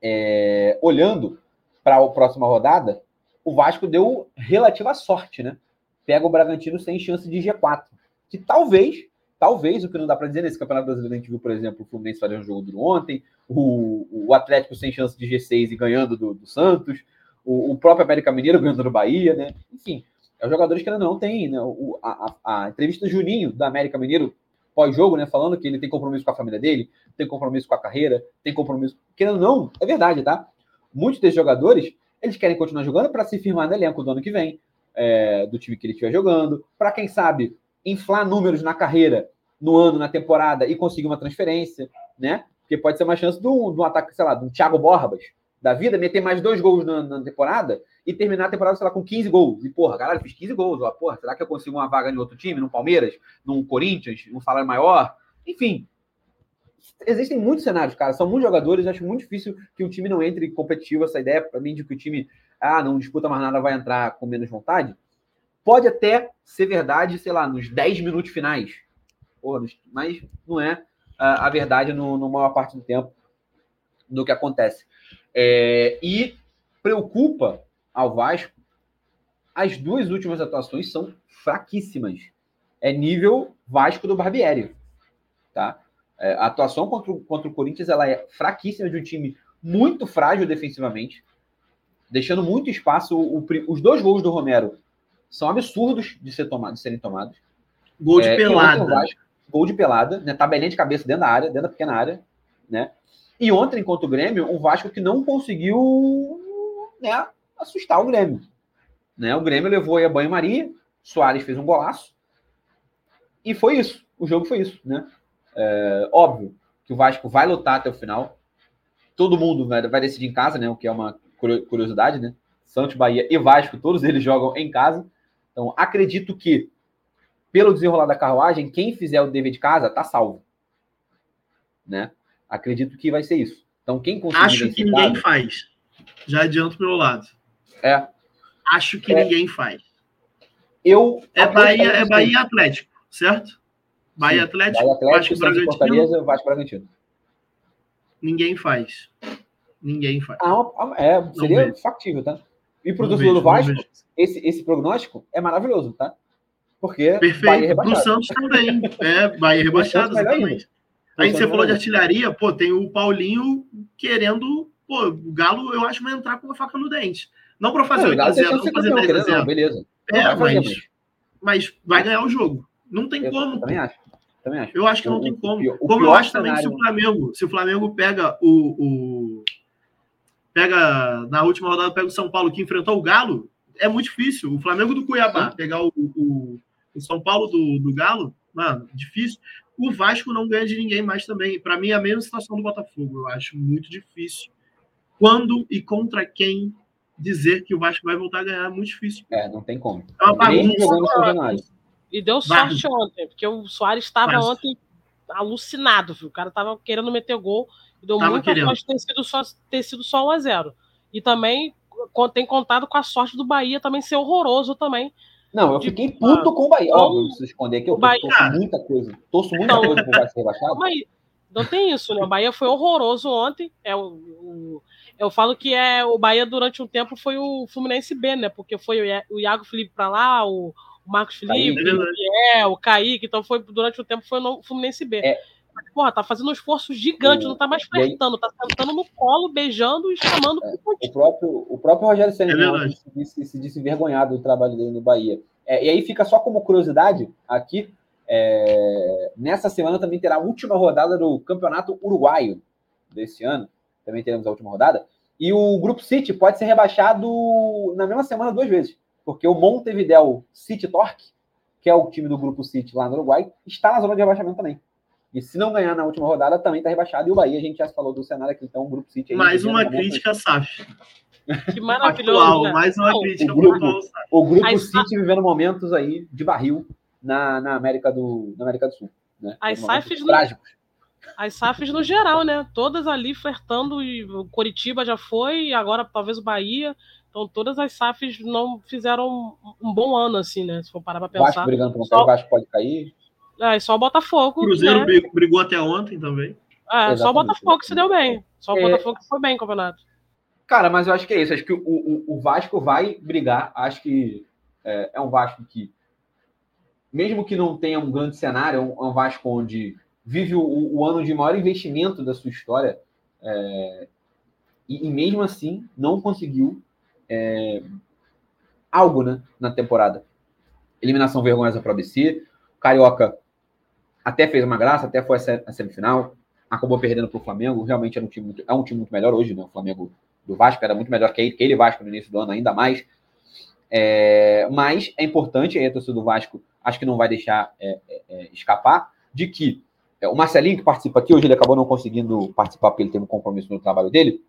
É, olhando para a próxima rodada, o Vasco deu relativa sorte, né? Pega o Bragantino sem chance de G4. Que talvez, talvez, o que não dá para dizer nesse Campeonato Brasileiro, a gente viu, por exemplo, o Fluminense fazer um jogo duro ontem, o, o Atlético sem chance de G6 e ganhando do, do Santos, o, o, próprio América Mineiro ganhando do Bahia, né? Enfim, é os jogadores que ainda não tem, né? O, a, a, a entrevista do Juninho, da América Mineiro, pós-jogo, né? Falando que ele tem compromisso com a família dele, tem compromisso com a carreira, tem compromisso. Querendo não, é verdade, tá? Muitos desses jogadores, eles querem continuar jogando para se firmar no elenco do ano que vem, é, do time que ele estiver jogando, para quem sabe inflar números na carreira, no ano, na temporada e conseguir uma transferência, né? Porque pode ser uma chance de um, ataque, sei lá, de um Thiago Borbas da vida, meter mais dois gols na, na, temporada e terminar a temporada, sei lá, com 15 gols. E, porra, caralho, fiz 15 gols. Ó, porra, será que eu consigo uma vaga em outro time, no Palmeiras, no Corinthians, um salário maior? Enfim, existem muitos cenários, cara. São muitos jogadores. Acho muito difícil que o time não entre competitivo. Essa ideia, para mim, de que o time, ah, não disputa mais nada, vai entrar com menos vontade. Pode até ser verdade, sei lá, nos 10 minutos finais. Porra, mas não é a, a verdade no, no maior parte do tempo do que acontece. É, e preocupa ao Vasco as duas últimas atuações são fraquíssimas. É nível Vasco do Barbieri. Tá? É, a atuação contra o, contra o Corinthians ela é fraquíssima de um time muito frágil defensivamente, deixando muito espaço. O, o, os dois gols do Romero são absurdos de, ser tomado, de serem tomados. Gol de é, pelada. Vasco, gol de pelada, né? Tabelinha de cabeça dentro da área, dentro da pequena área, né? E ontem, contra o Grêmio, um Vasco que não conseguiu né, assustar o Grêmio. Né? O Grêmio levou aí a banho-maria, Soares fez um golaço, e foi isso. O jogo foi isso. Né? É, óbvio que o Vasco vai lutar até o final. Todo mundo vai, vai decidir em casa, né? o que é uma curiosidade. Né? Santos, Bahia e Vasco, todos eles jogam em casa. Então, acredito que, pelo desenrolar da carruagem, quem fizer o dever de casa tá salvo. Né? Acredito que vai ser isso. Então, quem conseguir. Acho que ninguém faz. Já adianto meu lado. É. Acho que é. ninguém faz. Eu. É Bahia, é Bahia Atlético, certo? Bahia Sim. Atlético, Bahia Atlético Vasco Bragantino. Fortaleza, Vasco Bragantino. Ninguém faz. Ninguém faz. Ah, é, seria factível, tá? E pro torcedor do Vasco, esse, esse prognóstico é maravilhoso, tá? Porque Perfeito. Bahia é Pro Santos também. É, Bahia rebaixado, exatamente. Aí você falou de artilharia, pô, tem o Paulinho querendo. Pô, o Galo, eu acho, vai entrar com uma faca no dente. Não para fazer 8x0, não fazer 10x0. Beleza. É, mas, mas vai ganhar o jogo. Não tem eu como. Também acho. Também acho. Eu acho que não tem como. O, como eu acho também que se o Flamengo, se o Flamengo pega o, o. Pega. Na última rodada, pega o São Paulo que enfrentou o Galo, é muito difícil. O Flamengo do Cuiabá, pegar o, o, o São Paulo do, do Galo, mano, difícil. O Vasco não ganha de ninguém mais também. Para mim, é a mesma situação do Botafogo. Eu acho muito difícil. Quando e contra quem dizer que o Vasco vai voltar a ganhar é muito difícil. É, não tem como. É uma bagunça. E deu sorte Vargas. ontem, porque o Soares estava ontem alucinado, viu? O cara estava querendo meter gol e deu tava muita sorte ter sido, só, ter sido só 1 a 0 E também tem contado com a sorte do Bahia também ser horroroso também. Não, eu fiquei puto com o Bahia. Então, Óbvio, se esconder aqui, eu Bahia... torço muita coisa. Torço muita não, coisa pro ser rebaixado. Mas não tem isso, né? O Bahia foi horroroso ontem. É o, o, eu falo que é o Bahia durante um tempo foi o Fluminense B, né? Porque foi o Iago Felipe para lá, o Marcos Felipe, Kaique. o é, o Kaique. Então foi durante um tempo foi o Fluminense B. É, porra, tá fazendo um esforço gigante, não tá mais flertando, tá sentando no colo, beijando e chamando é, o próprio O próprio Rogério Senna é se, disse, se disse envergonhado do trabalho dele no Bahia. É, e aí fica só como curiosidade aqui, é, nessa semana também terá a última rodada do Campeonato Uruguaio desse ano, também teremos a última rodada, e o Grupo City pode ser rebaixado na mesma semana duas vezes, porque o Montevideo City Torque, que é o time do Grupo City lá no Uruguai, está na zona de rebaixamento também. E se não ganhar na última rodada, também está rebaixado. E o Bahia, a gente já falou do cenário aqui, então o Grupo City... Aí, mais uma crítica, SAF. <laughs> Que maravilhoso. Atual, né? mais uma crítica. O grupo, o grupo City vivendo momentos aí de barril na, na, América, do, na América do Sul. Né? As SAFs não, as SAFs no geral, né? Todas ali flertando, e o Coritiba já foi, e agora talvez o Bahia. Então todas as SAFs não fizeram um bom ano, assim, né? Se for parar pra pensar. Vasco brigando com só... o Vasco pode cair. É, só o Botafogo. Cruzeiro né? brigou até ontem também. É, só o Botafogo se deu bem. Só o é... Botafogo foi bem campeonato. Cara, mas eu acho que é isso. Acho que o, o, o Vasco vai brigar. Acho que é, é, um Vasco que, mesmo que não tenha um grande cenário, é um, é um Vasco onde vive o, o, ano de maior investimento da sua história. É, e, e, mesmo assim não conseguiu é, algo né, na temporada. Eliminação vergonhosa para o ABC. O Carioca até fez uma graça, até foi a semifinal. Acabou perdendo para o Flamengo. Realmente era um time muito, é um time muito melhor hoje, né? O Flamengo do Vasco era muito melhor que ele, que ele Vasco no início do ano, ainda mais. É, mas é importante, aí a torcida do Vasco acho que não vai deixar é, é, é escapar, de que o Marcelinho, que participa aqui, hoje ele acabou não conseguindo participar porque ele teve um compromisso no trabalho dele,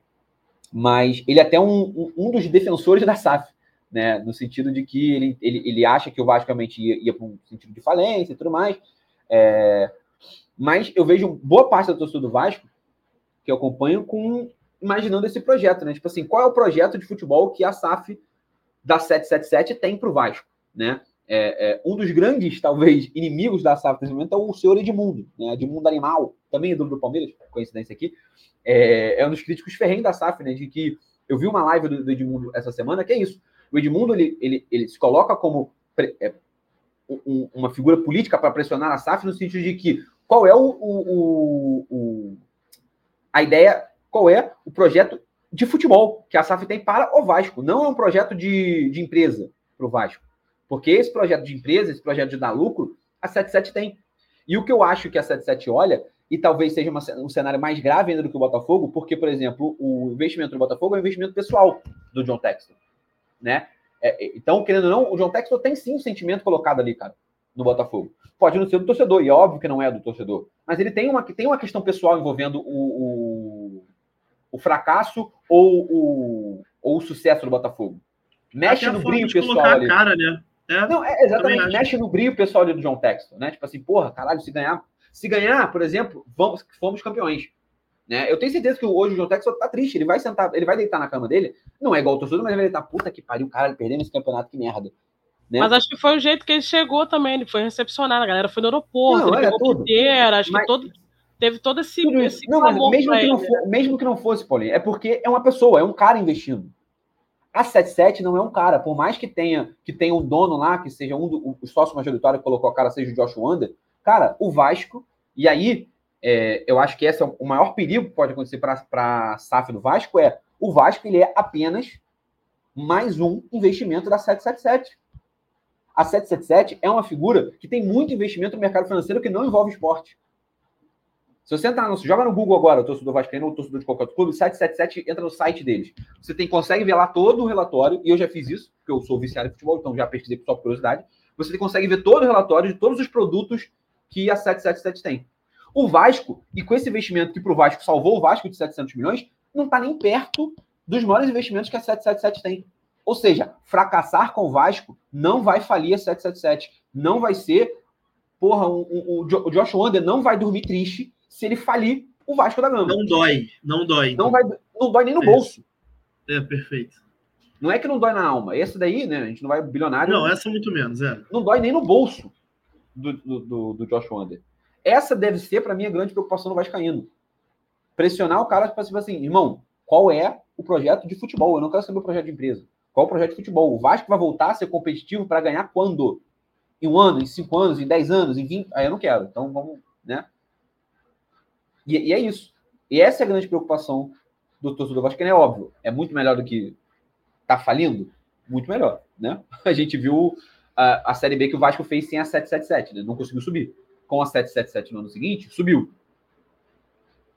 mas ele é até um, um, um dos defensores da SAF, né? No sentido de que ele, ele, ele acha que o Vasco realmente ia, ia para um sentido de falência e tudo mais. É, mas eu vejo boa parte da torcida do Vasco, que eu acompanho, com imaginando esse projeto, né? Tipo assim, qual é o projeto de futebol que a SAF da 777 tem para o Vasco, né? É, é, um dos grandes, talvez, inimigos da SAF nesse momento é o senhor Edmundo, né? Edmundo Animal, também é do Palmeiras, coincidência aqui, é, é, um dos críticos ferrenhos da SAF, né? De que eu vi uma live do, do Edmundo essa semana, que é isso. O Edmundo, ele, ele, ele se coloca como é, um, uma figura política para pressionar a SAF no sentido de que qual é o, o, o, a ideia, qual é o projeto de futebol que a SAF tem para o Vasco. Não é um projeto de, de empresa para o Vasco. Porque esse projeto de empresa, esse projeto de dar lucro, a 77 tem. E o que eu acho que a 77 olha, e talvez seja uma, um cenário mais grave ainda do que o Botafogo, porque, por exemplo, o investimento do Botafogo é um investimento pessoal do John Texton. Né? É, é, então, querendo ou não, o John Texton tem sim um sentimento colocado ali, cara, no Botafogo. Pode não ser do torcedor, e é óbvio que não é do torcedor. Mas ele tem uma, tem uma questão pessoal envolvendo o, o, o fracasso ou o, ou o sucesso do Botafogo. Mexe Até no brilho pessoal ali. Cara, né? É, não, é exatamente, mexe no brilho pessoal ali do John Texton, né? Tipo assim, porra, caralho, se ganhar, se ganhar, por exemplo, vamos, fomos campeões. Né? Eu tenho certeza que hoje o John Texton tá triste, ele vai sentar, ele vai deitar na cama dele, não é igual o torcedor, mas ele vai deitar, puta que pariu, cara, perdemos esse campeonato, que merda. Né? Mas acho que foi o jeito que ele chegou também, ele foi recepcionado, a galera foi no aeroporto, não, ele é, pegou inteira, acho mas... que todo, teve todo esse, esse não, mas mesmo que, não for, né? mesmo que não fosse, Paulinho, é porque é uma pessoa, é um cara investindo. A 77 não é um cara, por mais que tenha que tenha um dono lá, que seja um do, o sócio majoritário que colocou a cara, seja o Josh Wander, cara, o Vasco, e aí é, eu acho que esse é o maior perigo que pode acontecer para a SAF do Vasco, é o Vasco ele é apenas mais um investimento da 777. A 777 é uma figura que tem muito investimento no mercado financeiro que não envolve esporte. Se você entrar no, joga no Google agora, o torcedor vascaíno ou torcedor de qualquer outro clube, 777 entra no site deles. Você tem, consegue ver lá todo o relatório, e eu já fiz isso, porque eu sou viciado em futebol, então já pesquisei por sua curiosidade. Você consegue ver todo o relatório de todos os produtos que a 777 tem. O Vasco, e com esse investimento que para o Vasco salvou o Vasco de 700 milhões, não está nem perto dos maiores investimentos que a 777 tem. Ou seja, fracassar com o Vasco não vai falir a 777. Não vai ser. Porra, o, o, o Josh Wander não vai dormir triste se ele falir o Vasco da Gama. Não dói, não dói. Não, vai, não dói nem no é bolso. É, perfeito. Não é que não dói na alma. Esse daí, né? A gente não vai bilionário. Não, essa é muito menos, é. Não dói nem no bolso do, do, do, do Josh Wander. Essa deve ser, para mim, a grande preocupação do Vascaíno. Pressionar o cara para tipo assim, irmão, qual é o projeto de futebol? Eu não quero saber o projeto de empresa. Qual o projeto de futebol? O Vasco vai voltar a ser competitivo para ganhar quando? Em um ano, em cinco anos, em dez anos, em vinte? Aí eu não quero. Então vamos, né? E, e, é isso. E essa é a grande preocupação do torcedor vascaíno, é óbvio. É muito melhor do que tá falindo? Muito melhor, né? <laughs> A gente viu a, a Série B que o Vasco fez sem a 777, né? Não conseguiu subir. Com a 777 no ano seguinte, subiu.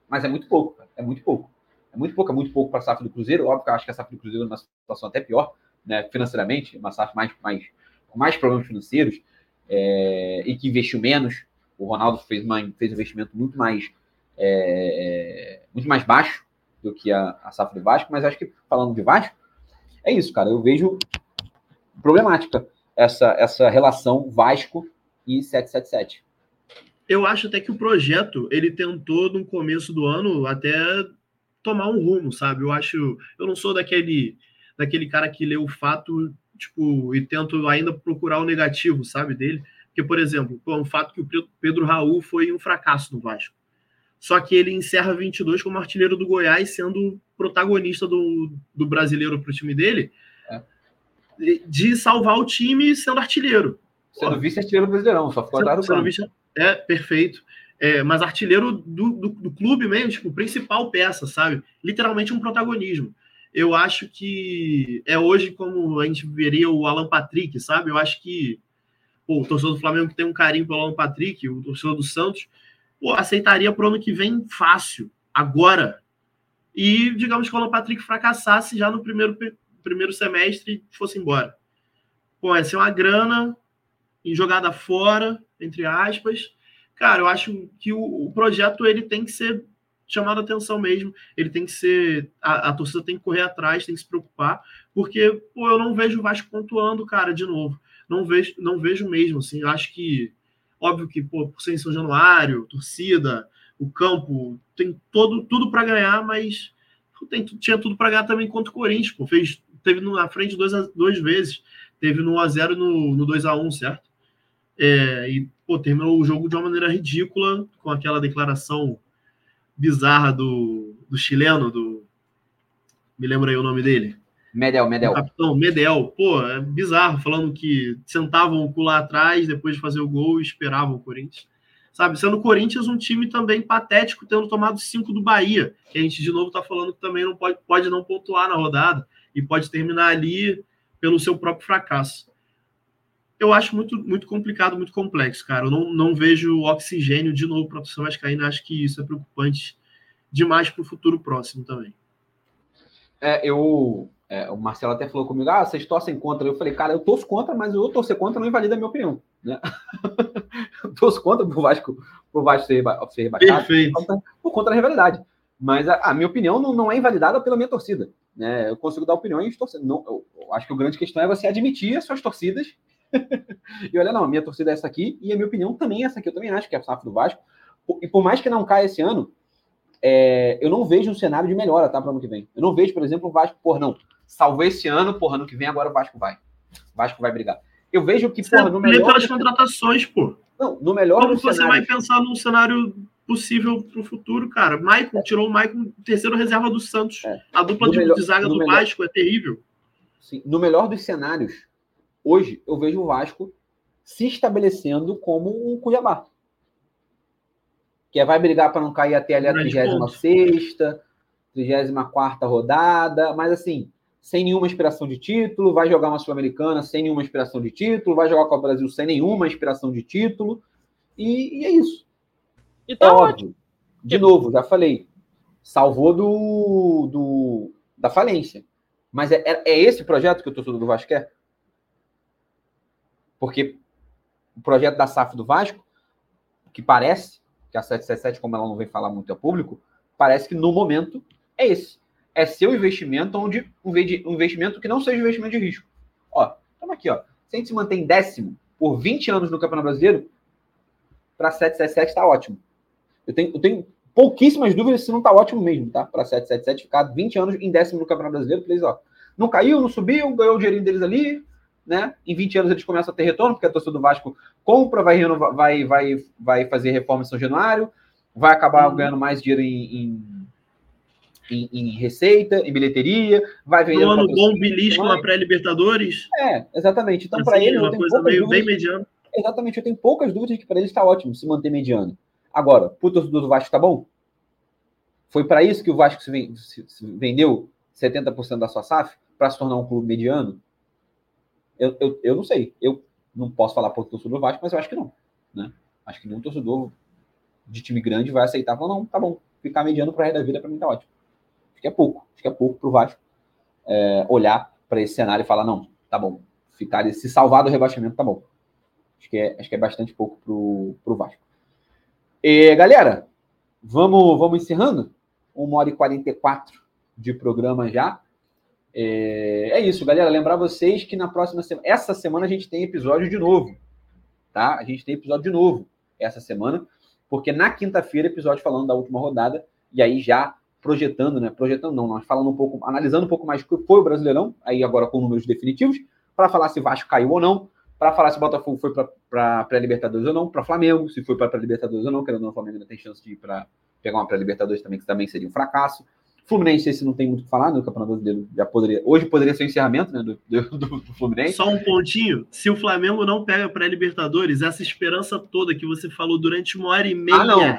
Mas é muito pouco, cara. É muito pouco. É muito pouco, é muito pouco para a SAF do Cruzeiro. Óbvio que eu acho que a SAF do Cruzeiro é uma situação até pior, né? Financeiramente, uma SAF mais, mais, com mais problemas financeiros é, e que investiu menos. O Ronaldo fez, uma, fez um investimento muito mais é, é, muito mais baixo do que a, a safra do Vasco, mas acho que falando de Vasco, é isso, cara. Eu vejo problemática essa, essa relação Vasco e 777. eu acho até que o projeto ele tentou no começo do ano até tomar um rumo, sabe? Eu acho, eu não sou daquele daquele cara que lê o fato, tipo, e tento ainda procurar o negativo, sabe, dele. Porque, por exemplo, é um fato que o Pedro Raul foi um fracasso no Vasco. Só que ele encerra 22 como artilheiro do Goiás, sendo protagonista do, do brasileiro para o time dele, é. de salvar o time sendo artilheiro. Sendo vice-artilheiro brasileirão, só ficou atrás do vice, É, perfeito. É, mas artilheiro do, do, do, clube mesmo, tipo, principal peça, sabe? Literalmente um protagonismo. Eu acho que é hoje como a gente veria o Alan Patrick, sabe? Eu acho que pô, o torcedor do Flamengo que tem um carinho pelo Alan Patrick, o torcedor do Santos, pô, aceitaria pro ano que vem fácil, agora. E digamos que o Patrick fracassasse já no primeiro, primeiro semestre e fosse embora. Pô, ia ser uma grana em jogada fora, entre aspas. Cara, eu acho que o, o projeto ele tem que ser chamado a atenção mesmo. Ele tem que ser. A, a, torcida tem que correr atrás, tem que se preocupar, porque pô, eu não vejo o Vasco pontuando, cara, de novo. Não vejo, não vejo mesmo. Assim, eu acho que, óbvio que, pô, por ser em São Januário, torcida, o campo, tem todo, tudo para ganhar, mas tem, tinha tudo para ganhar também contra o Corinthians. Pô, fez, teve na frente duas, duas vezes. Teve no 1x0 no, no 2x1, certo? É, e pô, terminou o jogo de uma maneira ridícula, com aquela declaração bizarra do, do chileno, do. Me lembra aí o nome dele? Medel, Medel. Capitão Medel. Pô, é bizarro, falando que sentavam o cu lá atrás depois de fazer o gol e esperavam o Corinthians. Sabe, sendo o Corinthians um time também patético, tendo tomado cinco do Bahia, que a gente de novo está falando que também não pode, pode não pontuar na rodada e pode terminar ali pelo seu próprio fracasso eu acho muito, muito complicado, muito complexo, cara. Eu não, não vejo oxigênio de novo para a torcida vascaína. Acho que isso é preocupante demais para o futuro próximo também. É, eu, é, o Marcelo até falou comigo, ah, vocês torcem contra. Eu falei, cara, eu torço contra, mas eu torcer contra não invalida a minha opinião. Né? <laughs> eu torço contra pro Vasco, pro Vasco ser, ser rebaixado Perfeito. Por, conta, da rivalidade. Mas a, a, minha opinião não, não é invalidada pela minha torcida. Né? Eu consigo dar opiniões torcendo. Não, eu, eu acho que a grande questão é você admitir as suas torcidas <laughs> e olha, não, a minha torcida é essa aqui, e a minha opinião também é essa aqui. Eu também acho que é a SAF do Vasco. E por mais que não caia esse ano, é, eu não vejo um cenário de melhora, tá, para o ano que vem. Eu não vejo, por exemplo, o Vasco, por não, salvou esse ano, porra, ano que vem agora o Vasco vai. O Vasco vai brigar. Eu vejo que, porra, no melhor... pelas contratações, pô. Não, no melhor Como você cenário... vai pensar num cenário possível para o futuro, cara? Maicon é. tirou o Maicon, terceiro reserva do Santos. É. A dupla de, melhor, de zaga do melhor... Vasco é terrível. Sim. No melhor dos cenários, hoje eu vejo o Vasco se estabelecendo como um Cuiabá. Que é, vai brigar para não cair até ali a 36 34 rodada, mas assim, sem nenhuma inspiração de título, vai jogar uma Sul-Americana sem nenhuma inspiração de título, vai jogar com o Brasil sem nenhuma inspiração de título, e, e é isso. E tá é óbvio. De novo, já falei, salvou do, do da falência. Mas é, é, é esse projeto que o torcedor do Vasco quer? Porque o projeto da SAF do Vasco, que parece, que a 777, como ela não vem falar muito ao público, parece que no momento é esse. É seu investimento onde um investimento que não seja investimento de risco. Ó, estamos aqui, ó. Se a gente se mantém décimo por 20 anos no Campeonato Brasileiro, para 777 está ótimo. Eu tenho, eu tenho pouquíssimas dúvidas se não está ótimo mesmo, tá? Para 777 ficar 20 anos em décimo no Campeonato Brasileiro, eles, ó, não caiu, não subiu, ganhou o dinheirinho deles ali, né? Em 20 anos eles começam a ter retorno, porque a torcida do Vasco compra, vai, vai, vai, vai fazer reforma em São Januário, vai acabar uhum. ganhando mais dinheiro em, em, em, receita, em bilheteria, vai vender. Um ano bom belisco na pré-Libertadores. É, exatamente. Então, assim, para ele, uma coisa meio bem mediana. Exatamente, eu tenho poucas dúvidas que para ele está ótimo se manter mediano. Agora, para o torcedor do Vasco está bom? Foi para isso que o Vasco se, se vendeu 70% da sua SAF? Para se tornar um clube mediano? Eu, eu, eu não sei. Eu não posso falar por torcedor do Vasco, mas eu acho que não. Né? Acho que nenhum torcedor de time grande vai aceitar. Falar, não, tá bom. Ficar mediano para resto da vida para mim tá ótimo. Que é pouco. Acho que é pouco para o Vasco é, olhar para esse cenário e falar, não, tá bom. Ficar, se salvar do rebaixamento, tá bom. Acho que é, acho que é bastante pouco para o Vasco. E, galera, vamos, vamos encerrando. 1 hora e 44 de programa já. É, é, isso, galera. Lembrar vocês que na próxima semana, essa semana a gente tem episódio de novo, tá? A gente tem episódio de novo essa semana. porque na quinta-feira, episódio falando da última rodada, e aí já projetando, né? Projetando não, nós falando um pouco, analisando um pouco mais o que foi o Brasileirão, aí agora com números definitivos, para falar se Vasco caiu ou não, para falar se o Botafogo foi para pré-Libertadores ou não, para Flamengo, se foi para pré-Libertadores ou não, querendo ou não, o Flamengo ainda tem chance de ir para pegar uma pré-Libertadores também, que também seria um fracasso. Fluminense, esse não tem muito o que falar, né? O Campeonato Brasileiro já poderia. Hoje poderia ser o encerramento né, do, do, do Fluminense. Só um pontinho: se o Flamengo não pega pré-Libertadores, essa esperança toda que você falou durante uma hora e meia, ah, não.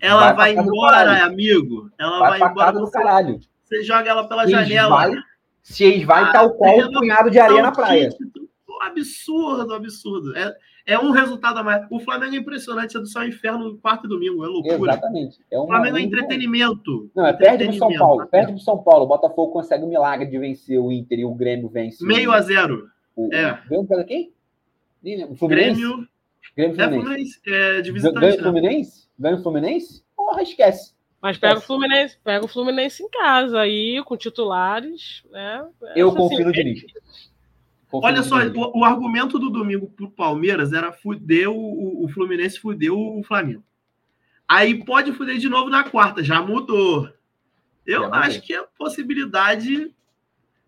Ela vai, vai embora, amigo. Ela vai, vai embora. Do caralho. Você joga ela pela se janela. Se eles vai ah, tal <laughs> qual um punhado de areia na praia. Absurdo, absurdo. É, é um resultado a mais. O Flamengo é impressionante, é do céu inferno quarto e domingo, é loucura. Exatamente. É o Flamengo é entretenimento. Não, é perde pro São Paulo. Perde pro São Paulo. O Botafogo consegue o milagre de vencer o Inter e o Grêmio vence. Meio a zero. O, é. O quem? O Fluminense? Grêmio. Grêmio Fluminense. É, Fluminense. É de visitante. Grêmio né? Fluminense? Grêmio Fluminense? Porra, esquece. Mas pega o Fluminense, pega o Fluminense em casa aí, com titulares, né? Eu assim, confio no Diniz. Olha só, o, o, argumento do domingo pro Palmeiras era fuder o, o Fluminense, fuder o Flamengo. Aí pode fuder de novo na quarta, já mudou. Eu já acho que a possibilidade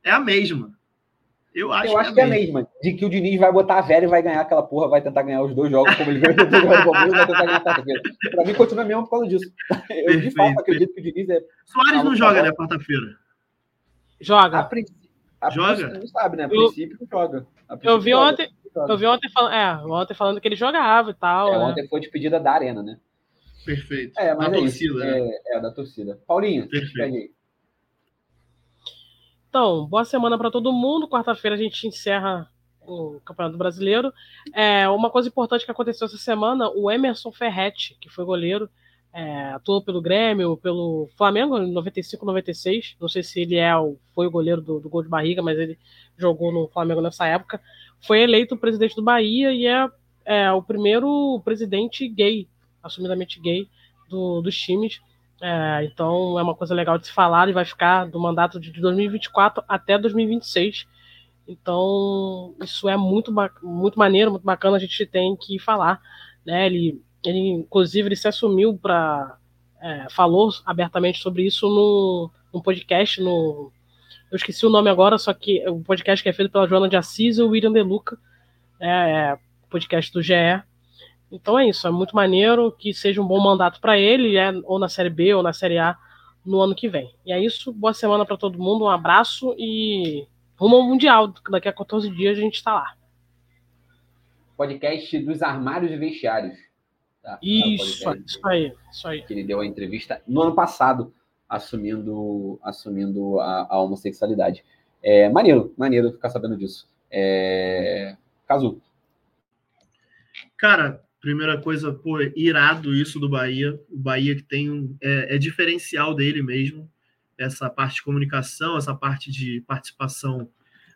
é a mesma. Eu acho, eu acho que, é, que é a mesma. De que o Diniz vai botar a velha e vai ganhar aquela porra, vai tentar ganhar os dois jogos, como ele ganhou o Palmeiras, vai tentar ganhar a quarta-feira. Pra mim, continua mesmo por causa disso. <laughs> Eu, Perfeito. de fato, acredito que o Diniz é. Soares não joga, né, quarta-feira? Joga. A princípio a joga? Não sabe, né? A princípio eu, joga. eu vi joga, ontem, eu vi ontem falando, é, ontem falando que ele jogava e tal. É, né? Ontem foi despedida da arena, né? Perfeito. É, mas da é torcida, né? É, é, da torcida. Paulinho, Perfeito. Então, boa semana para todo mundo. Quarta-feira a gente encerra o Campeonato Brasileiro. É, uma coisa importante que aconteceu essa semana, o Emerson Ferretti, que foi goleiro, é, atuou pelo Grêmio, pelo Flamengo em 95, 96. Não sei se ele é o, foi o goleiro do, do, gol de barriga, mas ele jogou no Flamengo nessa época. Foi eleito presidente do Bahia e é, é o primeiro presidente gay, assumidamente gay, do, dos times. É, então é uma coisa legal de se falar. Ele vai ficar do mandato de 2024 até 2026. Então isso é muito, muito maneiro, muito bacana. A gente tem que falar. Né? Ele ele, inclusive, ele se assumiu para. É, falou abertamente sobre isso no, no podcast, no. Eu esqueci o nome agora, só que o podcast que é feito pela Joana de Assis e o William De Luca, é, é podcast do GE. Então é isso, é muito maneiro que seja um bom mandato para ele, é, ou na Série B ou na Série A no ano que vem. E é isso, boa semana para todo mundo, um abraço e rumo ao Mundial. Daqui a 14 dias a gente está lá. Podcast dos armários e vestiários. Tá? Isso, isso aí, isso aí. Que ele deu a entrevista no ano passado, assumindo, assumindo a, a homossexualidade. É, maneiro, maneiro ficar sabendo disso. É... Cazu. Cara, primeira coisa, pô, irado isso do Bahia. O Bahia que tem um, é, é, diferencial dele mesmo. Essa parte de comunicação, essa parte de participação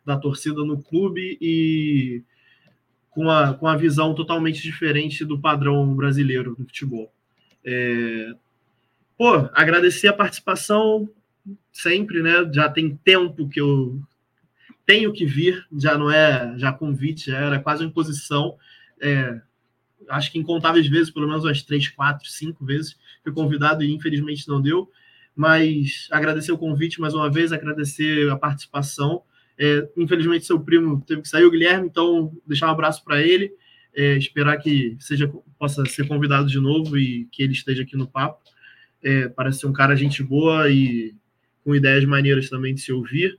da torcida no clube e com a, com a visão totalmente diferente do padrão brasileiro do futebol. É... Pô, agradecer a participação sempre, né? Já tem tempo que eu tenho que vir, já não é já convite, já era quase uma imposição. É, acho que incontáveis vezes, pelo menos umas três, quatro, cinco vezes, fui convidado e infelizmente não deu. Mas agradecer o convite mais uma vez, agradecer a participação. É, infelizmente, seu primo teve que sair, o Guilherme, então deixar um abraço para ele. É, esperar que seja possa ser convidado de novo e que ele esteja aqui no papo. É, parece ser um cara gente boa e com ideias maneiras também de se ouvir.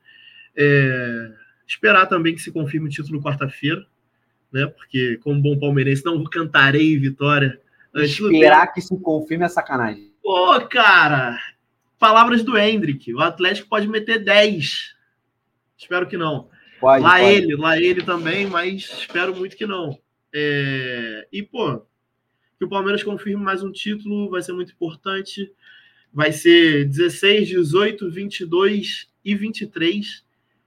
É, esperar também que se confirme o título quarta-feira, né? Porque, como bom palmeirense, não cantarei vitória. Esperar que se confirme é sacanagem. Pô, cara, palavras do Hendrick. O Atlético pode meter 10 Espero que não. Pode, lá pode. ele, lá ele também, mas espero muito que não. É... E, pô, que o Palmeiras confirme mais um título vai ser muito importante. Vai ser 16, 18, 22 e 23.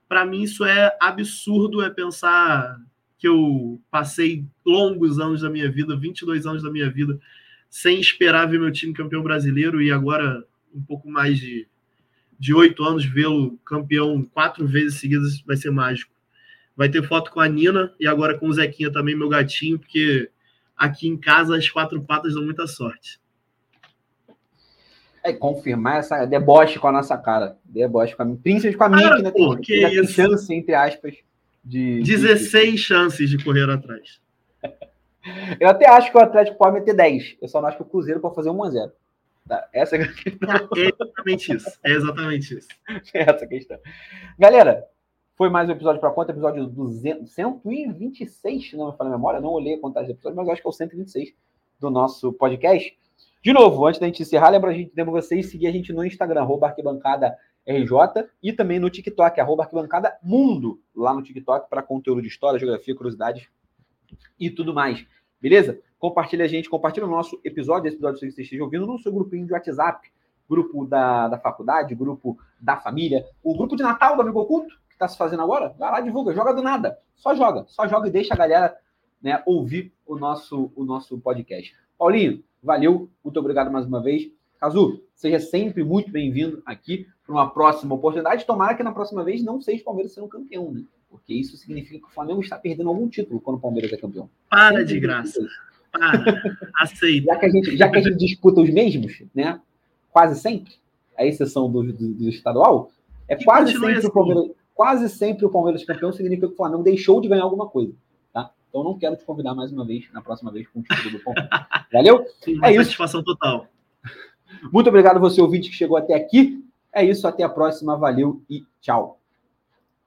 Para mim, isso é absurdo. É pensar que eu passei longos anos da minha vida, 22 anos da minha vida, sem esperar ver meu time campeão brasileiro e agora um pouco mais de de oito anos, vê-lo campeão quatro vezes seguidas vai ser mágico. Vai ter foto com a Nina e agora com o Zequinha também, meu gatinho, porque aqui em casa as quatro patas dão muita sorte. É, confirmar essa deboche com a nossa cara. Deboche com a minha. Principalmente com a minha, Ah, que pô, tem, que isso. chance, entre aspas, de. 16 chances de correr atrás. Eu até acho que o Atlético pode meter 10. Eu só não acho que o Cruzeiro pode fazer 1x0. Tá? Essa é a <laughs> É exatamente isso. É exatamente isso. essa a questão. Galera, foi mais um episódio para conta, episódio 200, 126, se não me falha a memória. Não olhei a contagem de episódios, mas eu acho que é o 126 do nosso podcast. De novo, antes da gente encerrar, lembra a gente, lembra vocês seguir a gente no Instagram, arroba arquibancada RJ, e também no TikTok, arroba arquibancada mundo, lá no TikTok, para conteúdo de história, geografia, curiosidades e tudo mais. Beleza? Compartilha a gente, compartilha o nosso episódio, esse episódio que você esteja ouvindo, no seu grupinho de WhatsApp, grupo da, da faculdade, grupo da família, o grupo de Natal do Amigo Oculto, que está se fazendo agora, vai lá, divulga, joga do nada. Só joga, só joga e deixa a galera né, ouvir o nosso, o nosso podcast. Paulinho, valeu, muito obrigado mais uma vez. Cazu, seja sempre muito bem-vindo aqui para uma próxima oportunidade. Tomara que na próxima vez não seja o Palmeiras sendo campeão, né? Porque isso significa que o Flamengo está perdendo algum título quando o Palmeiras é campeão. Para Sempre de graça. Para. Aceita. Já que, a gente, já que a gente disputa os mesmos, né? Quase sempre, a exceção do, do, do estadual, é E quase sempre, o assim. Palmeiras, quase sempre o Palmeiras campeão significa que o Flamengo deixou de ganhar alguma coisa. Tá? Então não quero te convidar mais uma vez, na próxima vez, com o título do Palmeiras. <laughs> Valeu? Uma É isso. satisfação total. Muito obrigado você, ouvinte, que chegou até aqui. É isso, até a próxima. Valeu e tchau.